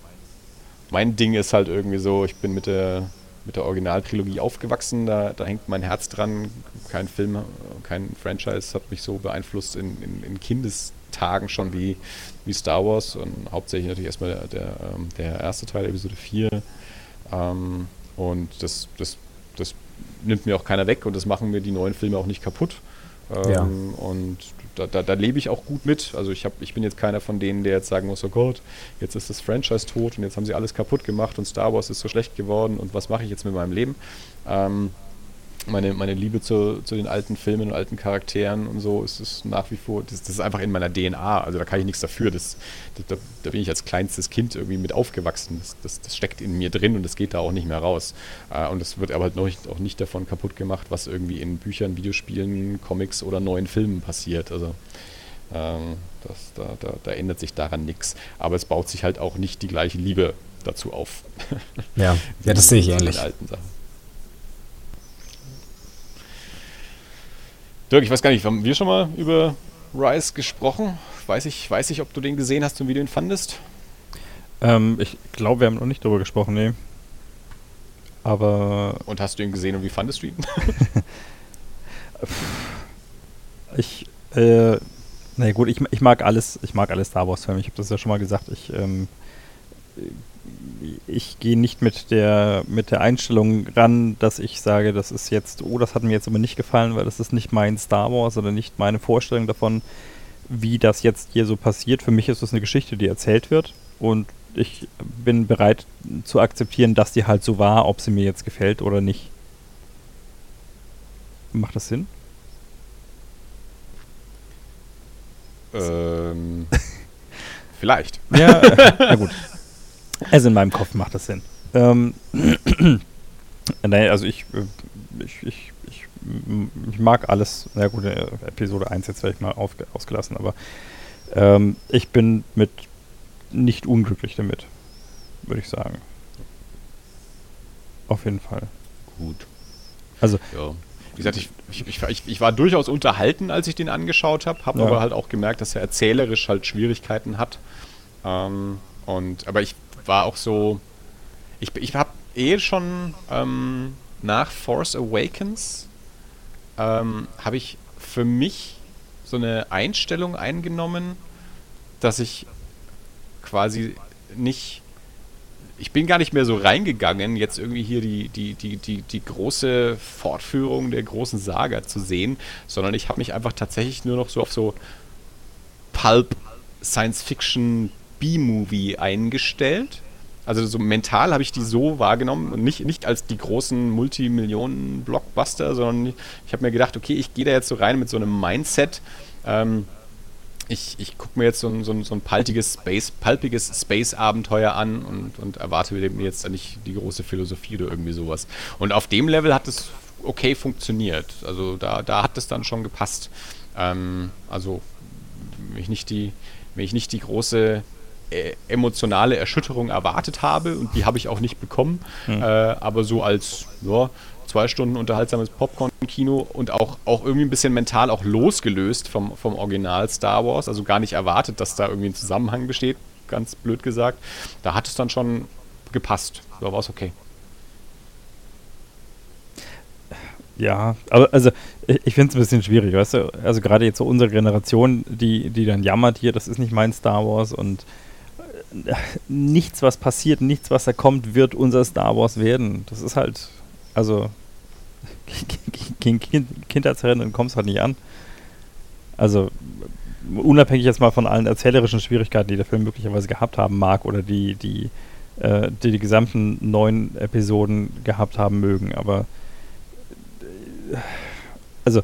mein Ding ist halt irgendwie so, ich bin mit der, mit der Originaltrilogie aufgewachsen, da, da hängt mein Herz dran. Kein Film, kein Franchise hat mich so beeinflusst in, in, in Kindestagen schon wie, wie Star Wars und hauptsächlich natürlich erstmal der, der, ähm, der erste Teil, Episode 4. Ähm, und das, das, das nimmt mir auch keiner weg und das machen mir die neuen Filme auch nicht kaputt. Ähm, ja. Und da, da, da, lebe ich auch gut mit. Also ich, hab, ich bin jetzt keiner von denen, der jetzt sagen muss, oh Gott, jetzt ist das Franchise tot und jetzt haben sie alles kaputt gemacht und Star Wars ist so schlecht geworden und was mache ich jetzt mit meinem Leben? Ähm, meine, meine Liebe zu, zu den alten Filmen und alten Charakteren und so ist es nach wie vor, das, das, ist einfach in meiner DNA. Also da kann ich nichts dafür. Das, da, da, bin ich als kleinstes Kind irgendwie mit aufgewachsen. Das, das, das, steckt in mir drin und das geht da auch nicht mehr raus. Äh, und das wird aber halt noch nicht, auch nicht davon kaputt gemacht, was irgendwie in Büchern, Videospielen, Comics oder neuen Filmen passiert. Also ähm, das, da, da, da ändert sich daran nichts. Aber es baut sich halt auch nicht die gleiche Liebe dazu auf. Ja, ja das sehe ich ähnlich. Alten Sachen. Dirk, ich weiß gar nicht, haben wir schon mal über Rise gesprochen? Weiß ich, weiß ich, ob du den gesehen hast und wie du ihn fandest? Ähm, ich glaube, wir haben noch nicht darüber gesprochen, nee. Aber. Und hast du ihn gesehen und wie fandest du ihn? ich, äh, na gut, ich, ich mag alles, ich mag alle Star Wars-Filme. Ich habe das ja schon mal gesagt. Ich ähm, ich gehe nicht mit der, mit der Einstellung ran, dass ich sage, das ist jetzt, oh, das hat mir jetzt aber nicht gefallen, weil das ist nicht mein Star Wars oder nicht meine Vorstellung davon, wie das jetzt hier so passiert. Für mich ist das eine Geschichte, die erzählt wird und ich bin bereit zu akzeptieren, dass die halt so war, ob sie mir jetzt gefällt oder nicht. Macht das Sinn? Ähm, vielleicht. Ja, na gut. Also in meinem Kopf macht das Sinn. Ähm, also ich, äh, ich, ich, ich, ich, mag alles. Na gut, äh, Episode 1 jetzt vielleicht mal auf, ausgelassen, aber ähm, ich bin mit nicht unglücklich damit, würde ich sagen. Auf jeden Fall. Gut. Also. Ja. Wie gesagt, ich, ich, ich, ich, war durchaus unterhalten, als ich den angeschaut habe, habe ja. aber halt auch gemerkt, dass er erzählerisch halt Schwierigkeiten hat. Ähm, und, aber ich war auch so. Ich, ich habe eh schon ähm, nach Force Awakens ähm, habe ich für mich so eine Einstellung eingenommen, dass ich quasi nicht. Ich bin gar nicht mehr so reingegangen, jetzt irgendwie hier die, die, die, die, die große Fortführung der großen Saga zu sehen, sondern ich habe mich einfach tatsächlich nur noch so auf so Pulp Science Fiction B-Movie eingestellt. Also so mental habe ich die so wahrgenommen und nicht, nicht als die großen Multimillionen-Blockbuster, sondern ich habe mir gedacht, okay, ich gehe da jetzt so rein mit so einem Mindset. Ähm, ich, ich gucke mir jetzt so ein, so ein, so ein palpiges Space, palpiges Space-Abenteuer an und, und erwarte mir jetzt nicht die große Philosophie oder irgendwie sowas. Und auf dem Level hat es okay funktioniert. Also da, da hat es dann schon gepasst. Ähm, also wenn ich nicht die, wenn ich nicht die große äh, emotionale Erschütterung erwartet habe und die habe ich auch nicht bekommen. Mhm. Äh, aber so als ja, zwei Stunden unterhaltsames Popcorn-Kino und auch, auch irgendwie ein bisschen mental auch losgelöst vom, vom Original Star Wars, also gar nicht erwartet, dass da irgendwie ein Zusammenhang besteht, ganz blöd gesagt. Da hat es dann schon gepasst. Da war es okay. Ja, aber also ich, ich finde es ein bisschen schwierig, weißt du? Also gerade jetzt so unsere Generation, die, die dann jammert hier, das ist nicht mein Star Wars und nichts, was passiert, nichts, was da kommt, wird unser Star Wars werden. Das ist halt, also gegen kind, Kindheitsrennen kommst halt nicht an. Also unabhängig jetzt mal von allen erzählerischen Schwierigkeiten, die der Film möglicherweise gehabt haben mag oder die die, äh, die, die gesamten neun Episoden gehabt haben mögen, aber äh, also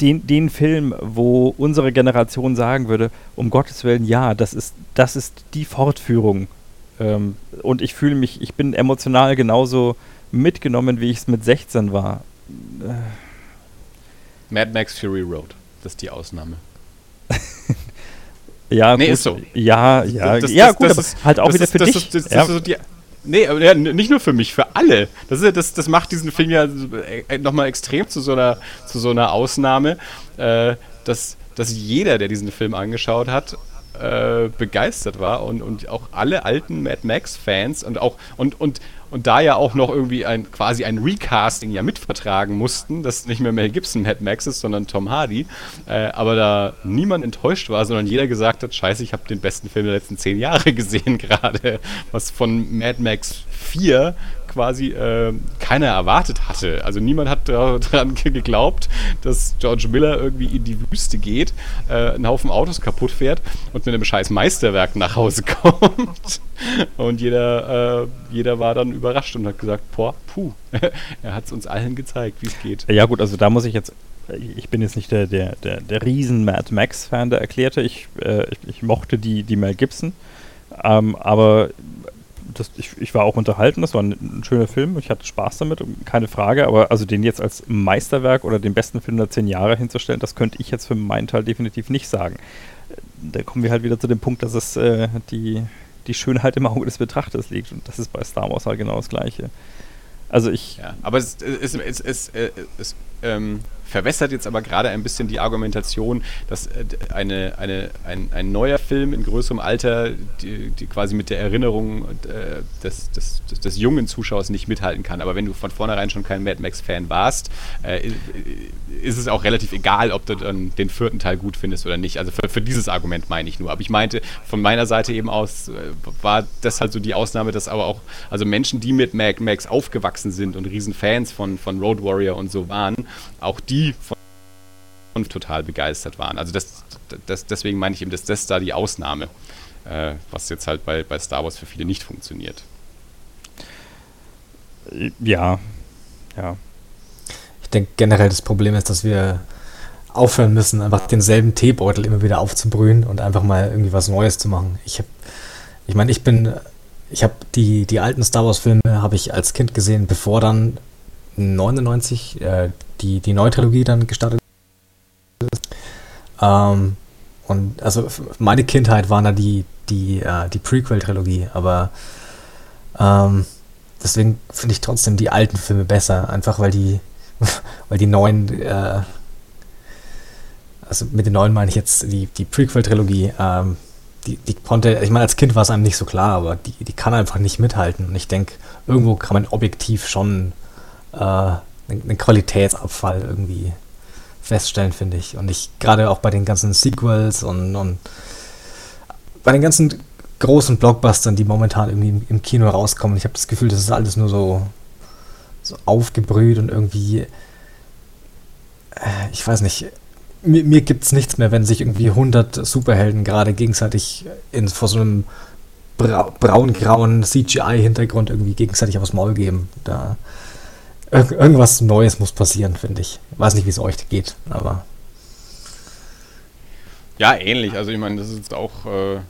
den, den Film, wo unsere Generation sagen würde, um Gottes Willen, ja, das ist, das ist die Fortführung. Ähm, und ich fühle mich, ich bin emotional genauso mitgenommen, wie ich es mit 16 war. Äh. Mad Max Fury Road, das ist die Ausnahme. ja, nee, gut, ist so. Ja, ja, das, ja, das, gut, das aber ist, halt auch das wieder ist, für das dich. Ist, das, ja. ist so die, nee, aber ja, nicht nur für mich, für alle. Das, ist, das, das macht diesen Film ja äh, nochmal extrem zu so einer, zu so einer Ausnahme, äh, dass, dass jeder, der diesen Film angeschaut hat, äh, begeistert war und, und auch alle alten Mad Max-Fans und auch und, und, und da ja auch noch irgendwie ein quasi ein Recasting ja mitvertragen mussten, dass nicht mehr Mel Gibson Mad Max ist, sondern Tom Hardy, äh, aber da niemand enttäuscht war, sondern jeder gesagt hat, scheiße, ich habe den besten Film der letzten zehn Jahre gesehen gerade, was von Mad Max 4 quasi äh, keiner erwartet hatte. Also niemand hat daran geglaubt, dass George Miller irgendwie in die Wüste geht, äh, einen Haufen Autos kaputt fährt und mit einem scheiß Meisterwerk nach Hause kommt. Und jeder, äh, jeder war dann überrascht und hat gesagt, boah, puh, er hat es uns allen gezeigt, wie es geht. Ja gut, also da muss ich jetzt ich bin jetzt nicht der, der, der, der riesen Mad Max-Fan, der erklärte, ich, äh, ich, ich, mochte die, die Mel Gibson, ähm, aber das, ich, ich, war auch unterhalten, das war ein, ein, schöner Film, ich hatte Spaß damit, keine Frage, aber also den jetzt als Meisterwerk oder den besten Film der zehn Jahre hinzustellen, das könnte ich jetzt für meinen Teil definitiv nicht sagen. Da kommen wir halt wieder zu dem Punkt, dass es äh, die, die Schönheit im Auge des Betrachters liegt und das ist bei Star Wars halt genau das Gleiche. Also ich... Ja, aber es, es, es, es, es ähm, verwässert jetzt aber gerade ein bisschen die Argumentation, dass äh, eine, eine, ein, ein neuer Film in größerem Alter, die, die quasi mit der Erinnerung äh, des, des, des, des, jungen Zuschauers nicht mithalten kann. Aber wenn du von vornherein schon kein Mad Max-Fan warst, äh, ist es auch relativ egal, ob du dann den vierten Teil gut findest oder nicht. Also für, für dieses Argument meine ich nur. Aber ich meinte, von meiner Seite eben aus war das halt so die Ausnahme, dass aber auch, also Menschen, die mit Mad Max aufgewachsen sind und Riesenfans von, von Road Warrior und so waren, auch die die von total begeistert waren. Also das, das, deswegen meine ich eben, dass das da die Ausnahme, äh, was jetzt halt bei, bei Star Wars für viele nicht funktioniert. Ja, ja. Ich denke generell das Problem ist, dass wir aufhören müssen, einfach denselben Teebeutel immer wieder aufzubrühen und einfach mal irgendwie was Neues zu machen. Ich habe, ich meine, ich bin, ich habe die, die alten Star Wars Filme habe ich als Kind gesehen, bevor dann 99 äh, die, die Neutrilogie dann gestartet ist. Ähm, und also meine Kindheit waren da die, die, äh, die Prequel-Trilogie, aber ähm, deswegen finde ich trotzdem die alten Filme besser, einfach weil die, weil die neuen, äh, also mit den neuen meine ich jetzt die, die Prequel-Trilogie, ähm, die, die konnte, ich meine, als Kind war es einem nicht so klar, aber die, die kann einfach nicht mithalten. Und ich denke, irgendwo kann man objektiv schon einen Qualitätsabfall irgendwie feststellen, finde ich. Und ich gerade auch bei den ganzen Sequels und, und bei den ganzen großen Blockbustern, die momentan irgendwie im, Kino rauskommen, ich habe das Gefühl, das ist alles nur so, so aufgebrüht und irgendwie, äh, ich weiß nicht, mir, mir gibt es nichts mehr, wenn sich irgendwie 100 Superhelden gerade gegenseitig in, vor so einem bra braun-grauen CGI-Hintergrund irgendwie gegenseitig aufs Maul geben. Da, Ir irgendwas Neues muss passieren, finde ich. Weiß nicht, wie es euch geht, aber. Ja, ähnlich. Also ich meine, das ist jetzt auch, äh,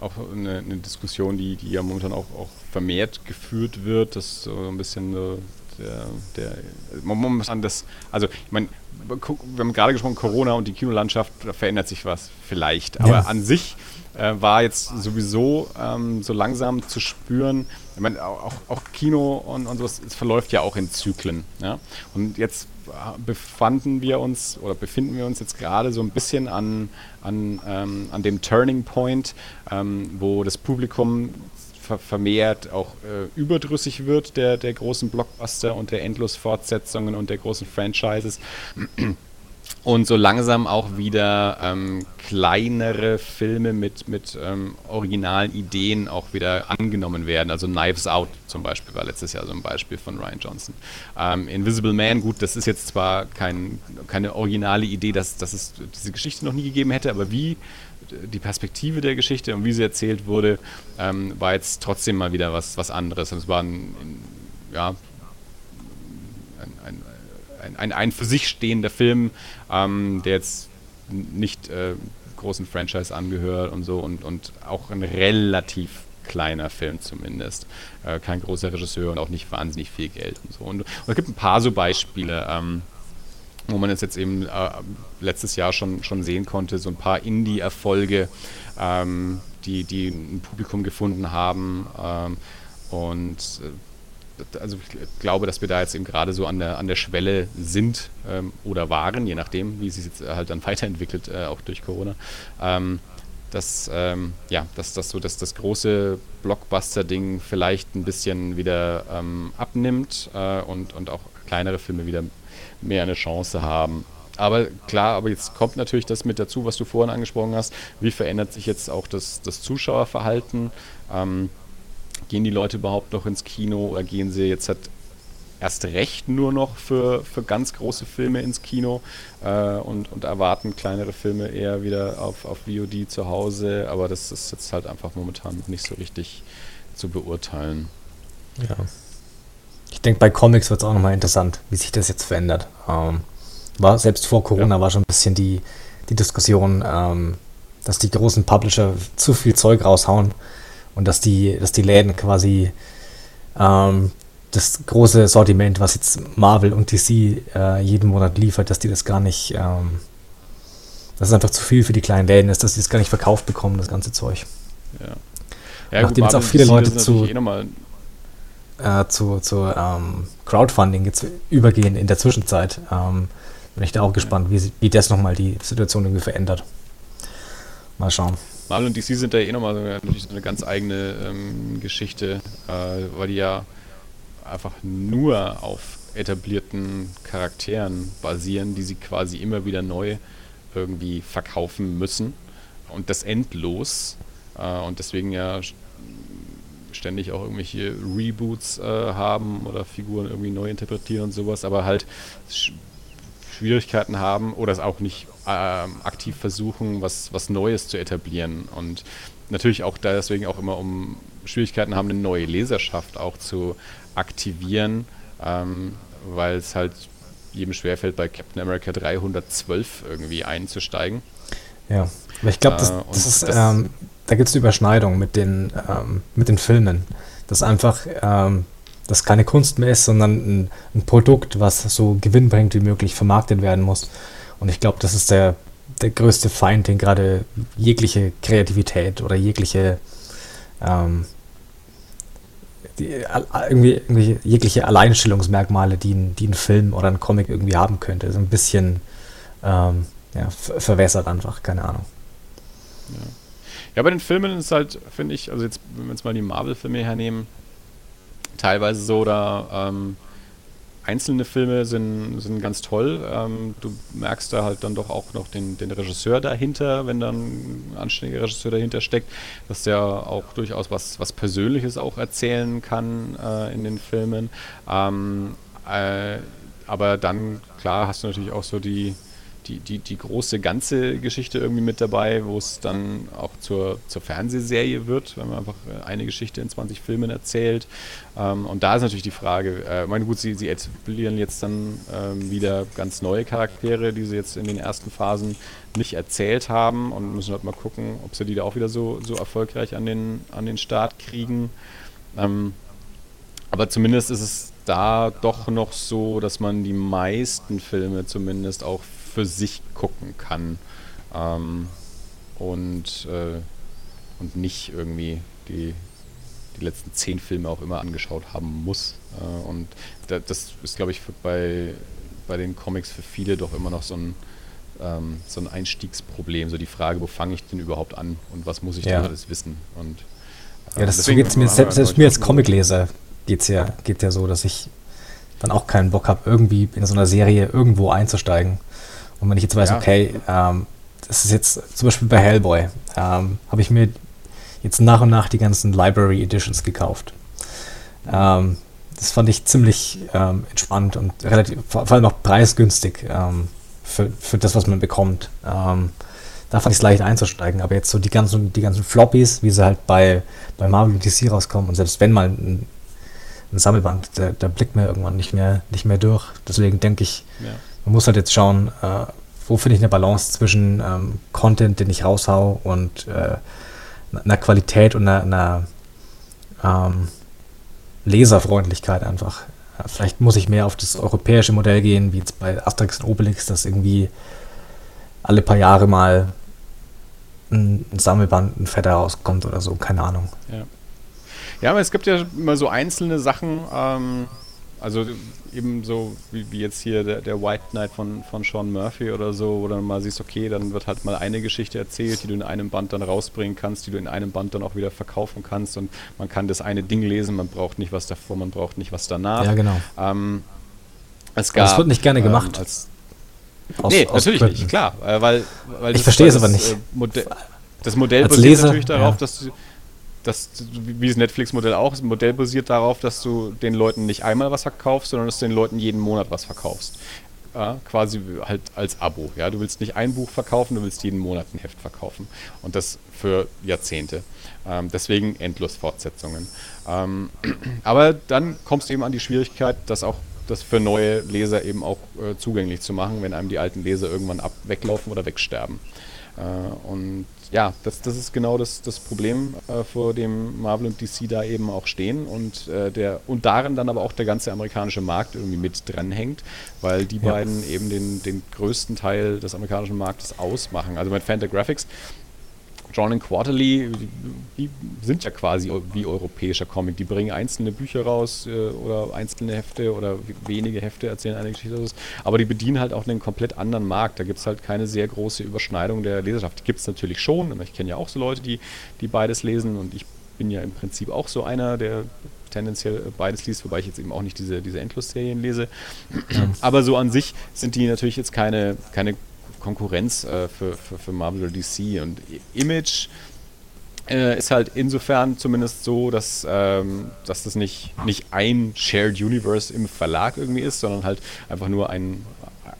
auch eine, eine, Diskussion, die, die ja momentan auch, auch vermehrt geführt wird, dass so ein bisschen äh, der, der momentan das, also ich meine, wir haben gerade gesprochen, Corona und die Kinolandschaft, da verändert sich was vielleicht. Aber ja. an sich äh, war jetzt sowieso ähm, so langsam zu spüren. Ich meine, auch, auch Kino und, und sowas, es verläuft ja auch in Zyklen. Ja? Und jetzt befanden wir uns oder befinden wir uns jetzt gerade so ein bisschen an, an, ähm, an dem Turning Point, ähm, wo das Publikum vermehrt auch äh, überdrüssig wird der, der großen Blockbuster und der Endlos-Fortsetzungen und der großen Franchises und so langsam auch wieder ähm, kleinere Filme mit, mit ähm, originalen Ideen auch wieder angenommen werden. Also Knives Out zum Beispiel war letztes Jahr so ein Beispiel von Ryan Johnson. Ähm, Invisible Man, gut, das ist jetzt zwar kein, keine originale Idee, dass, dass es diese Geschichte noch nie gegeben hätte, aber wie die Perspektive der Geschichte und wie sie erzählt wurde, ähm, war jetzt trotzdem mal wieder was, was anderes. Und es war ein, ja, ein, ein, für sich stehender Film, ähm, der jetzt nicht äh, großen Franchise angehört und so und, und auch ein relativ kleiner Film zumindest. Äh, kein großer Regisseur und auch nicht wahnsinnig viel Geld und so. Und, und es gibt ein paar so Beispiele. Ähm, wo man es jetzt eben äh, letztes Jahr schon, schon sehen konnte, so ein paar Indie-Erfolge, ähm, die, die ein Publikum gefunden haben. Ähm, und äh, also ich glaube, dass wir da jetzt eben gerade so an der, an der Schwelle sind ähm, oder waren, je nachdem, wie sich jetzt halt dann weiterentwickelt, äh, auch durch Corona. Ähm, dass, ähm, ja, dass das so dass das große Blockbuster-Ding vielleicht ein bisschen wieder ähm, abnimmt äh, und, und auch kleinere Filme wieder mehr eine Chance haben. Aber klar, aber jetzt kommt natürlich das mit dazu, was du vorhin angesprochen hast. Wie verändert sich jetzt auch das, das Zuschauerverhalten? Gehen die Leute überhaupt noch ins Kino oder gehen sie jetzt halt erst recht nur noch für, für ganz große Filme ins Kino äh, und, und erwarten kleinere Filme eher wieder auf, auf VOD zu Hause? Aber das ist jetzt halt einfach momentan noch nicht so richtig zu beurteilen. Ja. Ich denke, bei Comics wird es auch nochmal interessant, wie sich das jetzt verändert. Ähm, war selbst vor Corona ja. war schon ein bisschen die, die Diskussion, ähm, dass die großen Publisher zu viel Zeug raushauen und dass die, dass die Läden quasi ähm, das große Sortiment, was jetzt Marvel und DC äh, jeden Monat liefert, dass die das gar nicht, ähm, dass es einfach zu viel für die kleinen Läden ist, dass sie es gar nicht verkauft bekommen, das ganze Zeug. Ja. Ja, Nachdem gut, jetzt auch viele Leute zu, eh äh, zu, zu ähm, Crowdfunding jetzt übergehen in der Zwischenzeit. Ähm, bin ich da auch gespannt, wie, wie das nochmal die Situation irgendwie verändert. Mal schauen. Marvel und DC sind da eh nochmal so eine, eine ganz eigene ähm, Geschichte, äh, weil die ja einfach nur auf etablierten Charakteren basieren, die sie quasi immer wieder neu irgendwie verkaufen müssen und das endlos. Äh, und deswegen ja ständig auch irgendwelche Reboots äh, haben oder Figuren irgendwie neu interpretieren und sowas, aber halt Schwierigkeiten haben oder es auch nicht äh, aktiv versuchen, was, was Neues zu etablieren. Und natürlich auch deswegen auch immer um Schwierigkeiten haben, eine neue Leserschaft auch zu aktivieren, ähm, weil es halt jedem schwerfällt, bei Captain America 312 irgendwie einzusteigen. Ja, aber ich glaube, das, äh, das, ist das ähm, da gibt es eine Überschneidung mit den, ähm, mit den Filmen. Das einfach, ähm, das keine Kunst mehr ist, sondern ein, ein, Produkt, was so gewinnbringend wie möglich vermarktet werden muss. Und ich glaube, das ist der, der größte Feind, den gerade jegliche Kreativität oder jegliche ähm, die, irgendwie, irgendwie, jegliche Alleinstellungsmerkmale, die ein, die ein Film oder ein Comic irgendwie haben könnte, so ein bisschen ähm, ja, verwässert einfach, keine Ahnung. Ja. Ja, bei den Filmen ist halt, finde ich, also jetzt, wenn wir jetzt mal die Marvel-Filme hernehmen, teilweise so, da ähm, einzelne Filme sind, sind ganz toll. Ähm, du merkst da halt dann doch auch noch den, den Regisseur dahinter, wenn dann ein anständiger Regisseur dahinter steckt, dass der auch durchaus was, was Persönliches auch erzählen kann äh, in den Filmen. Ähm, äh, aber dann, klar, hast du natürlich auch so die, die, die, die große ganze Geschichte irgendwie mit dabei, wo es dann auch zur, zur Fernsehserie wird, wenn man einfach äh, eine Geschichte in 20 Filmen erzählt. Ähm, und da ist natürlich die Frage, äh, meine gut, sie, sie etablieren jetzt dann ähm, wieder ganz neue Charaktere, die sie jetzt in den ersten Phasen nicht erzählt haben und müssen halt mal gucken, ob sie die da auch wieder so, so erfolgreich an den, an den Start kriegen. Ähm, aber zumindest ist es da doch noch so, dass man die meisten Filme zumindest auch für sich gucken kann ähm, und, äh, und nicht irgendwie die, die letzten zehn Filme auch immer angeschaut haben muss. Äh, und da, das ist, glaube ich, bei, bei den Comics für viele doch immer noch so ein, ähm, so ein Einstiegsproblem, so die Frage, wo fange ich denn überhaupt an und was muss ich ja. denn alles wissen? Und, äh, ja, das deswegen, so geht's mir, selbst, selbst mir als Comicleser geht's ja, geht ja so, dass ich dann auch keinen Bock habe, irgendwie in so einer Serie irgendwo einzusteigen Und wenn ich jetzt weiß, Ja. okay, ähm, das ist jetzt zum Beispiel bei Hellboy, ähm, habe ich mir jetzt nach und nach die ganzen Library Editions gekauft. Ähm, das fand ich ziemlich ähm, entspannt und relativ, vor allem auch preisgünstig ähm, für, für das, was man bekommt. Ähm, da fand ich es leicht einzusteigen, aber jetzt so die ganzen, die ganzen Floppies, wie sie halt bei, bei Marvel und DC rauskommen und selbst wenn mal ein, ein Sammelband, da, da blickt man irgendwann nicht mehr, nicht mehr durch. Deswegen denke ich, Ja. Man muss halt jetzt schauen, äh, wo finde ich eine Balance zwischen ähm, Content, den ich raushau und äh, einer Qualität und einer, einer ähm, Leserfreundlichkeit einfach. Ja, vielleicht muss ich mehr auf das europäische Modell gehen, wie jetzt bei Asterix und Obelix, dass irgendwie alle paar Jahre mal ein, Sammelband, ein Fetter rauskommt oder so, keine Ahnung. Ja, aber es gibt ja immer so einzelne Sachen, ähm, also eben so wie, wie jetzt hier der, der White Knight von, von Sean Murphy oder so, wo dann mal siehst, okay, dann wird halt mal eine Geschichte erzählt, die du in einem Band dann rausbringen kannst, die du in einem Band dann auch wieder verkaufen kannst und man kann das eine Ding lesen, man braucht nicht was davor, man braucht nicht was danach. Ja, genau. Ähm, es Aber das gab, wird nicht gerne ähm, gemacht. als, Aus- nee, aus natürlich Gründen. nicht, klar. Äh, weil, weil Ich das- verstehe es aber nicht. äh, Modell, das Modell Als basiert Leser, natürlich darauf, ja. dass du, dass, du- wie das Netflix-Modell auch, das Modell basiert darauf, dass du den Leuten nicht einmal was verkaufst, sondern dass du den Leuten jeden Monat was verkaufst. Ja, quasi halt als Abo. Ja, du willst nicht ein Buch verkaufen, du willst jeden Monat ein Heft verkaufen. Und das für Jahrzehnte. Ähm, deswegen endlos Fortsetzungen. Ähm, aber dann kommst du eben an die Schwierigkeit, dass auch das für neue Leser eben auch äh, zugänglich zu machen, wenn einem die alten Leser irgendwann ab weglaufen oder wegsterben. Äh, und ja, das, das ist genau das, das Problem, äh, vor dem Marvel und DC da eben auch stehen und, äh, der, und darin dann aber auch der ganze amerikanische Markt irgendwie mit dranhängt, weil die Ja. beiden eben den, den größten Teil des amerikanischen Marktes ausmachen. Also mit Fantagraphics John and Quarterly, die, sind ja quasi wie europäischer Comic. Die bringen einzelne Bücher raus äh, oder einzelne Hefte oder wenige Hefte erzählen eine Geschichte. Aber die bedienen halt auch einen komplett anderen Markt. Da gibt es halt keine sehr große Überschneidung der Leserschaft. Die gibt es natürlich schon. Ich kenne ja auch so Leute, die, die beides lesen und ich bin ja im Prinzip auch so einer, der tendenziell äh, beides liest, wobei ich jetzt eben auch nicht diese, diese Endlosserien lese. Aber so an sich sind die natürlich jetzt keine, keine Konkurrenz äh, für, für, für Marvel oder DC. Und Image äh, ist halt insofern zumindest so, dass, ähm, dass das nicht, nicht ein Shared Universe im Verlag irgendwie ist, sondern halt einfach nur ein,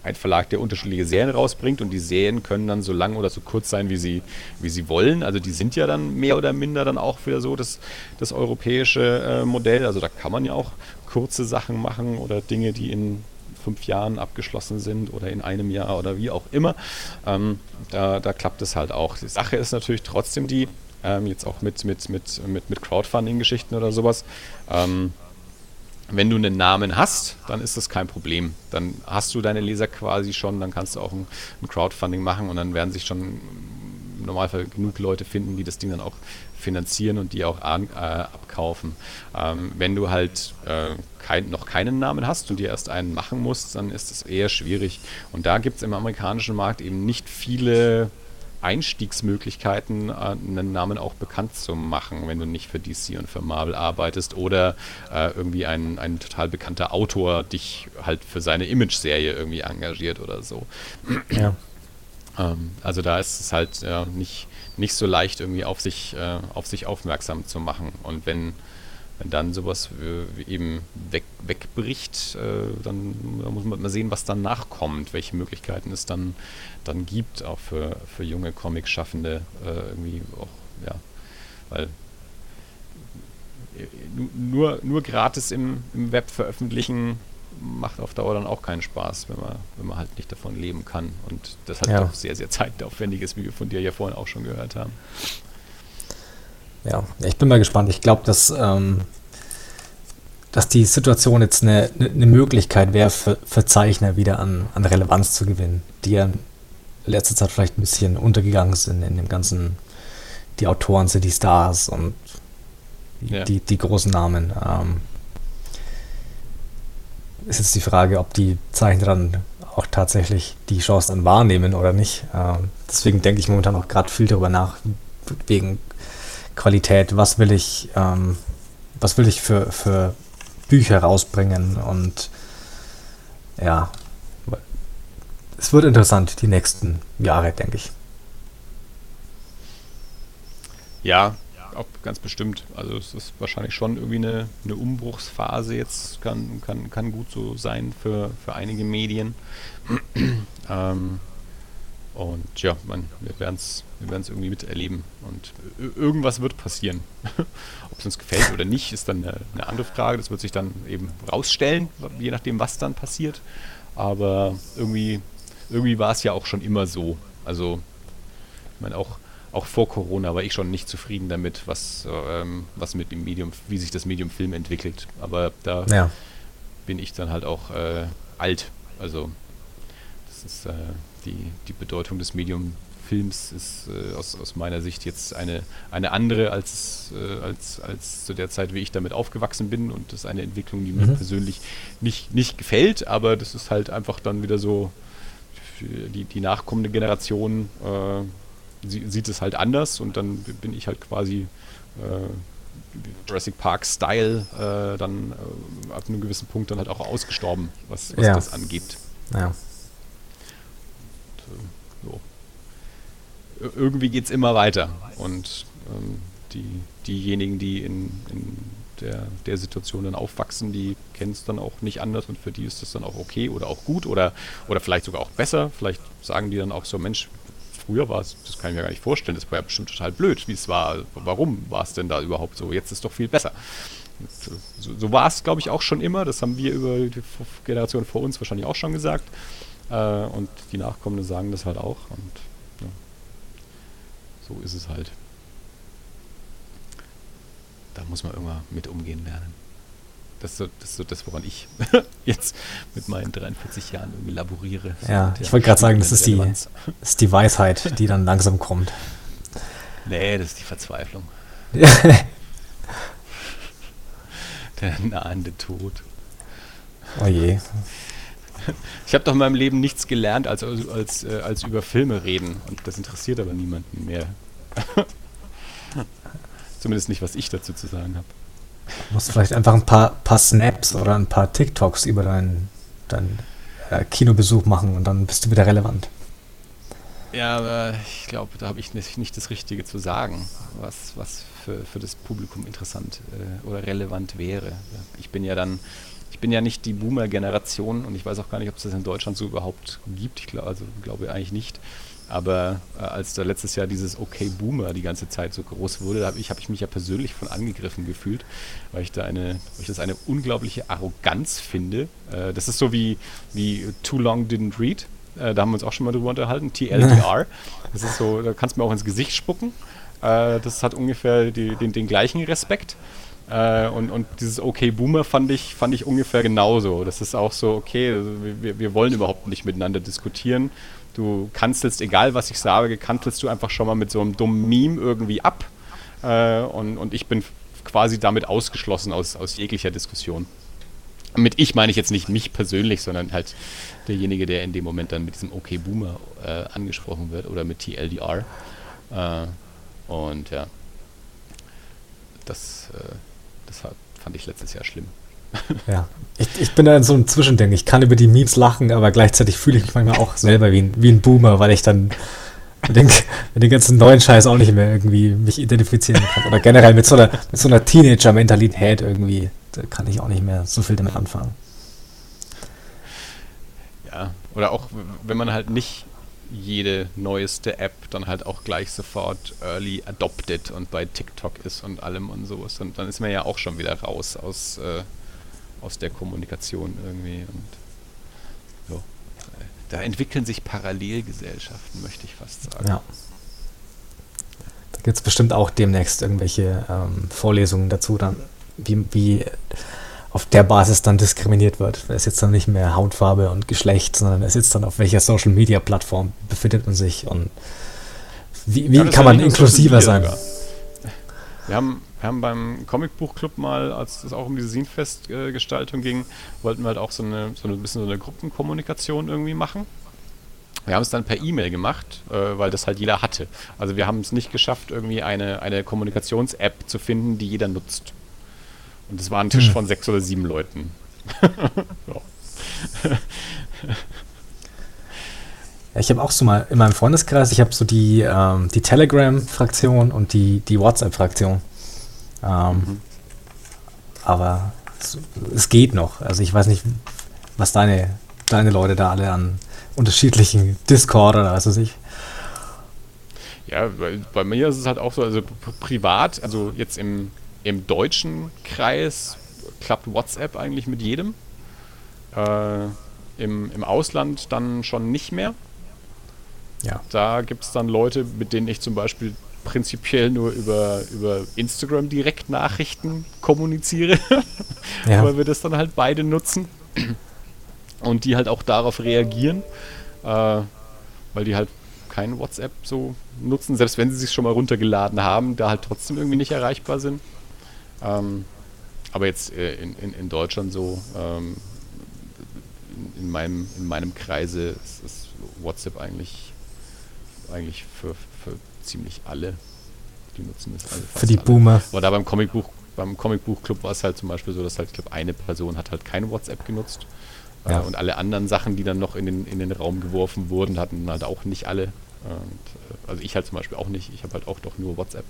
ein Verlag, der unterschiedliche Serien rausbringt und die Serien können dann so lang oder so kurz sein, wie sie, wie sie wollen. Also die sind ja dann mehr oder minder dann auch wieder so das, das europäische äh, Modell. Also da kann man ja auch kurze Sachen machen oder Dinge, die in fünf Jahren abgeschlossen sind oder in einem Jahr oder wie auch immer. Ähm, da, da klappt es halt auch. Die Sache ist natürlich trotzdem die, ähm, jetzt auch mit, mit, mit, mit, mit Crowdfunding-Geschichten oder sowas, ähm, wenn du einen Namen hast, dann ist das kein Problem. Dann hast du deine Leser quasi schon, dann kannst du auch ein, ein Crowdfunding machen und dann werden sich schon im Normalfall genug Leute finden, die das Ding dann auch finanzieren und die auch an, äh, abkaufen. Ähm, wenn du halt äh, kein, noch keinen Namen hast und dir erst einen machen musst, dann ist es eher schwierig. Und da gibt es im amerikanischen Markt eben nicht viele Einstiegsmöglichkeiten, äh, einen Namen auch bekannt zu machen, wenn du nicht für DC und für Marvel arbeitest oder äh, irgendwie ein, ein total bekannter Autor dich halt für seine Image-Serie irgendwie engagiert oder so. Ja. Ähm, also da ist es halt ja, nicht, nicht so leicht irgendwie auf sich, äh, auf sich aufmerksam zu machen. Und wenn, wenn dann sowas äh, eben weg, wegbricht, äh, dann da muss man mal sehen, was dann nachkommt, welche Möglichkeiten es dann, dann gibt, auch für, für junge Comic-Schaffende äh, irgendwie auch, ja, weil äh, nu- nur, nur gratis im, im Web veröffentlichen macht auf Dauer dann auch keinen Spaß, wenn man, wenn man halt nicht davon leben kann und das halt Ja. doch sehr, sehr zeitaufwendig ist, wie wir von dir ja vorhin auch schon gehört haben. Ja, ich bin mal gespannt. Ich glaube, dass, ähm, dass die Situation jetzt eine, eine eine Möglichkeit wäre, für, für Zeichner wieder an, an Relevanz zu gewinnen, die ja in letzter Zeit vielleicht ein bisschen untergegangen sind in dem ganzen, die Autoren sind die Stars und die, Ja. die, die großen Namen. Ähm, ist jetzt die Frage, ob die Zeichner dann auch tatsächlich die Chance dann wahrnehmen oder nicht. Ähm, deswegen denke ich momentan auch gerade viel darüber nach, wegen Qualität, was will ich, ähm, was will ich für, für Bücher rausbringen und ja, es wird interessant, die nächsten Jahre, denke ich. Ja, auch ganz bestimmt. Also es ist wahrscheinlich schon irgendwie eine, eine Umbruchsphase jetzt, kann, kann, kann gut so sein für, für einige Medien. ähm, und ja, man, wir werden es wir irgendwie miterleben. Und irgendwas wird passieren. Ob es uns gefällt oder nicht, ist dann eine, eine, andere Frage. Das wird sich dann eben rausstellen, je nachdem, was dann passiert. Aber irgendwie, irgendwie war es ja auch schon immer so. Also, ich meine, auch auch vor Corona war ich schon nicht zufrieden damit, was, ähm, was mit dem Medium, wie sich das Medium Film entwickelt. Aber da ja. bin ich dann halt auch äh, alt. Also das ist äh, die, die Bedeutung des Medium Films ist äh, aus, aus meiner Sicht jetzt eine, eine andere als, äh, als, als zu der Zeit, wie ich damit aufgewachsen bin. Und das ist eine Entwicklung, die mhm. mir persönlich nicht, nicht gefällt, aber das ist halt einfach dann wieder so, die, die nachkommende Generation äh, sie, sieht es halt anders und dann bin ich halt quasi äh, Jurassic Park Style äh, dann äh, ab einem gewissen Punkt dann halt auch ausgestorben, was, was ja. das angeht. Ja. Und, äh, so. Irgendwie geht es immer weiter und ähm, die, diejenigen, die in, in der, der Situation dann aufwachsen, die kennen es dann auch nicht anders und für die ist das dann auch okay oder auch gut oder, oder vielleicht sogar auch besser. Vielleicht sagen die dann auch so, Mensch, früher war es, das kann ich mir gar nicht vorstellen, das war ja bestimmt total blöd, wie es war. Warum war es denn da überhaupt so? Jetzt ist es doch viel besser. So, so war es, glaube ich, auch schon immer. Das haben wir über die Generation vor uns wahrscheinlich auch schon gesagt. Äh, und die Nachkommenden sagen das halt auch. Und ja, so ist es halt. Da muss man irgendwann mit umgehen lernen. Das ist so das, ist so das woran ich jetzt mit meinen 43 Jahren irgendwie laboriere. Ja, ich wollte gerade sagen, das ist, die, das ist die Weisheit, die dann langsam kommt. Nee, das ist die Verzweiflung. Der nahende Tod. Oh je. Ich habe doch in meinem Leben nichts gelernt, als, als, als, äh, als über Filme reden. Und das interessiert aber niemanden mehr. Zumindest nicht, was ich dazu zu sagen habe. Du musst vielleicht einfach ein paar, paar Snaps oder ein paar TikToks über deinen dein, äh, Kinobesuch machen und dann bist du wieder relevant. Ja, aber ich glaube, da habe ich nicht, nicht, das Richtige zu sagen, was, was für, für das Publikum interessant äh, oder relevant wäre. Ich bin ja dann, ich bin ja nicht die Boomer-Generation und ich weiß auch gar nicht, ob es das in Deutschland so überhaupt gibt. Ich glaube, also glaube eigentlich nicht. Aber äh, als da letztes Jahr dieses Okay Boomer die ganze Zeit so groß wurde, habe ich, hab ich mich ja persönlich von angegriffen gefühlt, weil ich da eine, ich das eine unglaubliche Arroganz finde. Äh, das ist so wie, wie Too Long Didn't Read. Äh, da haben wir uns auch schon mal drüber unterhalten. TLDR. Das ist so, da kannst du mir auch ins Gesicht spucken. Äh, das hat ungefähr die, den, den gleichen Respekt. Äh, und, und dieses Okay Boomer fand ich, fand ich ungefähr genauso. Das ist auch so, okay, also wir, wir wollen überhaupt nicht miteinander diskutieren Du kanzelst, egal was ich sage, kanzelst du einfach schon mal mit so einem dummen Meme irgendwie ab. Äh, und, und ich bin quasi damit ausgeschlossen aus, aus jeglicher Diskussion. Mit ich meine ich jetzt nicht mich persönlich, sondern halt derjenige, der in dem Moment dann mit diesem OK Boomer äh, angesprochen wird oder mit TLDR. Äh, und ja, das, äh, das fand ich letztes Jahr schlimm. Ja, ich, ich bin da in so einem Zwischending. Ich kann über die Memes lachen, aber gleichzeitig fühle ich mich manchmal auch selber wie ein, wie ein Boomer, weil ich dann mit den, mit den ganzen neuen Scheiß auch nicht mehr irgendwie mich identifizieren kann. Oder generell mit so einer, so einer Teenager-Mentalität irgendwie. Da kann ich auch nicht mehr so viel damit anfangen. Ja, oder auch wenn man halt nicht jede neueste App dann halt auch gleich sofort early adopted und bei TikTok ist und allem und sowas. Und dann ist man ja auch schon wieder raus aus äh, aus der Kommunikation irgendwie. Und so. Da entwickeln sich Parallelgesellschaften, möchte ich fast sagen. Ja. Da gibt es bestimmt auch demnächst irgendwelche ähm, Vorlesungen dazu, dann, wie, wie auf der Basis dann diskriminiert wird. Da ist jetzt dann nicht mehr Hautfarbe und Geschlecht, sondern es ist dann auf welcher Social Media Plattform befindet man sich und wie, wie ja, kann man inklusiver sein? Wir haben wir haben beim Comicbuchclub mal, als es auch um diese Scenefest-Gestaltung ging, wollten wir halt auch so eine, so ein bisschen so eine Gruppenkommunikation irgendwie machen. Wir haben es dann per E-Mail gemacht, äh, weil das halt jeder hatte. Also wir haben es nicht geschafft, irgendwie eine, eine Kommunikations-App zu finden, die jeder nutzt. Und es war ein Tisch hm. von sechs oder sieben Leuten. Ja, ich habe auch so mal in meinem Freundeskreis, ich habe so die, ähm, die Telegram-Fraktion und die, die WhatsApp-Fraktion. Ähm, mhm. Aber es, es, geht noch. Also ich weiß nicht, was deine, deine Leute da alle an unterschiedlichen Discord oder was weiß ich. Ja, bei, bei mir ist es halt auch so, also privat, also jetzt im, im deutschen Kreis klappt WhatsApp eigentlich mit jedem. Äh, im, Im Ausland dann schon nicht mehr. Ja. Da gibt es dann Leute, mit denen ich zum Beispiel prinzipiell nur über, über Instagram direkt Nachrichten kommuniziere, ja. weil wir das dann halt beide nutzen und die halt auch darauf reagieren, äh, weil die halt kein WhatsApp so nutzen, selbst wenn sie sich schon mal runtergeladen haben, da halt trotzdem irgendwie nicht erreichbar sind. Ähm, aber jetzt äh, in, in, in Deutschland so, ähm, in, in, meinem, in meinem Kreise ist, ist WhatsApp eigentlich, eigentlich für, für ziemlich alle. Die nutzen das alle Für die alle. Boomer. Aber da beim Comicbuch, beim Comicbuchclub war es halt zum Beispiel so, dass halt, ich glaube, eine Person hat halt keine WhatsApp genutzt. Äh, ja. Äh, und alle anderen Sachen, die dann noch in den, in den Raum geworfen wurden, hatten halt auch nicht alle. Und, äh, also ich halt zum Beispiel auch nicht. Ich habe halt auch doch nur WhatsApp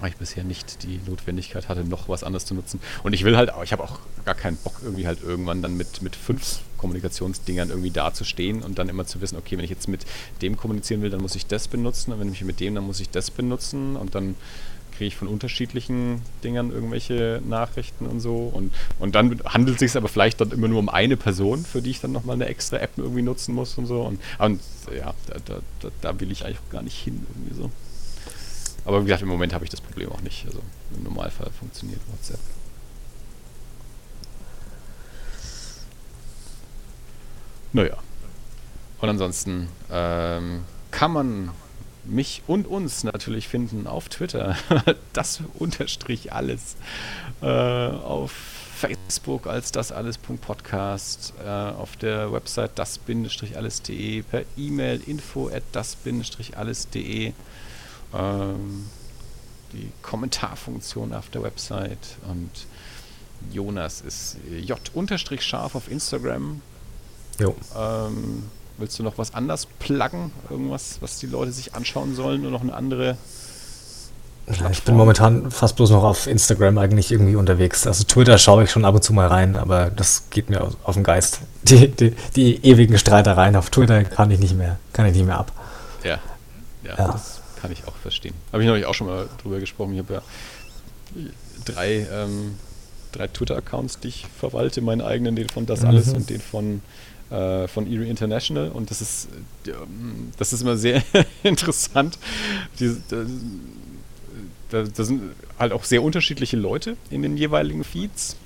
weil ich bisher nicht die Notwendigkeit hatte, noch was anderes zu nutzen. Und ich will halt auch, ich habe auch gar keinen Bock, irgendwie halt irgendwann dann mit, mit fünf Kommunikationsdingern irgendwie dazustehen und dann immer zu wissen, okay, wenn ich jetzt mit dem kommunizieren will, dann muss ich das benutzen und wenn ich mit dem, dann muss ich das benutzen und dann kriege ich von unterschiedlichen Dingern irgendwelche Nachrichten und so. Und, und dann handelt es sich aber vielleicht dann immer nur um eine Person, für die ich dann nochmal eine extra App irgendwie nutzen muss und so. Und, und ja, da, da, da will ich eigentlich auch gar nicht hin irgendwie so. Aber wie gesagt, im Moment habe ich das Problem auch nicht. Also im Normalfall funktioniert WhatsApp. Naja. Und ansonsten ähm, kann man mich und uns natürlich finden auf Twitter. das unterstrich alles. Äh, auf Facebook als das alles.podcast, äh, auf der Website das-alles.de, per E-Mail info at das-alles.de ähm, die Kommentarfunktion auf der Website und Jonas ist J-scharf auf Instagram. Jo. Ähm, willst du noch was anders pluggen? Irgendwas, was die Leute sich anschauen sollen oder noch eine andere Plattform? Ich bin momentan fast bloß noch auf Instagram eigentlich irgendwie unterwegs. Also Twitter schaue ich schon ab und zu mal rein, aber das geht mir auf, den Geist. Die, die, die, ewigen Streitereien auf Twitter kann ich nicht mehr, kann ich nicht mehr ab. Ja, ja, ja. Das kann ich auch verstehen. Habe ich neulich auch schon mal drüber gesprochen. Ich habe ja drei, ähm, drei Twitter-Accounts, die ich verwalte, meinen eigenen, den von Das Alles mhm. und den von, äh, von Erie International. Und das ist, äh, das ist immer sehr interessant. Die, da, da sind halt auch sehr unterschiedliche Leute in den jeweiligen Feeds.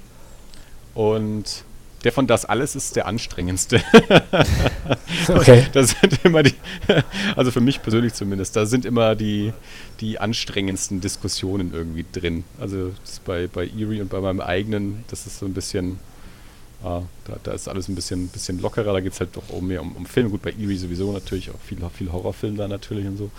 Und der von das alles ist der anstrengendste. okay. Da sind immer die, also für mich persönlich zumindest, da sind immer die, die anstrengendsten Diskussionen irgendwie drin. Also bei, bei Erie und bei meinem eigenen, das ist so ein bisschen, da, da ist alles ein bisschen, bisschen lockerer, da geht es halt doch auch mehr um, um Film. Gut, bei Erie sowieso natürlich auch viel, viel Horrorfilm da natürlich und so.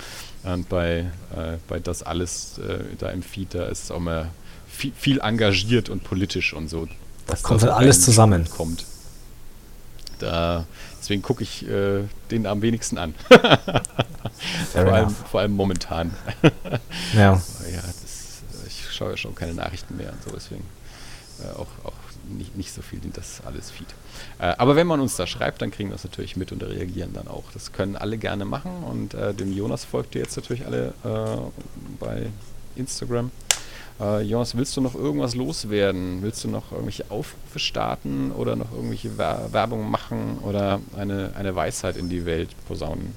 Und bei, äh, bei das alles äh, da im Feed, da ist es auch mehr viel, viel engagiert und politisch und so das kommt halt alles zusammen. Kommt. Da, deswegen gucke ich äh, den am wenigsten an. vor, allem, vor, allem, momentan. ja. ja das, ich schaue ja schon keine Nachrichten mehr und so, deswegen äh, auch, auch nicht, nicht so viel das alles Feed. Äh, aber wenn man uns da schreibt, dann kriegen wir das natürlich mit und reagieren dann auch. Das können alle gerne machen und äh, dem Jonas folgt ihr jetzt natürlich alle äh, bei Instagram. Äh, Jonas, willst du noch irgendwas loswerden? Willst du noch irgendwelche Aufrufe starten oder noch irgendwelche Wer Werbung machen oder eine, eine Weisheit in die Welt posaunen?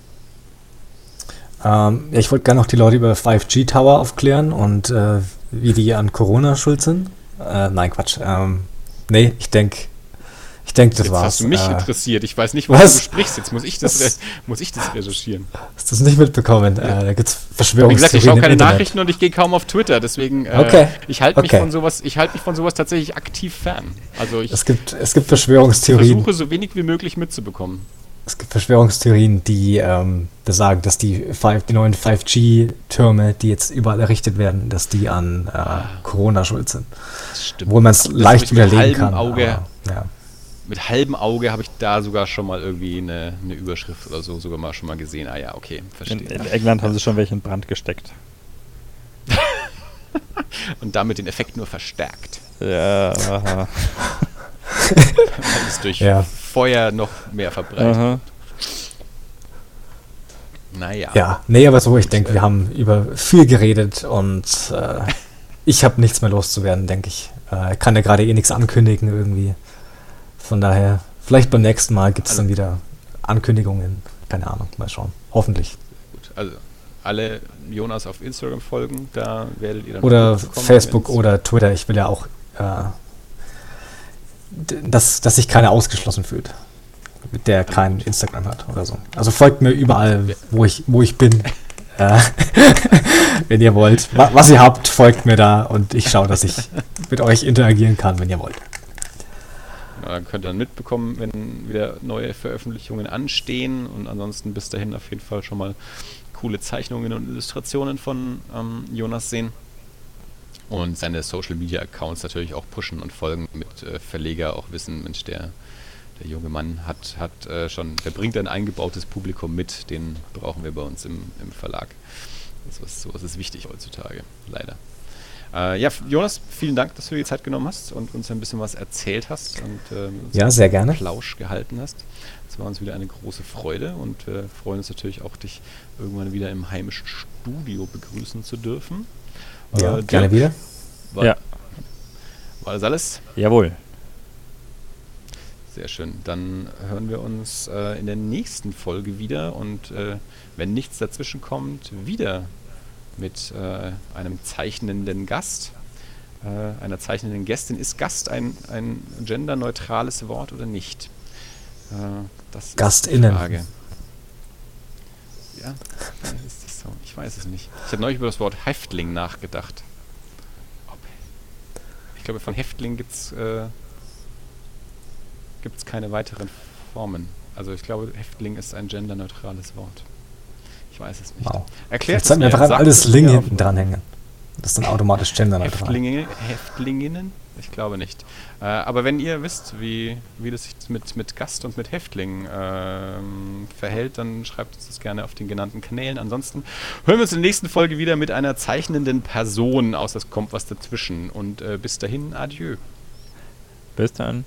Ähm, ich wollte gerne noch die Leute über 5G Tower aufklären und äh, wie die an Corona schuld sind. Äh, nein, Quatsch. Ähm, nee, ich denke, ich denke, das Jetzt war's. hast du mich äh, interessiert. Ich weiß nicht, worüber du sprichst. Jetzt muss ich das, muss ich das recherchieren. Hast du das nicht mitbekommen? Ja. Äh, da gibt es Verschwörungstheorien Wie gesagt, ich schaue keine Nachrichten und ich gehe kaum auf Twitter. Deswegen, äh, okay. ich halte mich, okay. von sowas, halt mich von sowas tatsächlich aktiv fern. Also ich es, gibt, es gibt Verschwörungstheorien. versuche so wenig wie möglich mitzubekommen. Es gibt Verschwörungstheorien, die ähm, sagen, dass die, 5, die neuen 5G-Türme, die jetzt überall errichtet werden, dass die an äh, Corona schuld sind. Das stimmt. Wo man es leicht widerlegen kann. Auge. Aber, ja mit halbem Auge habe ich da sogar schon mal irgendwie eine, eine Überschrift oder so sogar mal schon mal gesehen. Ah ja, okay, verstehe. In, in England haben sie schon welche in Brand gesteckt. Und damit den Effekt nur verstärkt. Ja, aha. Weil es durch Ja. Feuer noch mehr verbreitet. aha. Naja. Ja, nee, aber so, ich denke, wir haben über viel geredet und äh, ich habe nichts mehr loszuwerden, denke ich. Äh, kann ja gerade eh nichts ankündigen irgendwie. Von daher, vielleicht beim nächsten Mal gibt es dann wieder Ankündigungen. Keine Ahnung, mal schauen. Hoffentlich. Gut, also alle Jonas auf Instagram folgen, da werdet ihr dann Oder Facebook oder Twitter. Ich will ja auch, äh, dass, dass sich keiner ausgeschlossen fühlt, der kein Instagram hat oder so. Also folgt mir überall, wo ich, wo ich bin. Äh, wenn ihr wollt. Wa- Was ihr habt, folgt mir da und ich schaue, dass ich mit euch interagieren kann, wenn ihr wollt. Ja, könnt ihr dann mitbekommen, wenn wieder neue Veröffentlichungen anstehen und ansonsten bis dahin auf jeden Fall schon mal coole Zeichnungen und Illustrationen von ähm, Jonas sehen. Und seine Social Media Accounts natürlich auch pushen und folgen, mit äh, Verleger auch wissen, Mensch, der, der junge Mann hat, hat äh, schon, der bringt ein eingebautes Publikum mit, den brauchen wir bei uns im, im Verlag. Sowas, sowas ist wichtig heutzutage, leider. Äh, ja, Jonas, vielen Dank, dass du dir die Zeit genommen hast und uns ein bisschen was erzählt hast und äh, uns Ja, sehr gerne. Plausch gehalten hast. Es war uns wieder eine große Freude und wir freuen uns natürlich auch, dich irgendwann wieder im heimischen Studio begrüßen zu dürfen. Ja, Äh, gerne wieder. War, Ja. war das alles? Jawohl. Sehr schön. Dann hören wir uns äh, in der nächsten Folge wieder und äh, wenn nichts dazwischen kommt, wieder mit äh, einem zeichnenden Gast, äh, einer zeichnenden Gästin. Ist Gast ein, ein genderneutrales Wort oder nicht? Äh, das ist die Gastinnen. Frage. Ja, ist das so? Ich weiß es nicht. Ich habe neulich über das Wort Häftling nachgedacht. Ich glaube, von Häftling gibt es äh, gibt's keine weiteren Formen. Also ich glaube, Häftling ist ein genderneutrales Wort. Ich weiß es nicht. Wow. Erklärt Jetzt sollten wir einfach ein sagt altes es Ling hinten dranhängen. Das ist dann automatisch genderneutral. Häftlinge, Häftlinginnen? Ich glaube nicht. Äh, aber wenn ihr wisst, wie, wie das sich mit, mit Gast und mit Häftling ähm, verhält, dann schreibt uns das gerne auf den genannten Kanälen. Ansonsten hören wir uns in der nächsten Folge wieder mit einer zeichnenden Person, außer es kommt was dazwischen. Und äh, bis dahin, adieu. Bis dann.